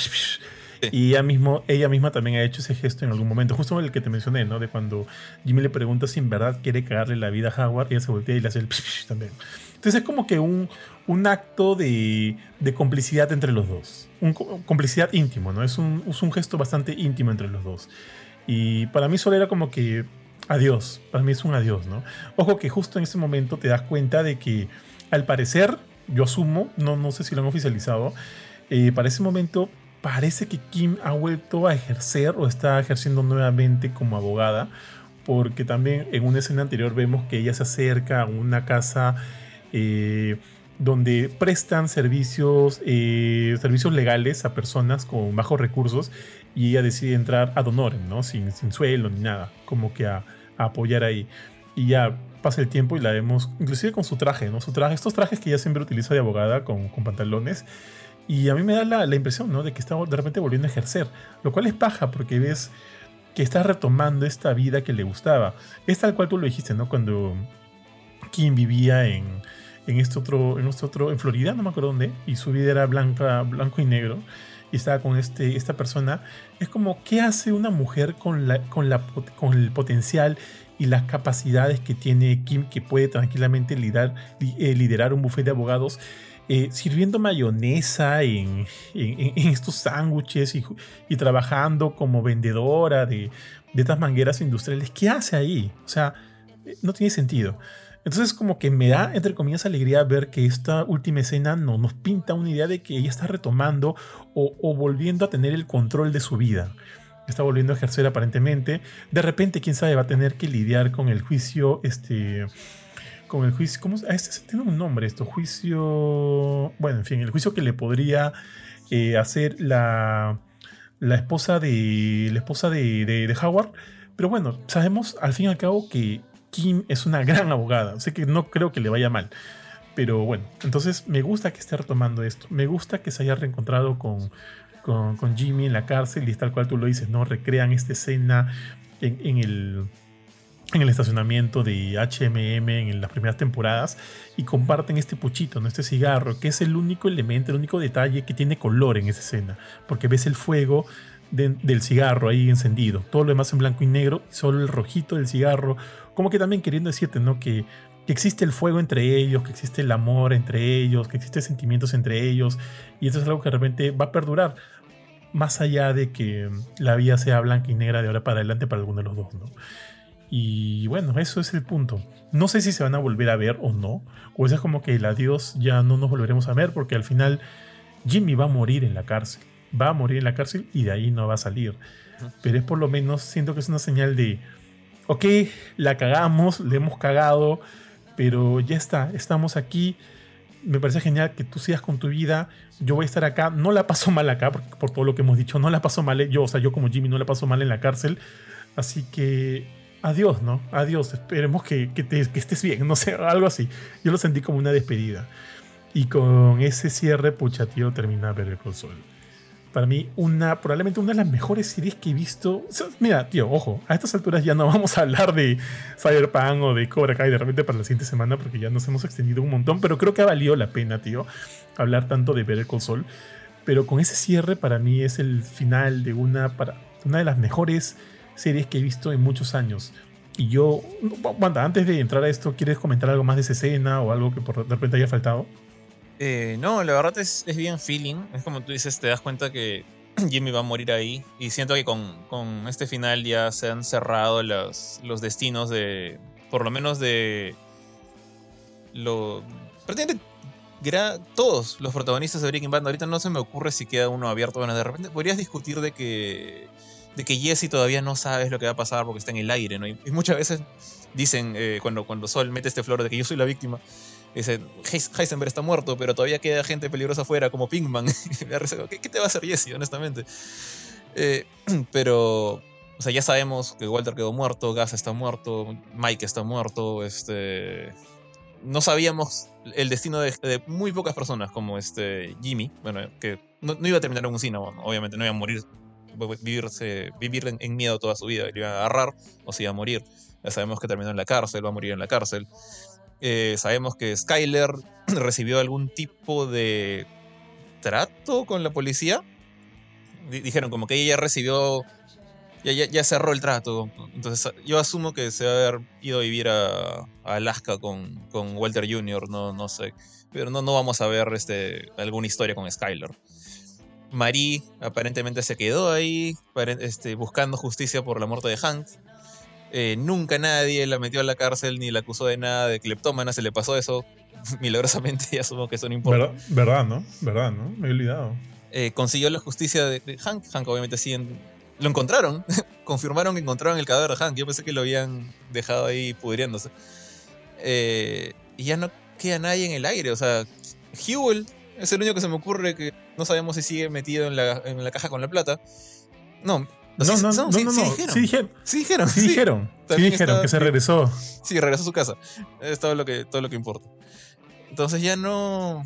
Y ella, mismo, ella misma también ha hecho ese gesto en algún momento, justo el que te mencioné, ¿no? De cuando Jimmy le pregunta si en verdad quiere cagarle la vida a Howard, ella se voltea y le hace el también. Entonces es como que un, un acto de, de, complicidad entre los dos. Un, complicidad íntimo, ¿no? Es un, es un, gesto bastante íntimo entre los dos. Y para mí solo era como que adiós. Para mí es un adiós, ¿no? Ojo que justo en ese momento te das cuenta de que al parecer, yo asumo, no, no sé si lo han oficializado, eh, para ese momento parece que Kim ha vuelto a ejercer o está ejerciendo nuevamente como abogada. Porque también en una escena anterior vemos que ella se acerca a una casa eh, donde prestan servicios, eh, servicios legales a personas con bajos recursos y ella decide entrar a honorem, ¿no? Sin, sin suelo ni nada, como que a, apoyar ahí. Y ya pasa el tiempo y la vemos, inclusive con su traje, ¿no? Su traje, estos trajes que ella siempre utiliza de abogada con, con pantalones. Y a mí me da la, la, impresión, ¿no? De que está de repente volviendo a ejercer, lo cual es paja porque ves que está retomando esta vida que le gustaba. Es tal cual tú lo dijiste, ¿no? Cuando Kim vivía en, en este otro, en este otro, en Florida, no me acuerdo dónde, y su vida era blanca, blanco y negro, y estaba con este, esta persona, es como, ¿qué hace una mujer con, la, con, la, con el potencial y las capacidades que tiene Kim, que puede tranquilamente liderar, eh, liderar un bufete de abogados? Eh, sirviendo mayonesa en, en, estos sándwiches y, y, trabajando como vendedora de, de estas mangueras industriales. ¿Qué hace ahí? O sea, no tiene sentido. Entonces como que me da, entre comillas, alegría ver que esta última escena no, nos pinta una idea de que ella está retomando o, volviendo a tener el control de su vida. Está volviendo a ejercer aparentemente. De repente, quién sabe, va a tener que lidiar con el juicio, este... Con el juicio, ¿cómo? Ah, este tiene un nombre esto, juicio... Bueno, en fin, el juicio que le podría eh, hacer la, la esposa de la esposa de, de, Howard. Pero bueno, sabemos al fin y al cabo que Kim es una gran abogada. Sé que no creo que le vaya mal. Pero bueno, entonces me gusta que esté retomando esto. Me gusta que se haya reencontrado con, con, Jimmy en la cárcel y tal cual tú lo dices, ¿no? Recrean esta escena en, el, en el estacionamiento de HMM en las primeras temporadas y comparten este puchito, ¿no? este cigarro, que es el único elemento, el único detalle que tiene color en esa escena, porque ves el fuego del cigarro ahí encendido. Todo lo demás en blanco y negro, solo el rojito del cigarro. Como que también queriendo decirte, ¿no? Que, que existe el fuego entre ellos, que existe el amor entre ellos, que existen sentimientos entre ellos. Y eso es algo que de repente va a perdurar. Más allá de que la vida sea blanca y negra de ahora para adelante para alguno de los dos, ¿no? Y bueno, eso es el punto. No sé si se van a volver a ver o no. O es como que el adiós ya no nos volveremos a ver porque al final Jimmy va a morir en la cárcel. Va a morir en la cárcel y de ahí no va a salir. Pero es por lo menos, siento que es una señal de, ok, la cagamos, le hemos cagado, pero ya está, estamos aquí. Me parece genial que tú sigas con tu vida. Yo voy a estar acá. No la paso mal acá, por, por todo lo que hemos dicho. No la paso mal. Yo, o sea, yo como Jimmy no la paso mal en la cárcel. Así que adiós, ¿no? Adiós, esperemos que, estés bien, no sé, algo así. Yo lo sentí como una despedida. Y con ese cierre, pucha, tío, termina ver el console. Para mí, una, probablemente una de las mejores series que he visto. mira, tío, ojo, a estas alturas ya no (laughs) vamos a hablar de Cyberpunk o de Cobra Kai de repente para la siguiente semana porque ya nos hemos extendido un montón, pero creo que ha valido la pena, tío, hablar tanto de ver el console. Pero con ese cierre, para mí es el final de una, para, una de las mejores series que he visto en muchos años. Y yo, Wanda, antes de entrar a esto, ¿quieres comentar algo más de esa escena o algo que por de repente haya faltado? Eh, no, la verdad es, es, bien feeling. Es como tú dices, te das cuenta que (clears throat) Jimmy va a morir ahí. Y siento que con, con este final ya se han cerrado los, los destinos de. Por lo menos de. Lo. Prácticamente todos los protagonistas de Breaking Bad. Ahorita no se me ocurre si queda uno abierto. Bueno, de repente podrías discutir de que de que Jesse todavía no sabes lo que va a pasar porque está en el aire, ¿no? Y, muchas veces dicen, eh, cuando, cuando Sol mete este flor de que yo soy la víctima, dicen, Heisenberg está muerto, pero todavía queda gente peligrosa afuera, como Pinkman. (laughs) ¿Qué, ¿Qué, te va a hacer Jesse, honestamente? Eh, (clears throat) pero, o sea, ya sabemos que Walter quedó muerto, Gas está muerto, Mike está muerto, este... No sabíamos el destino de, muy pocas personas, como este Jimmy, bueno, que no, iba a terminar en un cine, obviamente no iba a morir vivirse, vivir en, miedo toda su vida. Le a agarrar o se iba a morir. Ya sabemos que terminó en la cárcel, va a morir en la cárcel. Eh, sabemos que Skyler (clears throat) recibió algún tipo de trato con la policía. dijeron como que ella recibió, ya, cerró el trato. Entonces yo asumo que se va a haber ido a vivir a, Alaska con, Walter Jr., no, sé. Pero no, no vamos a ver este, alguna historia con Skyler. Marie aparentemente se quedó ahí este, buscando justicia por la muerte de Hank. Eh, nunca nadie la metió a la cárcel ni la acusó de nada de cleptómana, se le pasó eso (laughs) milagrosamente y asumo que eso no importa. ¿Verdad, no? ¿Verdad, no? Me he olvidado. Eh, consiguió la justicia de, Hank. Hank obviamente sí lo encontraron. (laughs) Confirmaron que encontraron el cadáver de Hank. Yo pensé que lo habían dejado ahí pudriéndose. Eh, y ya no queda nadie en el aire. O sea, Hewell es el único que se me ocurre que no sabemos si sigue metido en la, en la caja con la plata. No, no, no, no, no, no, sí dijeron. Sí dijeron. Sí dijeron. Sí dijeron, que se regresó. Sí, regresó a su casa. Es todo lo que, todo lo que importa. Entonces ya no.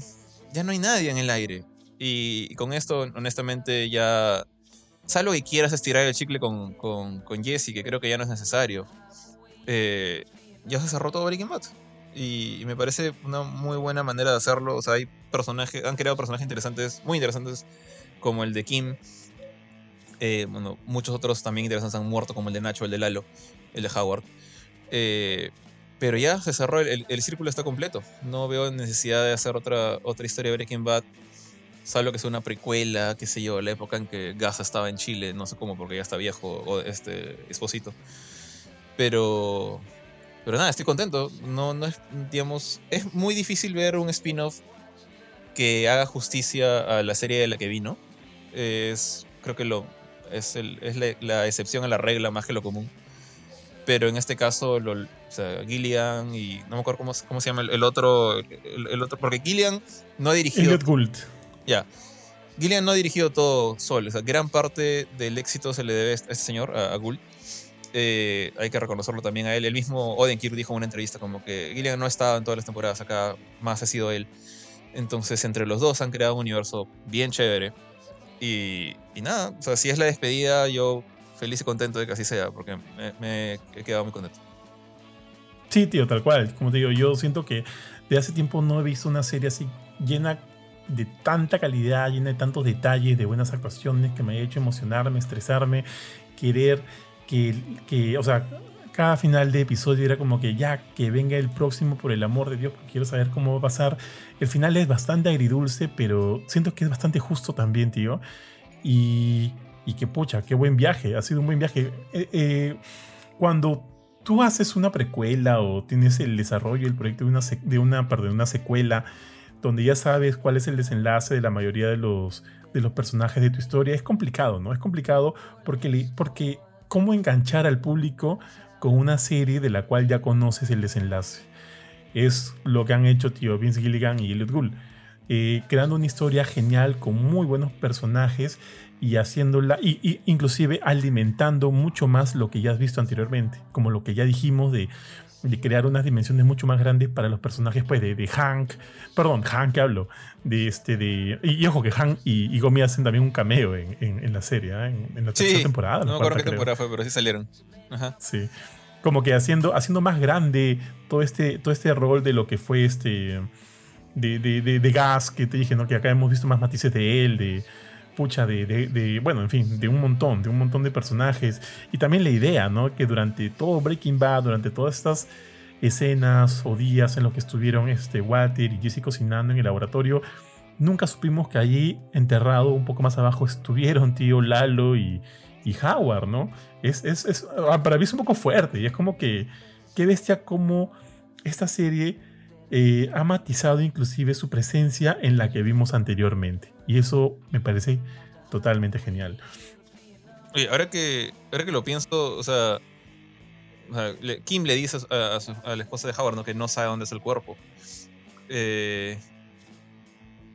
Ya no hay nadie en el aire. Y, con esto, honestamente, ya. Salvo que quieras estirar el chicle con, con, con Jesse, que creo que ya no es necesario. Eh, ya se cerró todo Breaking Bad. Y, me parece una muy buena manera de hacerlo. O sea, hay personajes, han creado personajes interesantes, muy interesantes, como el de Kim. Eh, bueno, muchos otros también interesantes han muerto, como el de Nacho, el de Lalo, el de Howard. Eh, pero ya se cerró, el, círculo está completo. No veo necesidad de hacer otra, otra historia de Breaking Bad, salvo que sea una precuela, qué sé yo, la época en que Gaza estaba en Chile, no sé cómo, porque ya está viejo, o este, esposito. Pero pero nada, estoy contento. No, no es, digamos, es muy difícil ver un spin-off que haga justicia a la serie de la que vino. Es, creo que lo, es, el, es la, excepción a la regla más que lo común. Pero en este caso, lo, o sea, Gillian y no me acuerdo cómo, cómo se llama el, otro, el, otro, porque Gillian no ha dirigido. Ya. Gillian no ha dirigido todo solo. O sea, gran parte del éxito se le debe a este señor, a, a Gould. Eh, hay que reconocerlo también a él. El mismo Odenkirk dijo en una entrevista como que Gillian no ha estado en todas las temporadas acá, más ha sido él. Entonces entre los dos han creado un universo bien chévere. Y, nada, o sea, si es la despedida, yo feliz y contento de que así sea, porque me, he quedado muy contento. Sí, tío, tal cual. Como te digo, yo siento que de hace tiempo no he visto una serie así llena de tanta calidad, llena de tantos detalles, de buenas actuaciones que me ha hecho emocionarme, estresarme, querer que, que, o sea, cada final de episodio era como que ya, que venga el próximo por el amor de Dios, porque quiero saber cómo va a pasar. El final es bastante agridulce, pero siento que es bastante justo también, tío. Y, y que pucha, qué buen viaje, ha sido un buen viaje. Eh, eh, cuando tú haces una precuela o tienes el desarrollo, el proyecto de una, de una, perdón, una secuela, donde ya sabes cuál es el desenlace de la mayoría de los, de los personajes de tu historia, es complicado, ¿no? Es complicado porque, porque cómo enganchar al público con una serie de la cual ya conoces el desenlace. Es lo que han hecho tío Vince Gilligan y Elliot Gould. Eh, creando una historia genial con muy buenos personajes y haciéndola, y, inclusive alimentando mucho más lo que ya has visto anteriormente, como lo que ya dijimos de, de crear unas dimensiones mucho más grandes para los personajes pues, de, de Hank, perdón, Hank hablo, de este, de, y, ojo que Hank y, y, Gomi hacen también un cameo en, en, la serie, ¿eh? en, la tercera temporada. No me acuerdo qué temporada fue, pero sí salieron. Sí como que haciendo, haciendo más grande todo este, todo este rol de lo que fue este. De, de, de, Gas, que te dije, ¿no? Que acá hemos visto más matices de él, de. Pucha, de, de, Bueno, en fin, de un montón, de un montón de personajes. Y también la idea, ¿no? Que durante todo Breaking Bad, durante todas estas escenas o días en los que estuvieron este, Walter y Jesse cocinando en el laboratorio, nunca supimos que allí, enterrado un poco más abajo, estuvieron tío Lalo y, y Howard, ¿no? Es, es, ah, para mí es un poco fuerte y es como que, qué bestia como esta serie eh, ha matizado inclusive su presencia en la que vimos anteriormente. Y eso me parece totalmente genial. Oye, ahora que, ahora que lo pienso, o sea, Kim le dice a, la esposa de Howard ¿no? que no sabe dónde es el cuerpo. Eh,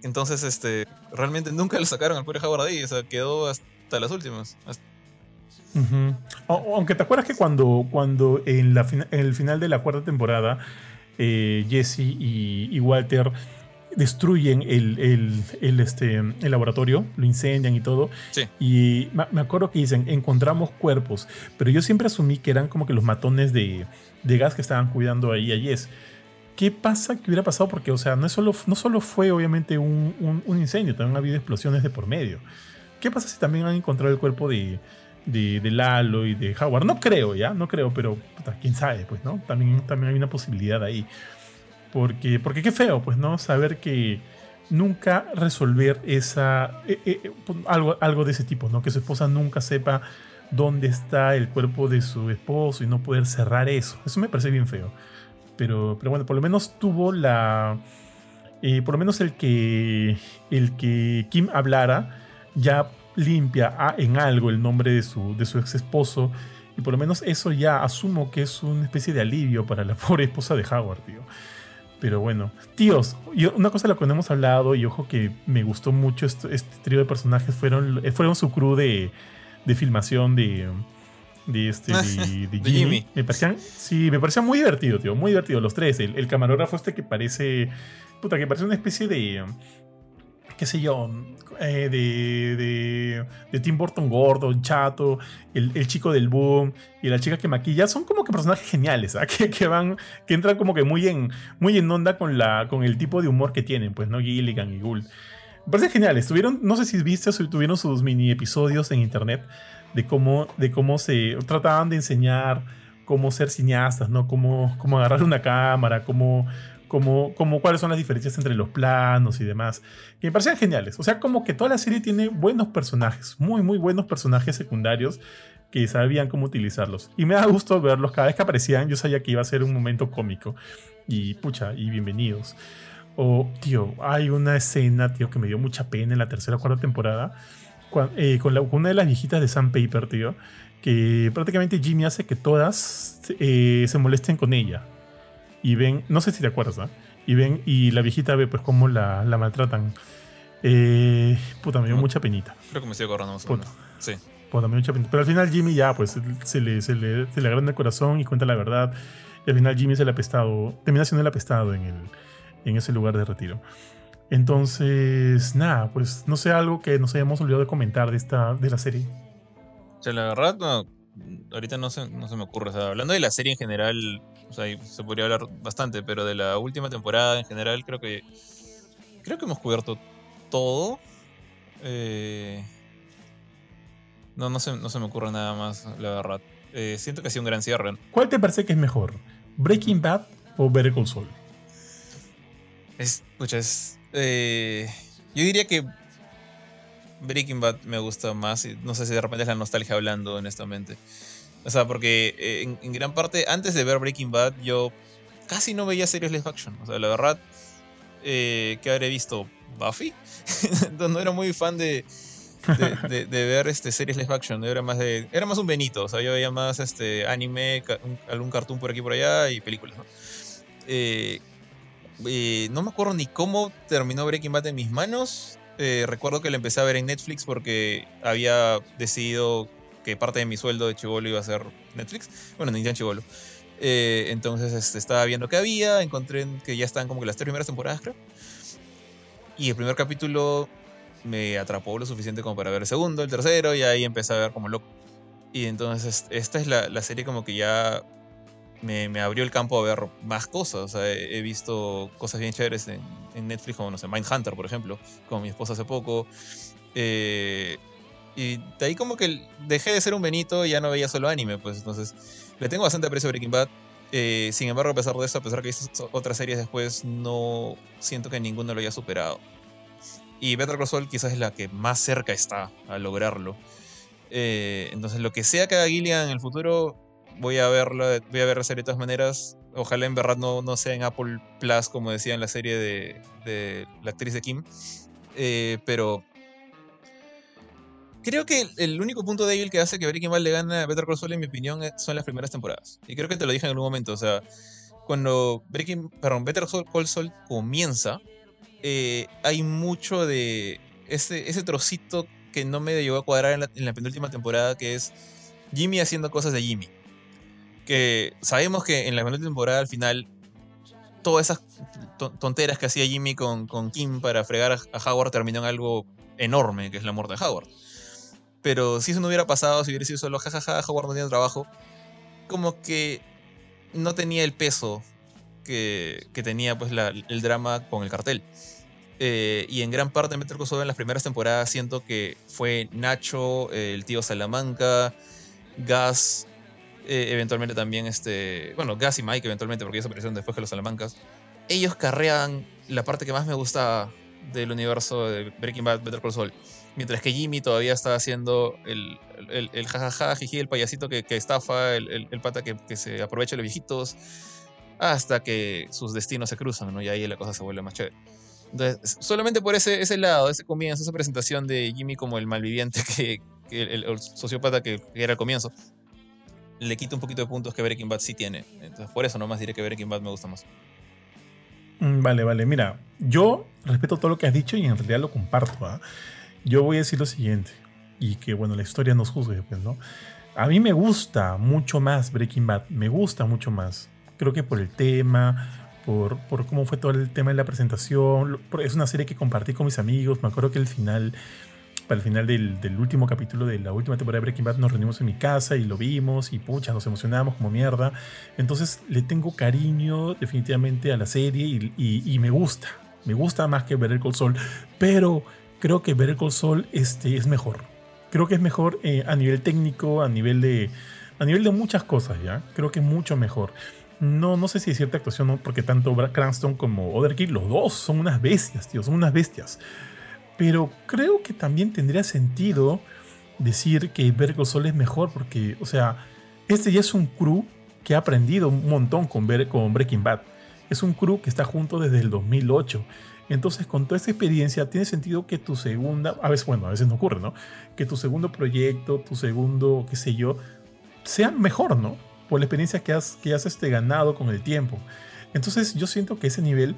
entonces, este, realmente nunca lo sacaron al pobre Howard ahí, o sea, quedó hasta las últimas. Aunque te acuerdas que cuando, cuando en, la, el final de la cuarta temporada, eh, Jesse y, Walter destruyen el, este, el laboratorio, lo incendian y todo. Y me acuerdo que dicen, encontramos cuerpos, pero yo siempre asumí que eran como que los matones de, gas que estaban cuidando ahí a Jess. ¿Qué pasa? ¿Qué hubiera pasado? Porque, o sea, no solo, no solo fue obviamente un, un incendio, también ha habido explosiones de por medio. ¿Qué pasa si también han encontrado el cuerpo de, de, Lalo y de Howard. No creo, ya, no creo, pero quién sabe, pues, ¿no? También, también hay una posibilidad ahí. Porque, porque qué feo, pues, ¿no? Saber que nunca resolver esa. Eh, eh, eh, pues, algo, algo de ese tipo, ¿no? Que su esposa nunca sepa dónde está el cuerpo de su esposo y no poder cerrar eso. Eso me parece bien feo. Pero, pero bueno, por lo menos tuvo la. por lo menos el que. El que Kim hablara ya limpia en algo el nombre de su, de su ex esposo. Y por lo menos eso ya asumo que es una especie de alivio para la (laughs) pobre esposa de Howard, tío. Pero bueno, tíos, una cosa de la que no hemos hablado, y ojo que me gustó mucho este, este trío de personajes, fueron, fueron su crew de, de filmación de, de, este, de, (laughs) Jimmy. Me parecían, sí, me parecía muy divertido, tío, muy divertido. Los tres, el, el, camarógrafo este que parece, puta, que parece una especie de, qué sé yo, eh, de, de, Tim Burton gordo, chato, el, chico del boom y la chica que maquilla, son como que personajes geniales, ¿ah? (laughs) que, que, van, que entran como que muy en, muy en onda con, la, con el tipo de humor que tienen, pues, ¿no? Gilligan y Gould. Me parece geniales. Tuvieron, no sé si viste tuvieron sus mini episodios en internet de cómo, de cómo se trataban de enseñar cómo ser cineastas, ¿no? Cómo, cómo agarrar una cámara, cómo como, cuáles son las diferencias entre los planos y demás, que me parecían geniales. O sea, como que toda la serie tiene buenos personajes, muy, muy buenos personajes secundarios que sabían cómo utilizarlos. Y me da gusto verlos cada vez que aparecían, yo sabía que iba a ser un momento cómico. Y pucha, y bienvenidos. O, tío, hay una escena, tío, que me dio mucha pena en la tercera o cuarta temporada, eh, con, una de las viejitas de Sandpaper, tío, que prácticamente Jimmy hace que todas eh, se molesten con ella y ven, no sé si te acuerdas, ¿no? Y ven, y la viejita ve pues cómo la, la maltratan. Eh, puta, me dio mucha penita. Creo que me estoy acordando puta. Sí. Puta, me dio mucha penita. Pero al final Jimmy ya, pues, se le, se le, se le agranda el corazón y cuenta la verdad. Y al final Jimmy es el apestado, termina siendo el apestado en, el, en ese lugar de retiro. Entonces, nada, pues no sé algo que nos hayamos olvidado de comentar de esta de la serie. O sea, la verdad, no, ahorita no se, no se me ocurre. O sea, hablando de la serie en general, o sea, se podría hablar bastante, pero de la última temporada en general creo que creo que hemos cubierto todo. Eh, no, no se, no se me ocurre nada más, la verdad. Eh, siento que ha sido un gran cierre. ¿Cuál te parece que es mejor? ¿Breaking Bad o Better Call Saul? Es, es, eh, yo diría que Breaking Bad me gusta más. Y no sé si de repente es la nostalgia hablando, honestamente. O sea, porque eh, en, gran parte, antes de ver Breaking Bad, yo casi no veía series live action. O sea, la verdad, eh, ¿qué habré visto? ¿Buffy? (laughs) no era muy fan (laughs) de, de, ver este, series live action. Era más, de, era más un Benito. O sea, yo veía más este, anime, algún cartoon por aquí por allá y películas. ¿no? Eh, no me acuerdo ni cómo terminó Breaking Bad en mis manos. recuerdo que la empecé a ver en Netflix porque había decidido que parte de mi sueldo de chivolo iba a ser Netflix. Bueno, Nintendo chivolo. Eh, entonces este, estaba viendo qué había, encontré que ya estaban como que las tres primeras temporadas, creo. Y el primer capítulo me atrapó lo suficiente como para ver el segundo, el tercero, y ahí empecé a ver como loco. Y entonces esta es la, serie como que ya me, abrió el campo a ver más cosas. O sea, he, visto cosas bien chéveres en, en, Netflix, como, no sé, Mindhunter, por ejemplo, con mi esposa hace poco. Eh, y de ahí como que dejé de ser un Benito y ya no veía solo anime, pues entonces le tengo bastante aprecio a Breaking Bad. Eh, sin embargo, a pesar de eso, a pesar que hice otras series después, no siento que ninguno lo haya superado. Y Better Call Saul quizás es la que más cerca está a lograrlo. Eh, entonces, lo que sea que haga Gillian en el futuro, voy a verlo, voy a ver la serie de todas maneras. Ojalá en verdad no, no sea en Apple Plus, como decía en la serie de, de la actriz de Kim. Eh, pero Creo que el único punto débil que hace que Breaking Bad le gane a Better Call Saul, en mi opinión, son las primeras temporadas. Y creo que te lo dije en algún momento. O sea, cuando Breaking, perdón, Better Call Saul comienza, eh, hay mucho de ese, ese trocito que no me llegó a cuadrar en la, penúltima temporada, que es Jimmy haciendo cosas de Jimmy. Que sabemos que en la penúltima temporada, al final, todas esas tonteras que hacía Jimmy con, con Kim para fregar a Howard terminó en algo enorme, que es la muerte de Howard. Pero si eso no hubiera pasado, si hubiera sido solo jajaja, Howard no tenía trabajo, como que no tenía el peso que, tenía pues el drama con el cartel. Eh, y en gran parte de Metal Gear en las primeras temporadas siento que fue Nacho, el tío Salamanca, Gas, eh, eventualmente también este, bueno, Gas y Mike eventualmente porque ellos aparecieron después que los Salamancas. Ellos carrean la parte que más me gusta del universo de Breaking Bad, Better Call Saul. Mientras que Jimmy todavía está haciendo el, el, el jajaja, jiji, el payasito que, que estafa, el, el, pata que, que, se aprovecha de los viejitos, hasta que sus destinos se cruzan, ¿no? Y ahí la cosa se vuelve más chévere. Entonces, solamente por ese, ese lado, ese comienzo, esa presentación de Jimmy como el malviviente, (laughs) que, que el, sociópata que, era al comienzo, le quita un poquito de puntos que Breaking Bad sí tiene. Entonces, por eso nomás diré que Breaking Bad me gusta más. Mm, vale, vale. Mira, yo respeto todo lo que has dicho y en realidad lo comparto. ¿ah? Yo voy a decir lo siguiente, y que bueno, la historia nos juzgue, pues, ¿no? A mí me gusta mucho más Breaking Bad, me gusta mucho más. Creo que por el tema, por, por cómo fue todo el tema de la presentación. Es una serie que compartí con mis amigos. Me acuerdo que el final, para el final del, del, último capítulo de la última temporada de Breaking Bad, nos reunimos en mi casa y lo vimos y pucha, nos emocionamos como mierda. Entonces le tengo cariño definitivamente a la serie y, y, me gusta. Me gusta más que ver el Sol. Pero creo que Better Call Saul este, es mejor. Creo que es mejor eh, a nivel técnico, a nivel de a nivel de muchas cosas, ¿ya? Creo que es mucho mejor. No, no sé si es cierta actuación, porque tanto Cranston como Otherkill, los dos son unas bestias, tío, son unas bestias. Pero creo que también tendría sentido decir que Better Call Saul es mejor, porque, o sea, este ya es un crew que ha aprendido un montón con, con Breaking Bad. Es un crew que está junto desde el 2008. Entonces, con toda esta experiencia, tiene sentido que tu segunda, a veces, bueno, a veces no ocurre, ¿no? Que tu segundo proyecto, tu segundo, qué sé yo, sea mejor, ¿no? Por la experiencia que has, que este, ganado con el tiempo. Entonces, yo siento que ese nivel,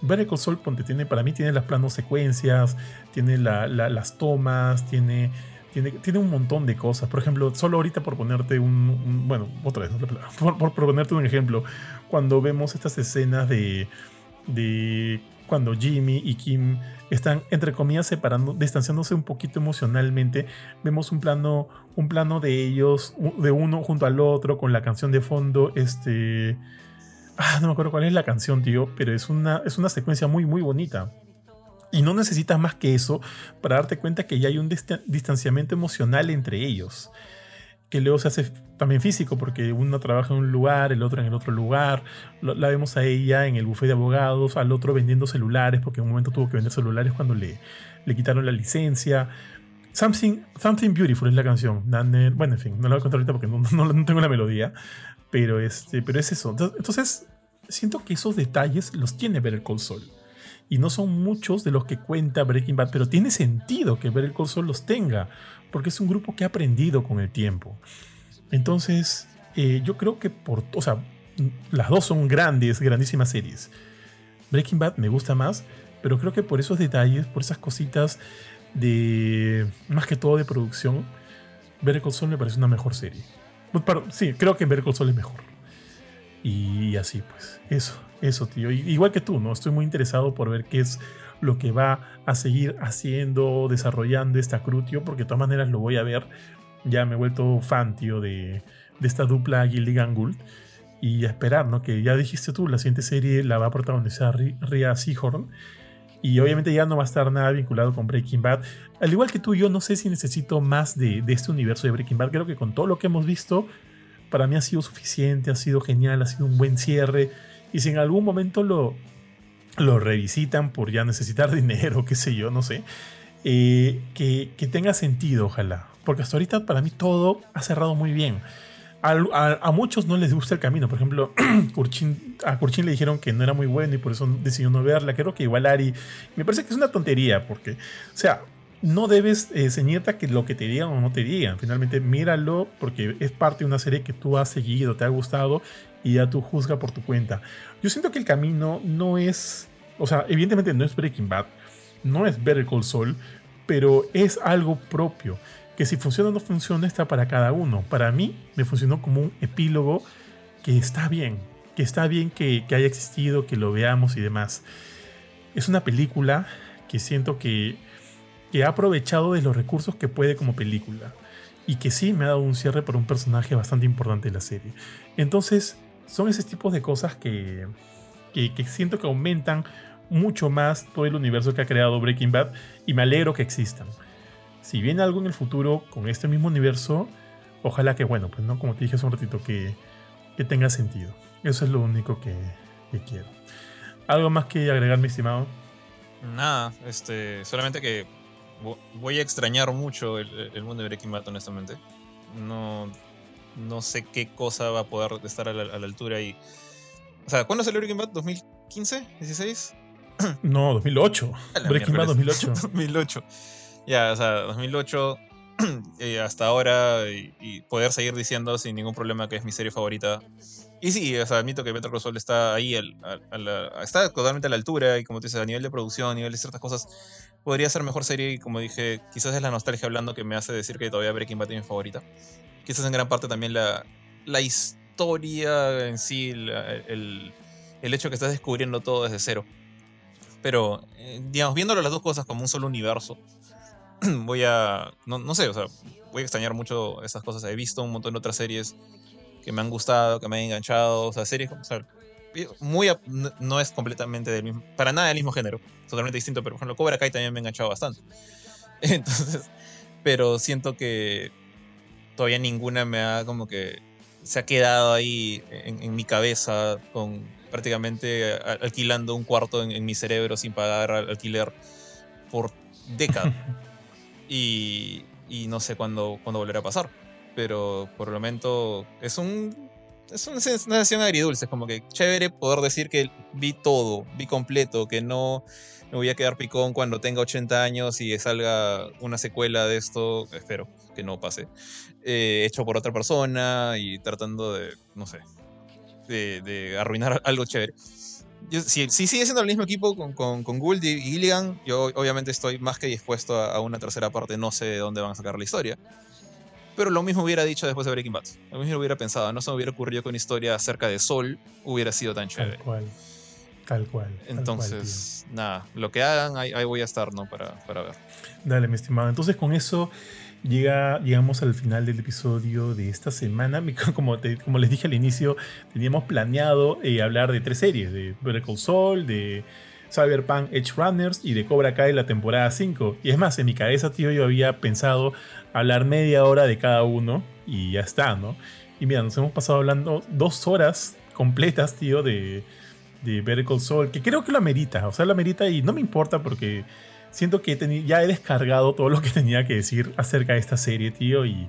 Better Sol, ponte, tiene, para mí tiene las planos secuencias, tiene las tomas, tiene, tiene, tiene un montón de cosas. Por ejemplo, solo ahorita por ponerte un, bueno, otra vez, (laughs) por, por, ponerte un ejemplo, cuando vemos estas escenas de, de cuando Jimmy y Kim están, entre comillas, separando, distanciándose un poquito emocionalmente. Vemos un plano, un plano de ellos, de uno junto al otro, con la canción de fondo. Este. Ah, no me acuerdo cuál es la canción, tío, pero es una, es una secuencia muy, muy bonita. Y no necesitas más que eso para darte cuenta que ya hay un distanciamiento emocional entre ellos. Que luego se hace también físico, porque uno trabaja en un lugar, el otro en el otro lugar. La vemos a ella en el buffet de abogados, al otro vendiendo celulares, porque en un momento tuvo que vender celulares cuando le, le quitaron la licencia. Something, Something Beautiful es la canción. Bueno, en fin, no la voy a contar ahorita porque no, tengo la melodía. Pero, este, pero es eso. Entonces, siento que esos detalles los tiene ver el console y no son muchos de los que cuenta Breaking Bad, pero tiene sentido que Better Call Saul los tenga, porque es un grupo que ha aprendido con el tiempo. Entonces, eh, yo creo que por, o sea, las dos son grandes, grandísimas series. Breaking Bad me gusta más, pero creo que por esos detalles, por esas cositas de, más que todo de producción, Better Call me parece una mejor serie. sí, creo que Better Call es mejor. Y así pues, eso. Eso, tío. Igual que tú, ¿no? Estoy muy interesado por ver qué es lo que va a seguir haciendo, desarrollando esta Crutio, porque de todas maneras lo voy a ver. Ya me he vuelto fan, tío, de, esta dupla Gilligan Gould. Y a esperar, ¿no? Que ya dijiste tú, la siguiente serie la va a protagonizar Rhea Seahorn. Y obviamente ya no va a estar nada vinculado con Breaking Bad. Al igual que tú, yo no sé si necesito más de, de este universo de Breaking Bad. Creo que con todo lo que hemos visto, para mí ha sido suficiente, ha sido genial, ha sido un buen cierre y si en algún momento lo, lo revisitan por ya necesitar (laughs) dinero, qué sé yo, no sé, eh, que, tenga sentido, ojalá. Porque hasta ahorita para mí todo ha cerrado muy bien. A, muchos no les gusta el camino. Por ejemplo, (clears throat) a Kurchin le dijeron que no era muy bueno y por eso decidió no verla. Creo que igual Ari. Me parece que es una tontería porque, o sea, no debes eh, ceñirte a que lo que te digan o no te digan. Finalmente, míralo porque es parte de una serie que tú has seguido, te ha gustado y ya tú juzga por tu cuenta. Yo siento que el camino no es, o sea, evidentemente no es Breaking Bad, no es Better Call Saul, pero es algo propio, que si funciona o no funciona está para cada uno. Para mí me funcionó como un epílogo que está bien, que está bien que, que haya existido, que lo veamos y demás. Es una película que siento que, que ha aprovechado de los recursos que puede como película y que sí me ha dado un cierre por un personaje bastante importante de la serie. Entonces, son ese tipo de cosas que, que, siento que aumentan mucho más todo el universo que ha creado Breaking Bad y me alegro que existan. Si viene algo en el futuro con este mismo universo, ojalá que, bueno, pues no, como te dije hace un ratito, que, que tenga sentido. Eso es lo único que, quiero. ¿Algo más que agregar, mi estimado? Nada, este, solamente que voy a extrañar mucho el, el mundo de Breaking Bad, honestamente. No, no sé qué cosa va a poder estar a la, altura y... O sea, ¿cuándo salió Breaking Bad? ¿2015? ¿16? (clears throat) No, 2008. Breaking Bad 2008. 2008. (laughs) Ya, o sea, 2008 (clears throat) eh, hasta ahora y, poder seguir diciendo sin ningún problema que es mi serie favorita. Y sí, o sea, admito que Better Call está ahí, está totalmente a la altura y como te dices, a nivel de producción, a nivel de ciertas cosas, podría ser mejor serie y como dije, quizás es la nostalgia hablando que me hace decir que todavía Breaking Bad es mi favorita quizás en gran parte también la, la historia en sí, el, el, hecho que estás descubriendo todo desde cero. Pero, eh, digamos, viéndolo las dos cosas como un solo universo, (clears throat) voy a, no, no, sé, o sea, voy a extrañar mucho esas cosas. He visto un montón de otras series que me han gustado, que me han enganchado, o sea, series como, o sea, muy, no es completamente del mismo, para nada del mismo género, totalmente distinto, pero por ejemplo, Cobra Kai también me ha enganchado bastante. (laughs) Entonces, pero siento que todavía ninguna me ha como que se ha quedado ahí en, mi cabeza con prácticamente alquilando un cuarto en, mi cerebro sin pagar alquiler por décadas. (laughs) y, y, no sé cuándo, cuándo volverá a pasar. Pero por el momento es un es una sensación agridulce, es como que chévere poder decir que vi todo, vi completo, que no me voy a quedar picón cuando tenga 80 años y salga una secuela de esto, espero que no pase, eh, hecho por otra persona y tratando de, no sé, de, arruinar (laughs) algo chévere. si, sigue siendo el mismo equipo con, con, con Gould y Gilligan, yo obviamente estoy más que dispuesto a, una tercera parte, no sé de dónde van a sacar la historia. Pero lo mismo hubiera dicho después de Breaking Bad. Lo mismo hubiera pensado, no se me hubiera ocurrido que una historia acerca de Sol hubiera sido tan chévere. Tal cual. Tal cual. Entonces, nada, lo que hagan, ahí, voy a estar, ¿no? Para, para ver. Dale, mi estimado. Entonces, con eso Llega, llegamos al final del episodio de esta semana. (laughs) Como, como les dije al inicio, teníamos planeado eh, hablar de tres series: de Better Call Saul, de Cyberpunk Edge Runners y de Cobra Kai la temporada 5. Y es más, en mi cabeza, tío, yo había pensado hablar media hora de cada uno y ya está, ¿no? Y mira, nos hemos pasado hablando dos horas completas, tío, de, de Better Call Saul, que creo que lo amerita, o sea, lo amerita y no me importa porque siento que ya he descargado todo lo que tenía que decir acerca de esta serie, tío, y,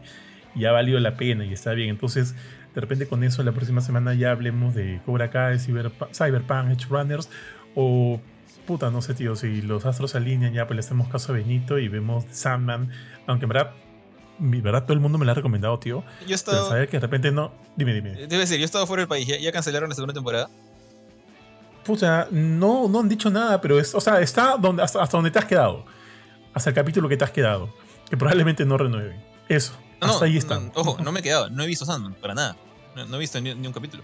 y ha valido la pena y está bien. Entonces, de repente con eso la próxima semana ya hablemos de Cobra Kai, Cyberpunk, Edge Runners o puta, no sé, tío, si los astros se alinean ya pues le hacemos caso a Benito y vemos Sandman, aunque en verdad verdad todo el mundo me lo ha recomendado, tío. Yo he estado... Pero saber que de repente no... Dime, dime. Debe decir, yo he estado fuera del país, ¿ya, cancelaron la segunda temporada? Puta, no, no han dicho nada, pero es, o sea, está donde, hasta, donde te has quedado. Hasta el capítulo que te has quedado. Que probablemente no renueven. Eso. hasta ahí están. ojo, no me he quedado, no he visto Sandman, para nada. No, he visto ni, un capítulo.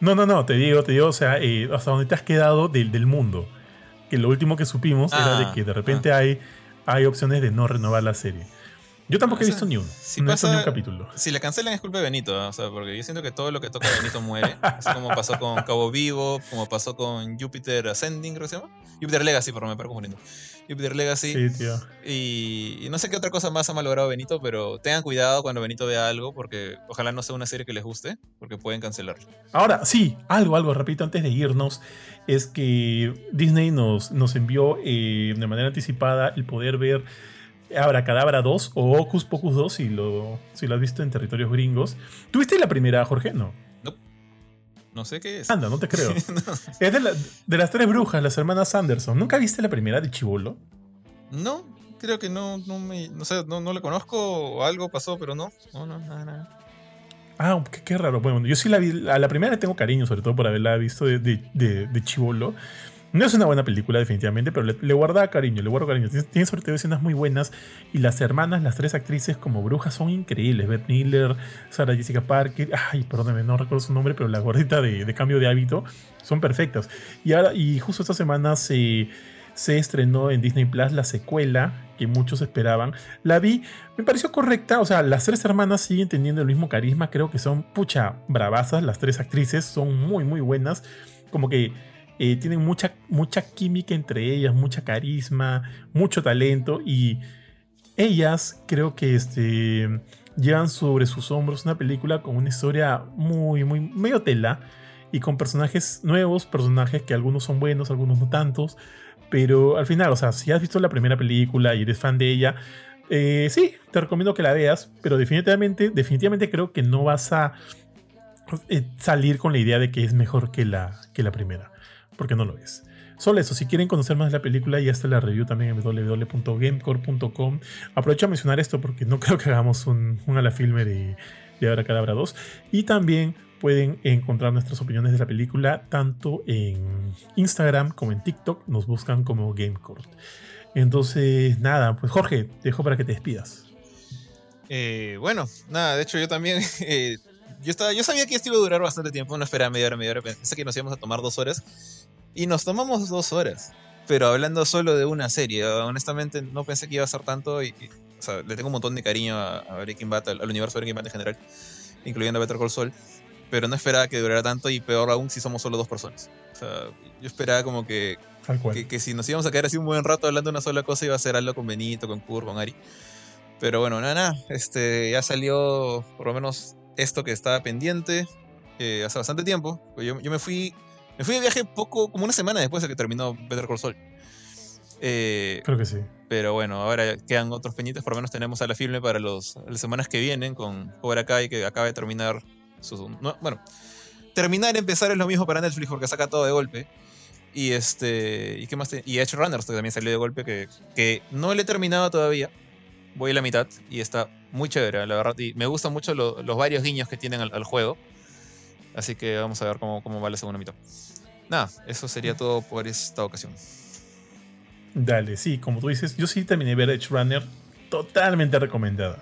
No, no, no, te digo, te digo, o sea, eh, hasta donde te has quedado del, del mundo. Que lo último que supimos era de ah, que de repente ah. hay, hay opciones de no renovar la serie. Yo tampoco he visto ni uno. Si no he visto ni un capítulo. Si le cancelan es culpa de Benito, o sea, porque yo siento que todo lo que toca Benito muere. es como pasó con Cabo Vivo, como pasó con Jupiter Ascending, creo que se llama. Jupiter Legacy, por me paro confundiendo. Jupiter Legacy. Sí, tío. Y, no sé qué otra cosa más ha malogrado Benito, pero tengan cuidado cuando Benito vea algo, porque ojalá no sea una serie que les guste, porque pueden cancelarlo. Ahora, sí, algo, algo, repito, antes de irnos, es que Disney nos, nos envió eh, de manera anticipada el poder ver Cadabra 2 o Ocus Pocus 2 si lo, si lo has visto en territorios gringos. ¿Tuviste la primera, Jorge? No. No, no sé qué es. Anda, no te creo. (laughs) Es de, las tres brujas, las hermanas Anderson. ¿Nunca viste la primera de Chibolo? No, creo que no, no me, no sé, no, no la conozco o algo pasó, pero no. No, no, nada, nada. Ah, qué, raro. Bueno, yo sí la vi, a la primera le tengo cariño, sobre todo por haberla visto de, de, de Chibolo. No es una buena película, definitivamente, pero le, guarda cariño, le guardo cariño. Tiene, sobre todo escenas muy buenas. Y las hermanas, las tres actrices como brujas, son increíbles. Beth Miller, Sarah Jessica Parker. Ay, perdóneme, no recuerdo su nombre, pero la gordita de, cambio de hábito son perfectas. Y, ahora, y justo esta semana se, se estrenó en Disney Plus la secuela que muchos esperaban. La vi, me pareció correcta. O sea, las tres hermanas siguen teniendo el mismo carisma. Creo que son pucha bravazas. Las tres actrices son muy, muy buenas. Como que eh, tienen mucha, mucha química entre ellas, mucha carisma, mucho talento y ellas creo que este, llevan sobre sus hombros una película con una historia muy, muy medio tela y con personajes nuevos, personajes que algunos son buenos, algunos no tantos, pero al final, o sea, si has visto la primera película y eres fan de ella, eh, sí, te recomiendo que la veas, pero definitivamente, definitivamente creo que no vas a eh, salir con la idea de que es mejor que la, que la primera porque no lo es. Solo eso, si quieren conocer más de la película, ya está la review también en www.gamecore.com. Aprovecho a mencionar esto porque no (laughs) creo que hagamos un, un a la filme de, de Ahora Cadabra 2. Y también pueden encontrar nuestras opiniones de la película tanto en Instagram como en TikTok. Nos buscan como Gamecore. Entonces, nada, pues Jorge, dejo para que te despidas. Eh, bueno, nada, de hecho yo también (laughs) eh, yo, estaba, yo sabía que esto iba a durar bastante tiempo, no esperaba media hora, media hora, pensé que nos íbamos a tomar dos horas. Y nos tomamos dos horas. Pero hablando solo de una serie, honestamente no pensé que iba a ser tanto. Y, o sea, le tengo un montón de cariño a, Breaking Bad, al, universo de Breaking Bad en general, incluyendo a Better Call Saul. Pero no esperaba que durara tanto y peor aún si somos solo dos personas. O sea, yo esperaba como que, que, que, si nos íbamos a quedar así un buen rato hablando de una sola cosa iba a ser algo con Benito, con Kurt, con Ari. Pero bueno, nada, nada. Este, ya salió por lo menos esto que estaba pendiente eh, hace bastante tiempo. Pues yo, yo, me fui me fui de viaje poco, como una semana después de que terminó Better Call Saul. Eh, Creo que sí. Pero bueno, ahora quedan otros pendientes. Por lo menos tenemos a la filme para los, las semanas que vienen con Cobra Kai, que acaba de terminar su. bueno, terminar, empezar es lo mismo para Netflix porque saca todo de golpe. Y este. ¿Y qué más? y Edge Runners que también salió de golpe, que, que no le he terminado todavía. Voy a la mitad y está muy chévere, la verdad. Y me gustan mucho los varios guiños que tienen al, juego. Así que vamos a ver cómo, cómo va la segunda mitad. Nada, eso sería todo por esta ocasión. Dale, sí, como tú dices, yo sí terminé ver Edge Runner totalmente recomendada.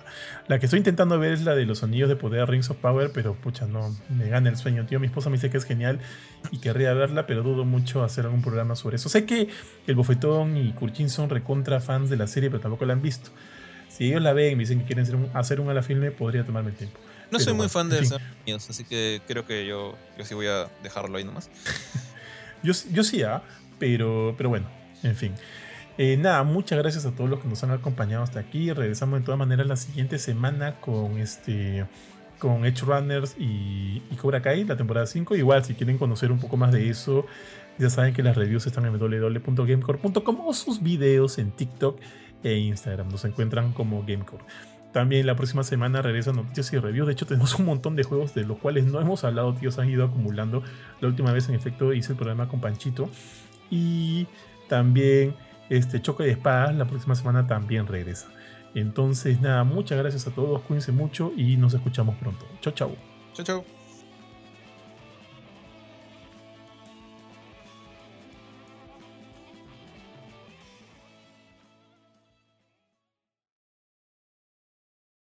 La que estoy intentando ver es la de los anillos de poder Rings of Power, pero pucha, no, me gana el sueño, tío. Mi esposa me dice que es genial y querría verla, pero dudo mucho hacer algún programa sobre eso. Sé que el Bofetón y Kurchin son recontra fans de la serie, pero tampoco la han visto si ellos la ven y me dicen que quieren hacer un, hacer a la filme, podría tomarme el tiempo. No soy muy fan de Estados Unidos, así que creo que yo, yo sí voy a dejarlo ahí nomás. (laughs) yo, yo sí, ¿ah? Pero, pero bueno, en fin. Eh, nada, muchas gracias a todos los que nos han acompañado hasta aquí. Regresamos de todas maneras la siguiente semana con este con Edge Runners y, y Cobra Kai, la temporada 5. Igual, si quieren conocer un poco más de eso, ya saben que las reviews están en www.gamecore.com o sus videos en TikTok e Instagram. Nos encuentran como Gamecore. También la próxima semana regresan noticias y reviews. De hecho, tenemos un montón de juegos de los cuales no hemos hablado, tíos. Han ido acumulando. La última vez, en efecto, hice el programa con Panchito. Y también este Choque de Espadas, la próxima semana también regresa. Entonces, nada, muchas gracias a todos. Cuídense mucho y nos escuchamos pronto. Chau, chau. Chau, chau.